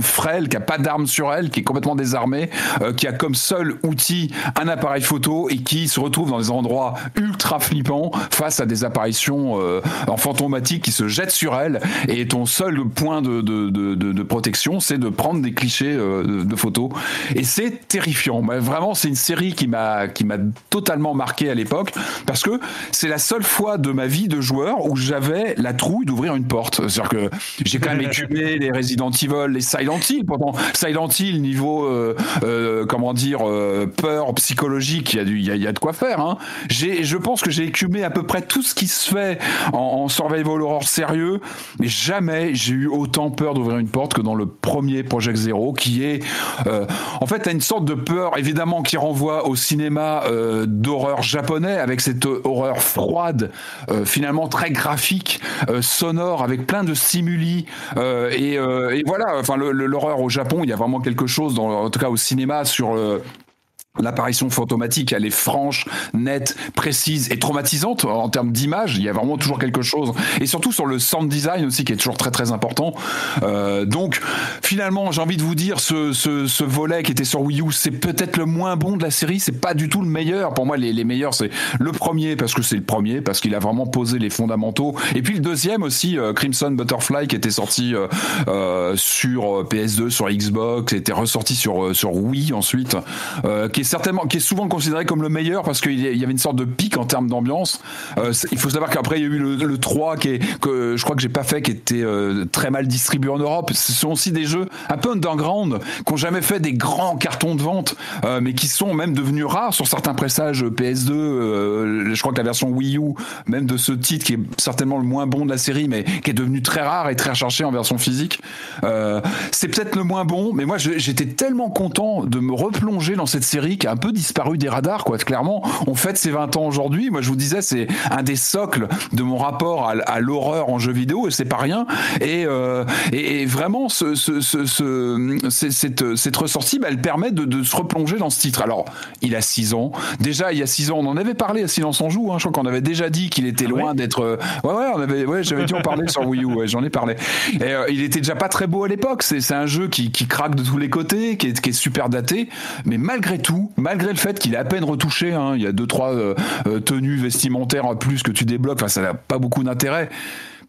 frêle, qui a pas d'armes sur elle, qui est complètement désarmée, euh, qui a comme seul outil un appareil photo et qui se retrouve dans des endroits ultra flippants face à des apparitions euh, en fantomatiques qui se jettent sur elle. Et ton seul point de, de, de, de- protection, c'est de prendre des clichés euh, de, de photos. Et c'est terrifiant. Mais vraiment, c'est une série qui m'a qui m'a totalement marqué à l'époque parce que c'est la seule fois de ma vie de joueur où j'avais la trouille d'ouvrir une porte. C'est-à-dire que j'ai quand même écumé les Resident Evil, les Silent Hill. Pourtant, Silent Hill niveau euh, euh, comment dire euh, peur psychologique, il y y a, y a de quoi faire. Hein. Je pense que j'ai écumé à peu près tout ce qui se fait en, en survival horror sérieux, mais jamais j'ai eu autant peur d'ouvrir une porte que dans le premier Project Zero, qui est en fait à une sorte de peur évidemment qui renvoie au cinéma d'horreur japonais avec cette horreur froide, finalement très graphique, sonore, avec plein de stimuli et, et voilà. L'horreur au Japon, il y a vraiment quelque chose, dans, en tout cas au cinéma, sur le L'apparition fantomatique, elle est franche, nette, précise et traumatisante en termes d'image. Il y a vraiment toujours quelque chose. Et surtout sur le sound design aussi, qui est toujours très très important. Euh, donc, finalement, j'ai envie de vous dire, ce, ce, ce volet qui était sur Wii U, c'est peut-être le moins bon de la série. C'est pas du tout le meilleur. Pour moi, les, les meilleurs, c'est le premier parce que c'est le premier, parce qu'il a vraiment posé les fondamentaux. Et puis le deuxième aussi, euh, Crimson Butterfly, qui était sorti euh, euh, sur PS2, sur Xbox, était ressorti sur euh, sur Wii ensuite, euh, qui est certainement, qui est souvent considéré comme le meilleur parce qu'il y avait une sorte de pic en termes d'ambiance. Euh, il faut savoir qu'après il y a eu le, le 3 qui est, que je crois que j'ai pas fait, qui était euh, très mal distribué en Europe. Ce sont aussi des jeux un peu underground, qui ont jamais fait des grands cartons de vente, euh, mais qui sont même devenus rares sur certains pressages PS2. Euh, je crois que la version Wii U, même de ce titre qui est certainement le moins bon de la série, mais qui est devenu très rare et très recherché en version physique. C'est peut-être le moins bon, mais moi j'étais tellement content de me replonger dans cette série qui a un peu disparu des radars, quoi. Clairement, on fête ses 20 ans aujourd'hui. Moi, je vous disais, c'est un des socles de mon rapport à, à l'horreur en jeu vidéo, et c'est pas rien. Et, euh, et, et, vraiment, ce, ce, ce, cette, cette ressortie, bah, elle permet de, de, se replonger dans ce titre. Alors, il a 6 ans. Déjà, il y a 6 ans, on en avait parlé à Silence en joue. Hein. Je crois qu'on avait déjà dit qu'il était ah loin ouais d'être. Euh, ouais, ouais, on avait, ouais, j'avais dû en parler sur Wii U. Ouais, j'en ai parlé. Et euh, il était déjà pas très beau à l'époque. C'est un jeu qui, qui craque de tous les côtés, qui est, qui est super daté. Mais malgré tout, malgré le fait qu'il est à peine retouché, hein, il y a deux trois euh, euh, tenues vestimentaires en plus que tu débloques. Ça n'a pas beaucoup d'intérêt.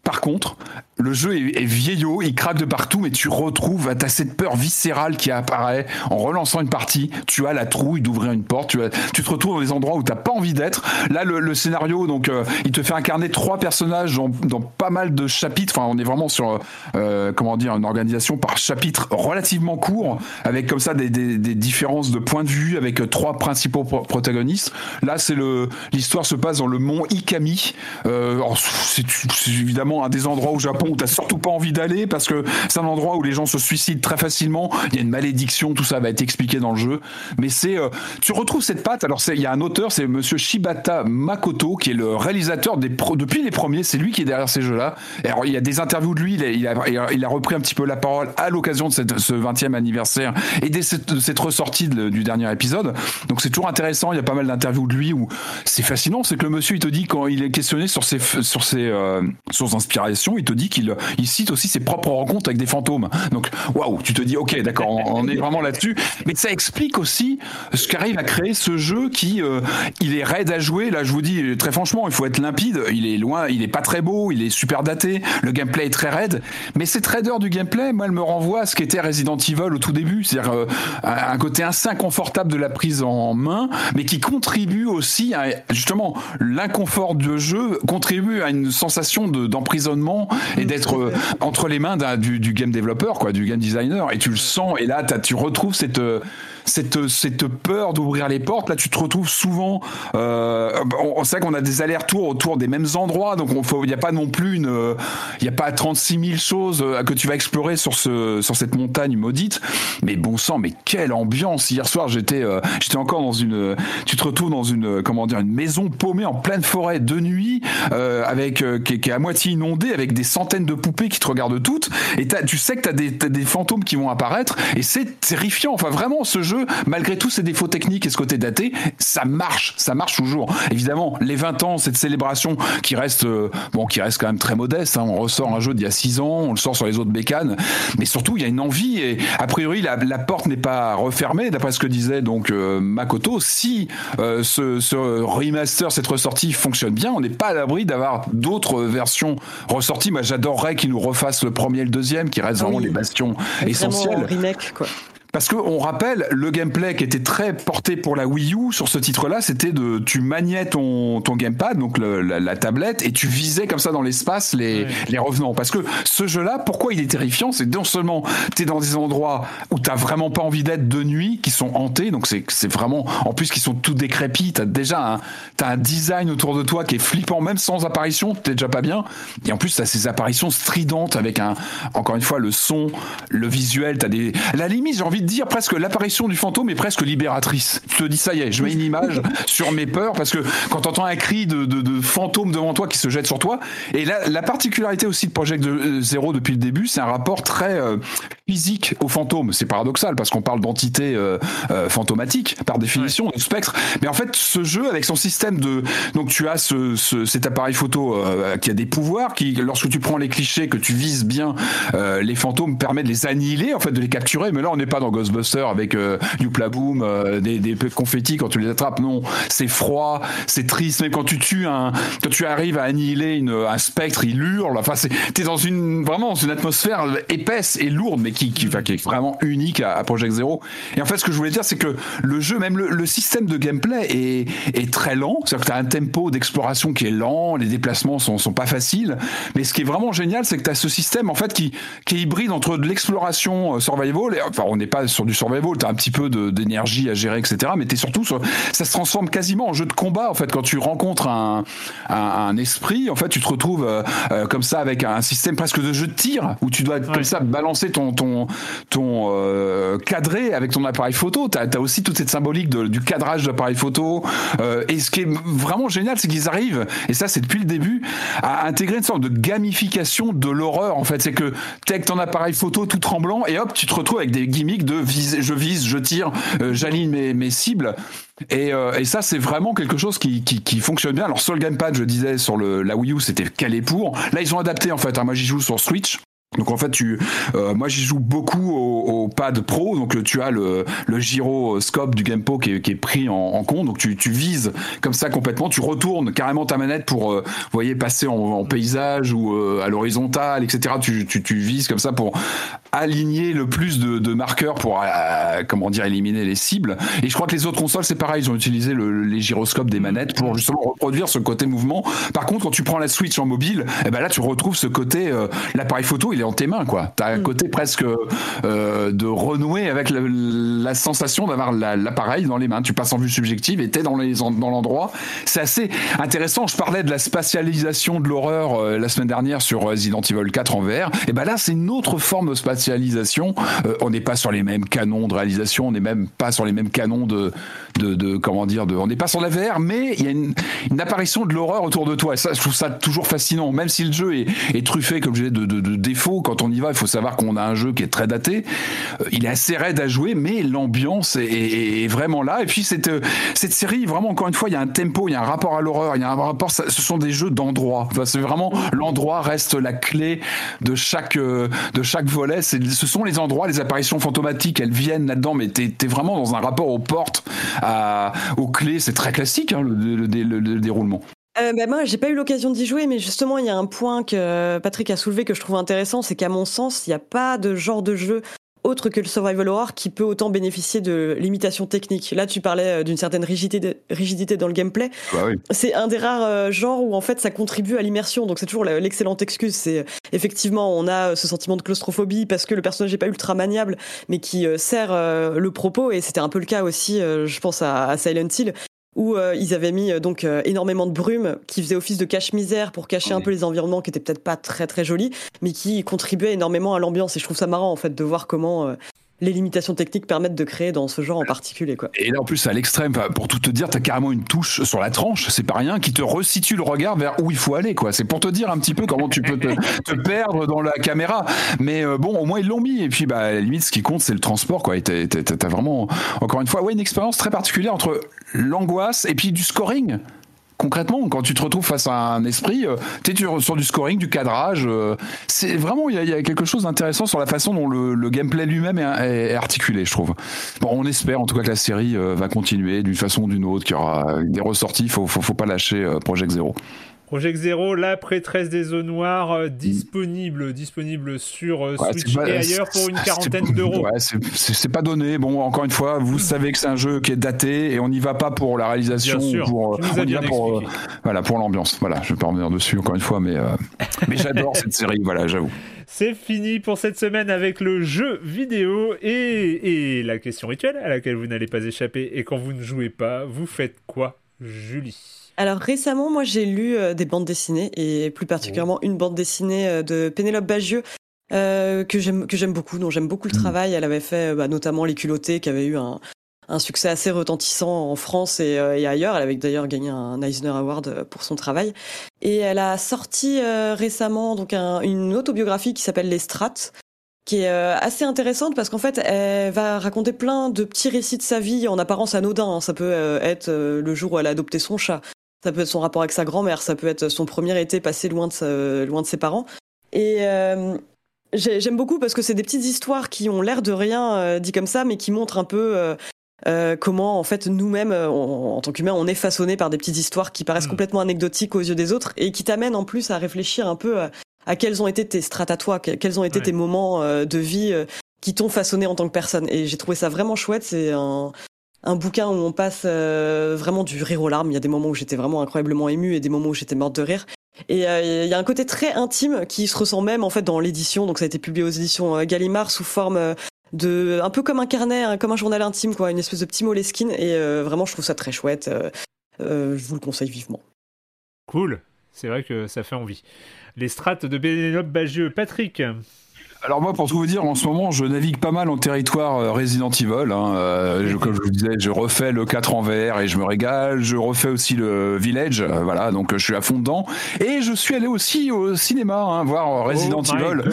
Par contre, le jeu est, vieillot, il craque de partout, mais tu retrouves, t'as cette peur viscérale qui apparaît en relançant une partie. Tu as la trouille d'ouvrir une porte. Tu, tu, te retrouves dans des endroits où t'as pas envie d'être. Là, le, scénario, donc, euh, il te fait incarner trois personnages dans, dans, pas mal de chapitres. Enfin, on est vraiment sur, euh, comment dire, une organisation par chapitre relativement court, avec comme ça des, des, différences de point de vue, avec euh, trois principaux pro protagonistes. Là, c'est le, l'histoire se passe dans le mont Ikami. Euh, c'est évidemment un des endroits au Japon où t'as surtout pas envie d'aller parce que c'est un endroit où les gens se suicident très facilement. Il y a une malédiction, tout ça va être expliqué dans le jeu. Mais c'est, euh, tu retrouves cette patte. Alors il y a un auteur, c'est Monsieur Shibata Makoto qui est le réalisateur depuis les premiers. C'est lui qui est derrière ces jeux-là. Alors il y a des interviews de lui. Il a, il a, repris un petit peu la parole à l'occasion de ce 20e anniversaire et de cette, ressortie du dernier épisode. Donc c'est toujours intéressant. Il y a pas mal d'interviews de lui où c'est fascinant. C'est que le monsieur il te dit quand il est questionné sur ses sur ses euh, sur ses inspiration, il te dit qu'il il cite aussi ses propres rencontres avec des fantômes. Donc, waouh, tu te dis, ok, d'accord, on, est vraiment là-dessus. Mais ça explique aussi ce qu'arrive à créer ce jeu qui, euh, il est raide à jouer. Là, je vous dis très franchement, il faut être limpide. Il est loin, il est pas très beau, il est super daté. Le gameplay est très raide. Mais cette raideur du gameplay, moi, elle me renvoie à ce qu'était Resident Evil au tout début. C'est-à-dire euh, un côté assez inconfortable de la prise en main, mais qui contribue aussi à, justement, l'inconfort du jeu contribue à une sensation d'emprisonnement d'emprisonnement et d'être euh, entre les mains du, du, game développeur, quoi, du game designer. Et tu le sens. Et là, tu retrouves cette cette, cette peur d'ouvrir les portes. Là, tu te retrouves souvent. Euh, on, sait qu'on a des allers-retours autour des mêmes endroits, donc il n'y a pas non plus une. Il n'y a pas 36 000 choses euh, que tu vas explorer sur, ce, sur cette montagne maudite. Mais bon sang, mais quelle ambiance Hier soir, j'étais euh, j'étais encore dans une. Tu te retrouves dans une comment dire une maison paumée en pleine forêt de nuit, euh, avec euh, qui, est à moitié inondée, avec des centaines de poupées qui te regardent toutes. Et tu sais que tu as des, des fantômes qui vont apparaître, et c'est terrifiant. Enfin, vraiment, ce jeu, malgré tous ses défauts techniques et ce côté daté, ça marche, ça marche toujours. Évidemment, les 20 ans, cette célébration qui reste, euh, bon, qui reste quand même très modeste. Hein. On ressort un jeu d'il y a 6 ans, on le sort sur les autres bécanes, mais surtout il y a une envie et a priori la, la porte n'est pas refermée, d'après ce que disait donc euh, Makoto. Si euh, ce, ce, remaster, cette ressortie fonctionne bien, on n'est pas à l'abri d'avoir d'autres versions ressorties. Moi, j'adorerais qu'ils nous refassent le premier et le deuxième, qui restent ah oui. vraiment les bastions essentiels.
remake, quoi.
Parce que on rappelle le gameplay qui était très porté pour la Wii U sur ce titre-là, c'était de tu maniais ton ton gamepad, donc le, la, la, tablette, et tu visais comme ça dans l'espace les les revenants. Parce que ce jeu-là, pourquoi il est terrifiant, c'est non seulement t'es dans des endroits où t'as vraiment pas envie d'être de nuit, qui sont hantés, donc c'est vraiment en plus qui sont tout décrépits. T'as déjà un t'as un design autour de toi qui est flippant, même sans apparition, t'es déjà pas bien. Et en plus t'as ces apparitions stridentes avec un encore une fois le son, le visuel. T'as des la limite j'ai envie de dire presque l'apparition du fantôme est presque libératrice. Tu te dis ça y est, je mets une image sur mes peurs parce que quand t'entends un cri de, de, de, fantôme devant toi qui se jette sur toi, et là, la particularité aussi de Project Zero depuis le début, c'est un rapport très euh, physique au fantôme. C'est paradoxal parce qu'on parle d'entité euh, euh, fantomatique par définition, ouais. de spectre. Mais en fait, ce jeu avec son système de donc tu as ce, ce cet appareil photo euh, qui a des pouvoirs qui lorsque tu prends les clichés que tu vises bien les fantômes permet de les annihiler en fait de les capturer. Mais là, on n'est pas dans Ghostbusters avec euh, Youpla Boom, euh, des, des confettis quand tu les attrapes. Non, c'est froid, c'est triste. Même quand tu tues un, quand tu arrives à annihiler un spectre, il hurle. Enfin, t'es dans une vraiment dans une atmosphère épaisse et lourde, mais qui, qui, qui est vraiment unique à, Project Zero. Et en fait, ce que je voulais dire, c'est que le jeu, même le, système de gameplay est, très lent. C'est-à-dire que t'as un tempo d'exploration qui est lent, les déplacements sont, sont pas faciles. Mais ce qui est vraiment génial, c'est que t'as ce système en fait qui, qui est hybride entre de l'exploration euh, survival. Et, enfin, on n'est pas sur du survival. T'as un petit peu d'énergie à gérer, etc. Mais t'es surtout sur, ça se transforme quasiment en jeu de combat en fait quand tu rencontres un, un, un esprit. En fait, tu te retrouves euh, euh, comme ça avec un système presque de jeu de tir où tu dois comme ça balancer ton ton ton euh, cadré avec ton appareil photo. T'as as aussi toute cette symbolique de, du cadrage d'appareil photo. Euh, et ce qui est vraiment génial, c'est qu'ils arrivent et ça c'est depuis le début à intégrer une sorte de gamification de l'horreur. En fait, c'est que t'es avec ton appareil photo tout tremblant et hop, tu te retrouves avec des gimmicks de je vise, je tire, euh, j'aligne mes, cibles. Et, euh, et, ça, c'est vraiment quelque chose qui, fonctionne bien. Alors sur le gamepad, je disais sur le, la Wii U, c'était calé pour. Là, ils ont adapté en fait. Hein. Moi, j'y joue sur Switch. Donc en fait, tu, euh, moi j'y joue beaucoup au, au, pad pro, donc tu as le, le gyroscope du Gamepad qui est, qui est pris en, en, compte, donc tu, tu vises comme ça complètement, tu retournes carrément ta manette pour, euh, voyez, passer en, en paysage ou euh, à l'horizontale, etc. Tu, tu, tu, vises comme ça pour aligner le plus de, de marqueurs pour, euh, comment dire, éliminer les cibles. Et je crois que les autres consoles c'est pareil, ils ont utilisé le, les gyroscopes des manettes pour justement reproduire ce côté mouvement. Par contre, quand tu prends la Switch en mobile, eh ben là tu retrouves ce côté, l'appareil photo, il est en tes mains, quoi. T'as un mm. côté presque euh, de renouer avec la, la sensation d'avoir l'appareil dans les mains. Tu passes en vue subjective et t'es dans les dans l'endroit. C'est assez intéressant. Je parlais de la spatialisation de l'horreur euh, la semaine dernière sur Resident Evil 4 en VR. Et ben là, c'est une autre forme de spatialisation. Euh, on n'est pas sur les mêmes canons de réalisation. On n'est même pas sur les mêmes canons de de, de comment dire. De, on n'est pas sur la VR, mais il y a une, une apparition de l'horreur autour de toi. Et ça, je trouve ça toujours fascinant. Même si le jeu est, est truffé, comme je disais, de, de, de défauts quand on y va, il faut savoir qu'on a un jeu qui est très daté. Euh, il est assez raide à jouer, mais l'ambiance est, vraiment là. Et puis cette, euh, cette série, vraiment, encore une fois, il y a un tempo, il y a un rapport à l'horreur, il y a un rapport. Ce sont des jeux d'endroit. C'est vraiment l'endroit reste la clé de chaque euh, de chaque volet. Ce sont les endroits, les apparitions fantomatiques, elles viennent là-dedans, mais t'es es vraiment dans un rapport aux portes, aux clés. C'est très classique hein, le déroulement.
Euh, bah moi, j'ai pas eu l'occasion d'y jouer, mais justement, il y a un point que Patrick a soulevé que je trouve intéressant, c'est qu'à mon sens, il n'y a pas de genre de jeu autre que le survival horror qui peut autant bénéficier de limitations techniques. Là, tu parlais euh, d'une certaine rigidité, rigidité dans le gameplay.
Bah oui.
C'est un des rares euh, genres où en fait ça contribue à l'immersion. Donc c'est toujours l'excellente excuse. C'est euh, effectivement on a ce sentiment de claustrophobie parce que le personnage n'est pas ultra maniable, mais qui sert le propos. Et c'était un peu le cas aussi, je pense à, à Silent Hill, où euh, ils avaient mis euh, donc euh, énormément de brume qui faisait office de cache-misère pour cacher oui. un peu les environnements qui étaient peut-être pas très très jolis, mais qui contribuaient énormément à l'ambiance. Et je trouve ça marrant en fait de voir comment les limitations techniques permettent de créer dans ce genre en particulier. Quoi.
Et là, en plus, à l'extrême, pour tout te dire, t'as carrément une touche sur la tranche, c'est pas rien, qui te resitue le regard vers où il faut aller. quoi. C'est pour te dire un petit peu comment tu peux te, te perdre dans la caméra. Mais euh, bon, au moins, ils l'ont mis. Et puis, bah, à la limite, ce qui compte, c'est le transport. quoi. Et t'as vraiment, encore une fois, ouais, une expérience très particulière entre l'angoisse et puis du scoring concrètement, quand tu te retrouves face à un esprit, euh, tu es sur du scoring, du cadrage. Euh, c'est vraiment, il y, y, a quelque chose d'intéressant sur la façon dont le, le gameplay lui-même est, est, articulé, je trouve. Bon, on espère en tout cas que la série euh, va continuer d'une façon ou d'une autre, qu'il y aura des ressorties. Faut, faut, faut pas lâcher Project Zero.
Project Zero, la prêtresse des eaux noires, euh, disponible, disponible sur euh,
ouais,
Switch
pas,
et ailleurs pour une quarantaine d'euros.
Ouais, c'est pas donné. Bon, encore une fois, vous savez que c'est un jeu qui est daté et on n'y va pas pour la réalisation, pour, on y va pour, euh, voilà, pour l'ambiance. Voilà, je vais pas revenir dessus encore une fois, mais, euh, mais j'adore cette série, voilà, j'avoue.
C'est fini pour cette semaine avec le jeu vidéo et, et la question rituelle à laquelle vous n'allez pas échapper. Et quand vous ne jouez pas, vous faites quoi, Julie?
Alors récemment, moi j'ai lu euh, des bandes dessinées et plus particulièrement oh. une bande dessinée euh, de Pénélope Bagieux euh, que j'aime que j'aime beaucoup, dont j'aime beaucoup le mmh. travail. Elle avait fait bah, notamment Les Culottés, qui avait eu un, un succès assez retentissant en France et, euh, et ailleurs. Elle avait d'ailleurs gagné un Eisner Award pour son travail. Et elle a sorti euh, récemment donc un, une autobiographie qui s'appelle Les Strates qui est euh, assez intéressante parce qu'en fait, elle va raconter plein de petits récits de sa vie en apparence anodins. Hein. Ça peut euh, être euh, le jour où elle a adopté son chat, ça peut être son rapport avec sa grand-mère, ça peut être son premier été passé loin de, sa, loin de ses parents. Et, euh, J'aime beaucoup parce que c'est des petites histoires qui ont l'air de rien euh, dit comme ça, mais qui montrent un peu euh, euh, comment en fait nous-mêmes, en tant qu'humains, on est façonnés par des petites histoires qui paraissent complètement anecdotiques aux yeux des autres et qui t'amènent en plus à réfléchir un peu à, quels ont été tes strates à toi, quels ont été tes moments de vie qui t'ont façonné en tant que personne. Et j'ai trouvé ça vraiment chouette. C'est un, un bouquin où on passe vraiment du rire aux larmes. Il y a des moments où j'étais vraiment incroyablement ému et des moments où j'étais morte de rire. Et euh, il y a un côté très intime qui se ressent même en fait dans l'édition. Donc ça a été publié aux éditions euh, Gallimard sous forme euh, de un peu comme un carnet, hein, comme un journal intime, quoi, une espèce de petit moleskine. Et vraiment, je trouve ça très chouette. je vous le conseille vivement.
Cool. C'est vrai que ça fait envie. Les strates de Bénélope Bagieux. Patrick
alors moi, pour tout vous dire, en ce moment, je navigue pas mal en territoire euh, Resident Evil. Hein. Euh, comme je vous disais, je refais le 4 en VR et je me régale. Je refais aussi le Village, euh, voilà, donc je suis à fond dedans. Et je suis allé aussi au cinéma hein, voir Resident oh Evil.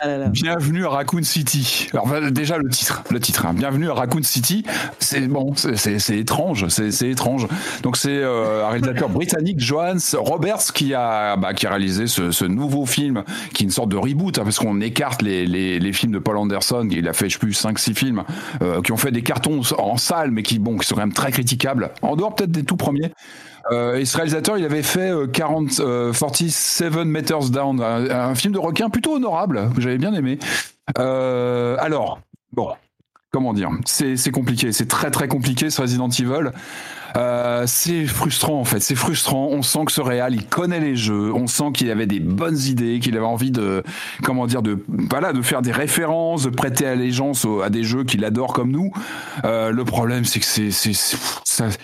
Ah Bienvenue à Raccoon City. Alors déjà le titre, le titre. Hein. Bienvenue à Raccoon City. C'est bon, c'est étrange, c'est étrange. Donc c'est un réalisateur britannique, Johannes Roberts, qui a bah, qui a réalisé ce, ce, nouveau film, qui est une sorte de reboot, hein, parce qu'on écarte les les, films de Paul Anderson, il a fait, je sais plus, 5-6 films, euh, qui ont fait des cartons en salle, mais qui, bon, qui sont quand même très critiquables, en dehors peut-être des tout premiers. Euh, et ce réalisateur, il avait fait 40, euh, 47 Meters Down, un, film de requin plutôt honorable, que j'avais bien aimé. alors, bon, comment dire, c'est compliqué, c'est très très compliqué ce Resident Evil. Euh, c'est frustrant en fait, c'est frustrant. On sent que ce réal, il connaît les jeux, on sent qu'il avait des bonnes idées, qu'il avait envie de, comment dire, de, voilà, de faire des références, de prêter allégeance à des jeux qu'il adore comme nous. Euh, le problème, c'est que c'est,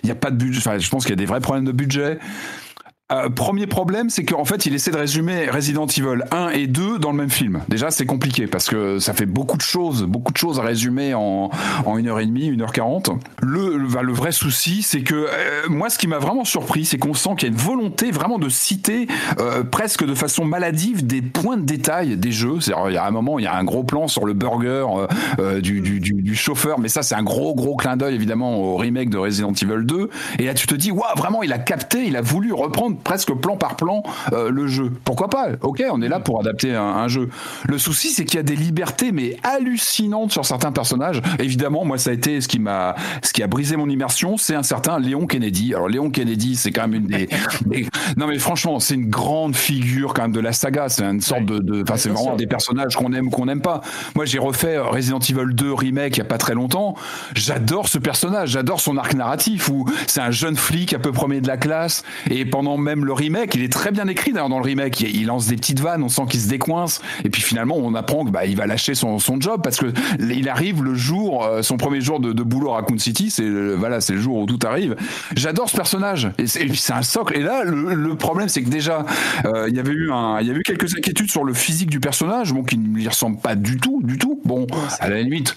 il n'y a pas de budget. Enfin, je pense qu'il y a des vrais problèmes de budget. Euh, premier problème, c'est qu'en fait, il essaie de résumer Resident Evil 1 et 2 dans le même film. Déjà, c'est compliqué parce que ça fait beaucoup de choses, beaucoup de choses à résumer en, en 1h30, 1h40. Le, le vrai souci, c'est que euh, moi, ce qui m'a vraiment surpris, c'est qu'on sent qu'il y a une volonté vraiment de citer euh, presque de façon maladive des points de détail des jeux. C'est-à-dire, il y a un moment, il y a un gros plan sur le burger du, du, du, du, chauffeur, mais ça, c'est un gros, gros clin d'œil évidemment au remake de Resident Evil 2. Et là, tu te dis, waouh, vraiment, il a capté, il a voulu reprendre presque plan par plan euh, le jeu. Pourquoi pas? Ok, on est là pour adapter un, jeu. Le souci, c'est qu'il y a des libertés, mais hallucinantes sur certains personnages. Évidemment, moi, ça a été ce qui m'a, ce qui a brisé mon immersion, c'est un certain Léon Kennedy. Alors, Léon Kennedy, c'est quand même une des, non mais franchement, c'est une grande figure quand même de la saga. C'est une sorte de, enfin, c'est vraiment des personnages qu'on aime ou qu'on n'aime pas. Moi, j'ai refait Resident Evil 2 remake il y a pas très longtemps. J'adore ce personnage, j'adore son arc narratif où c'est un jeune flic un peu premier de la classe et pendant même le remake, il est très bien écrit d'ailleurs dans le remake. Il, lance des petites vannes, on sent qu'il se décoince. Et puis finalement, on apprend que bah, il va lâcher son, son job parce que il arrive le jour, euh, son premier jour de, de boulot à Raccoon City, c'est voilà, c'est le jour où tout arrive. J'adore ce personnage. Et, puis c'est un socle. Et là, le, problème, c'est que déjà, euh, il y avait eu un, il y avait eu quelques inquiétudes sur le physique du personnage, bon, qui ne lui ressemble pas du tout, du tout. Bon, à la limite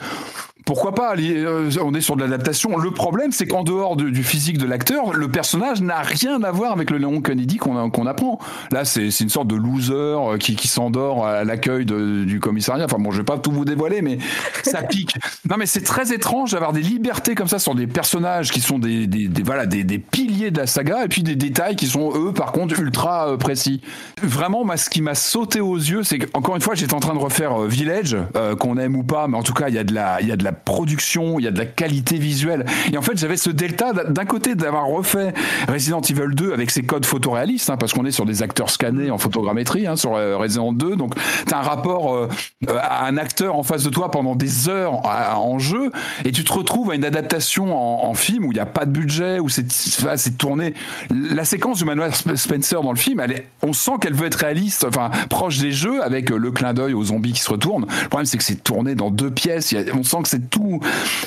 pourquoi pas euh, On est sur de l'adaptation. Le problème, c'est qu'en dehors du physique de l'acteur, le personnage n'a rien à voir avec le Léon Kennedy qu'on apprend. Là, c'est une sorte de loser euh, qui, s'endort à l'accueil du commissariat. Enfin bon, je vais pas tout vous dévoiler, mais ça pique. Non, mais c'est très étrange d'avoir des libertés comme ça sur des personnages qui sont des, voilà des, piliers de la saga et puis des détails qui sont eux, par contre, ultra euh, précis. Vraiment, moi, ce qui m'a sauté aux yeux, c'est qu'encore une fois, j'étais en train de refaire Village, qu'on aime ou pas, mais en tout cas, il y a de la, il y a de la production, il y a de la qualité visuelle. Et en fait, j'avais ce delta d'un côté d'avoir refait Resident Evil 2 avec ses codes photoréalistes, hein, parce qu'on est sur des acteurs scannés en photogrammétrie hein, sur euh, Resident 2. Donc, tu as un rapport euh, à un acteur en face de toi pendant des heures en jeu, et tu te retrouves à une adaptation en, film où il n'y a pas de budget, où c'est tourné. La séquence de Manuel Spencer dans le film, on sent qu'elle veut être réaliste, enfin proche des jeux, avec le clin d'œil aux zombies qui se retournent. Le problème, c'est que c'est tourné dans deux pièces. on sent que c'est tout,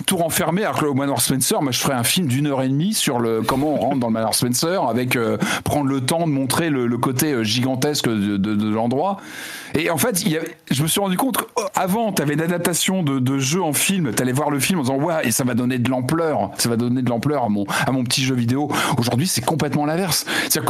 tout renfermé. Alors que au Manor Spencer, moi, je ferais un film d'une heure et demie sur le comment on rentre dans le Manor Spencer, avec euh, prendre le temps de montrer le, côté euh, gigantesque de, de, l'endroit. Et en fait, il je me suis rendu compte avant, tu avais une adaptation de, de jeu en film, tu allais voir le film en disant ouais, et ça va donner de l'ampleur, ça va donner de l'ampleur à mon, à mon petit jeu vidéo. Aujourd'hui, c'est complètement l'inverse. C'est-à-dire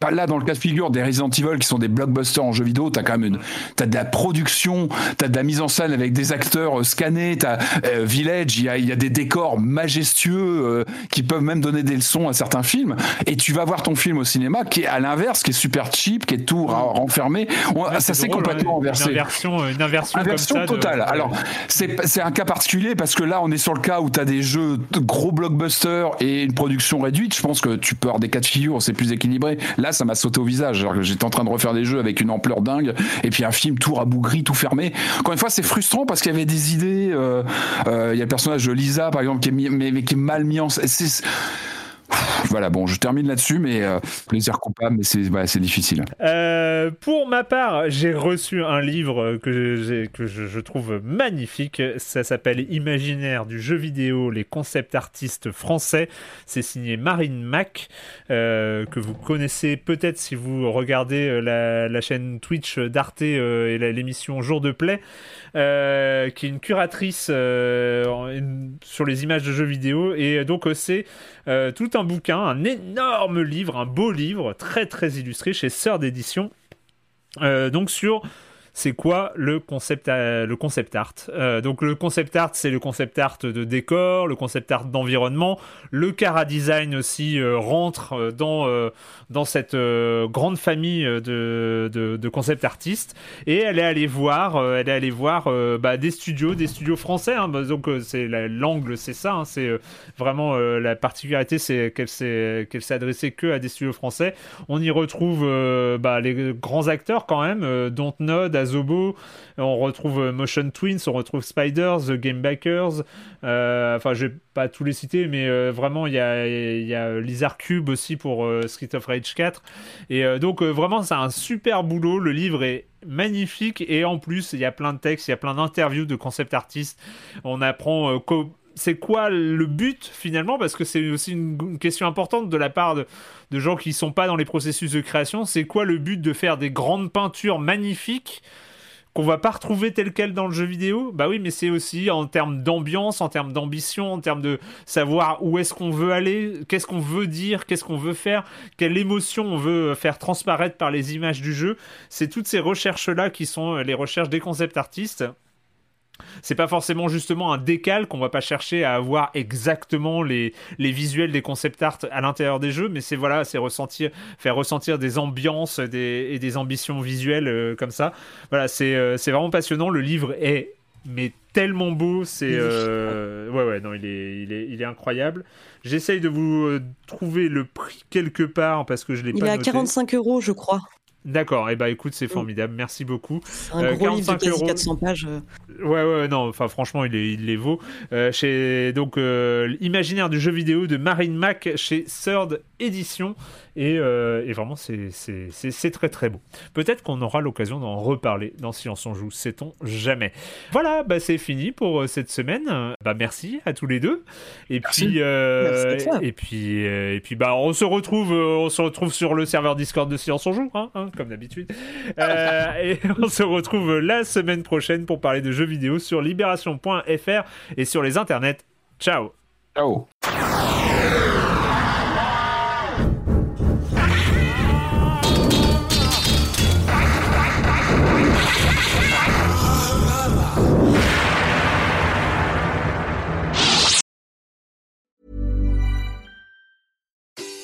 que là, dans le cas de figure des Resident Evil qui sont des blockbusters en jeu vidéo, t'as quand même une, t'as de la production, t'as de la mise en scène avec des acteurs euh, scannés, t'as euh, Village, il y a, y a des décors majestueux euh, qui peuvent même donner des leçons à certains films. Et tu vas voir ton film au cinéma qui est à l'inverse, qui est super cheap, qui est tout renfermé. On-
Ouais,
ça s'est
drôle,
complètement
ouais.
inversé.
Une inversion, une inversion, comme de-
totale. Alors, c'est un cas particulier parce que là, on est sur le cas où tu as des jeux de gros blockbusters et une production réduite. Je pense que tu peux avoir des cas de figure, c'est plus équilibré. Là, ça m'a sauté au visage. Alors que j'étais en train de refaire des jeux avec une ampleur dingue et puis un film tout rabougri, tout fermé. Encore une fois, c'est frustrant parce qu'il y avait des idées. euh, euh, Il y a le personnage de Lisa, par exemple, qui est, mis- mais, mais qui est mal mis en Voilà, bon, je termine là-dessus, mais euh, plaisir coupable, mais c'est c'est difficile.
Euh, pour ma part, j'ai reçu un livre que, que je, trouve magnifique. Ça s'appelle Imaginaire du jeu vidéo, les concepts artistes français. C'est signé Marine Mac, euh, que vous connaissez peut-être si vous regardez euh, la, la chaîne Twitch d'Arte et l'émission Jour de Play, qui est une curatrice sur les images de jeux vidéo. Et donc, c'est tout un bouquin, un énorme livre, un beau livre, très très illustré chez Sœur d'édition. Euh, donc sur c'est quoi le concept, euh, le concept art? Euh, Donc le concept art, c'est le concept art de décor, le concept art d'environnement. Le Cara Design aussi euh, rentre dans, dans cette grande famille de, de, concept artistes. Et elle est allée voir, elle est allée voir bah, des studios, des studios français. hein. Bah, donc c'est la- l'angle, c'est ça. hein. c'est vraiment la particularité, c'est qu'elle s'est qu'elle s'est adressée que à des studios français. On y retrouve bah, les grands acteurs quand même, euh, Dontnod, Azobo. On retrouve euh, Motion Twins, on retrouve Spiders, The Game Backers. Euh, enfin, je vais pas tous les citer, mais euh, vraiment, il y a, y a Lizard Cube aussi pour Street of Rage 4. Et donc, vraiment, c'est un super boulot. Le livre est magnifique et en plus, il y a plein de textes, il y a plein d'interviews de concept artistes. On apprend. co- c'est quoi le but finalement Parce que c'est aussi une, question importante de la part de, gens qui sont pas dans les processus de création. C'est quoi le but de faire des grandes peintures magnifiques qu'on va pas retrouver tel quel dans le jeu vidéo? Bah oui, mais c'est aussi en termes d'ambiance, en termes d'ambition, en termes de savoir où est-ce qu'on veut aller, qu'est-ce qu'on veut dire, qu'est-ce qu'on veut faire, quelle émotion on veut faire transparaître par les images du jeu. C'est toutes ces recherches-là qui sont euh, les recherches des concept artistes. C'est pas forcément justement un décalque, on va pas chercher à avoir exactement les, les visuels des concept art à l'intérieur des jeux, mais c'est voilà, c'est ressentir, faire ressentir des ambiances des, et des ambitions visuelles euh, comme ça. Voilà, c'est euh, c'est vraiment passionnant. Le livre est mais tellement beau, c'est euh, ouais ouais non il est il est il est incroyable. J'essaye de vous trouver le prix quelque part parce que je l'ai
Il
pas
est à
noté.
45 euros, je crois.
D'accord, et eh bah écoute, c'est formidable, merci beaucoup.
Un
Euh,
gros livre de
45
quasi
euros.
400 pages. euh.
Ouais, ouais, non, enfin, franchement, il, est, il les vaut. Euh, chez, donc, euh, l'imaginaire du jeu vidéo de Marine Mac chez Third Edition. Et, euh, et vraiment, c'est très, très beau. Peut-être qu'on aura l'occasion d'en reparler dans Silence on Joue, sait-on jamais. Voilà, bah, c'est fini pour euh, cette semaine. Bah, merci à tous les deux. Et puis, euh, et puis, euh, et puis, bah, on se retrouve, on se retrouve sur le serveur Discord de Silence on Joue, hein, hein, comme d'habitude. Euh, et on se retrouve la semaine prochaine pour parler de jeux vidéo sur libération.fr et sur les internets. Ciao.
Ciao.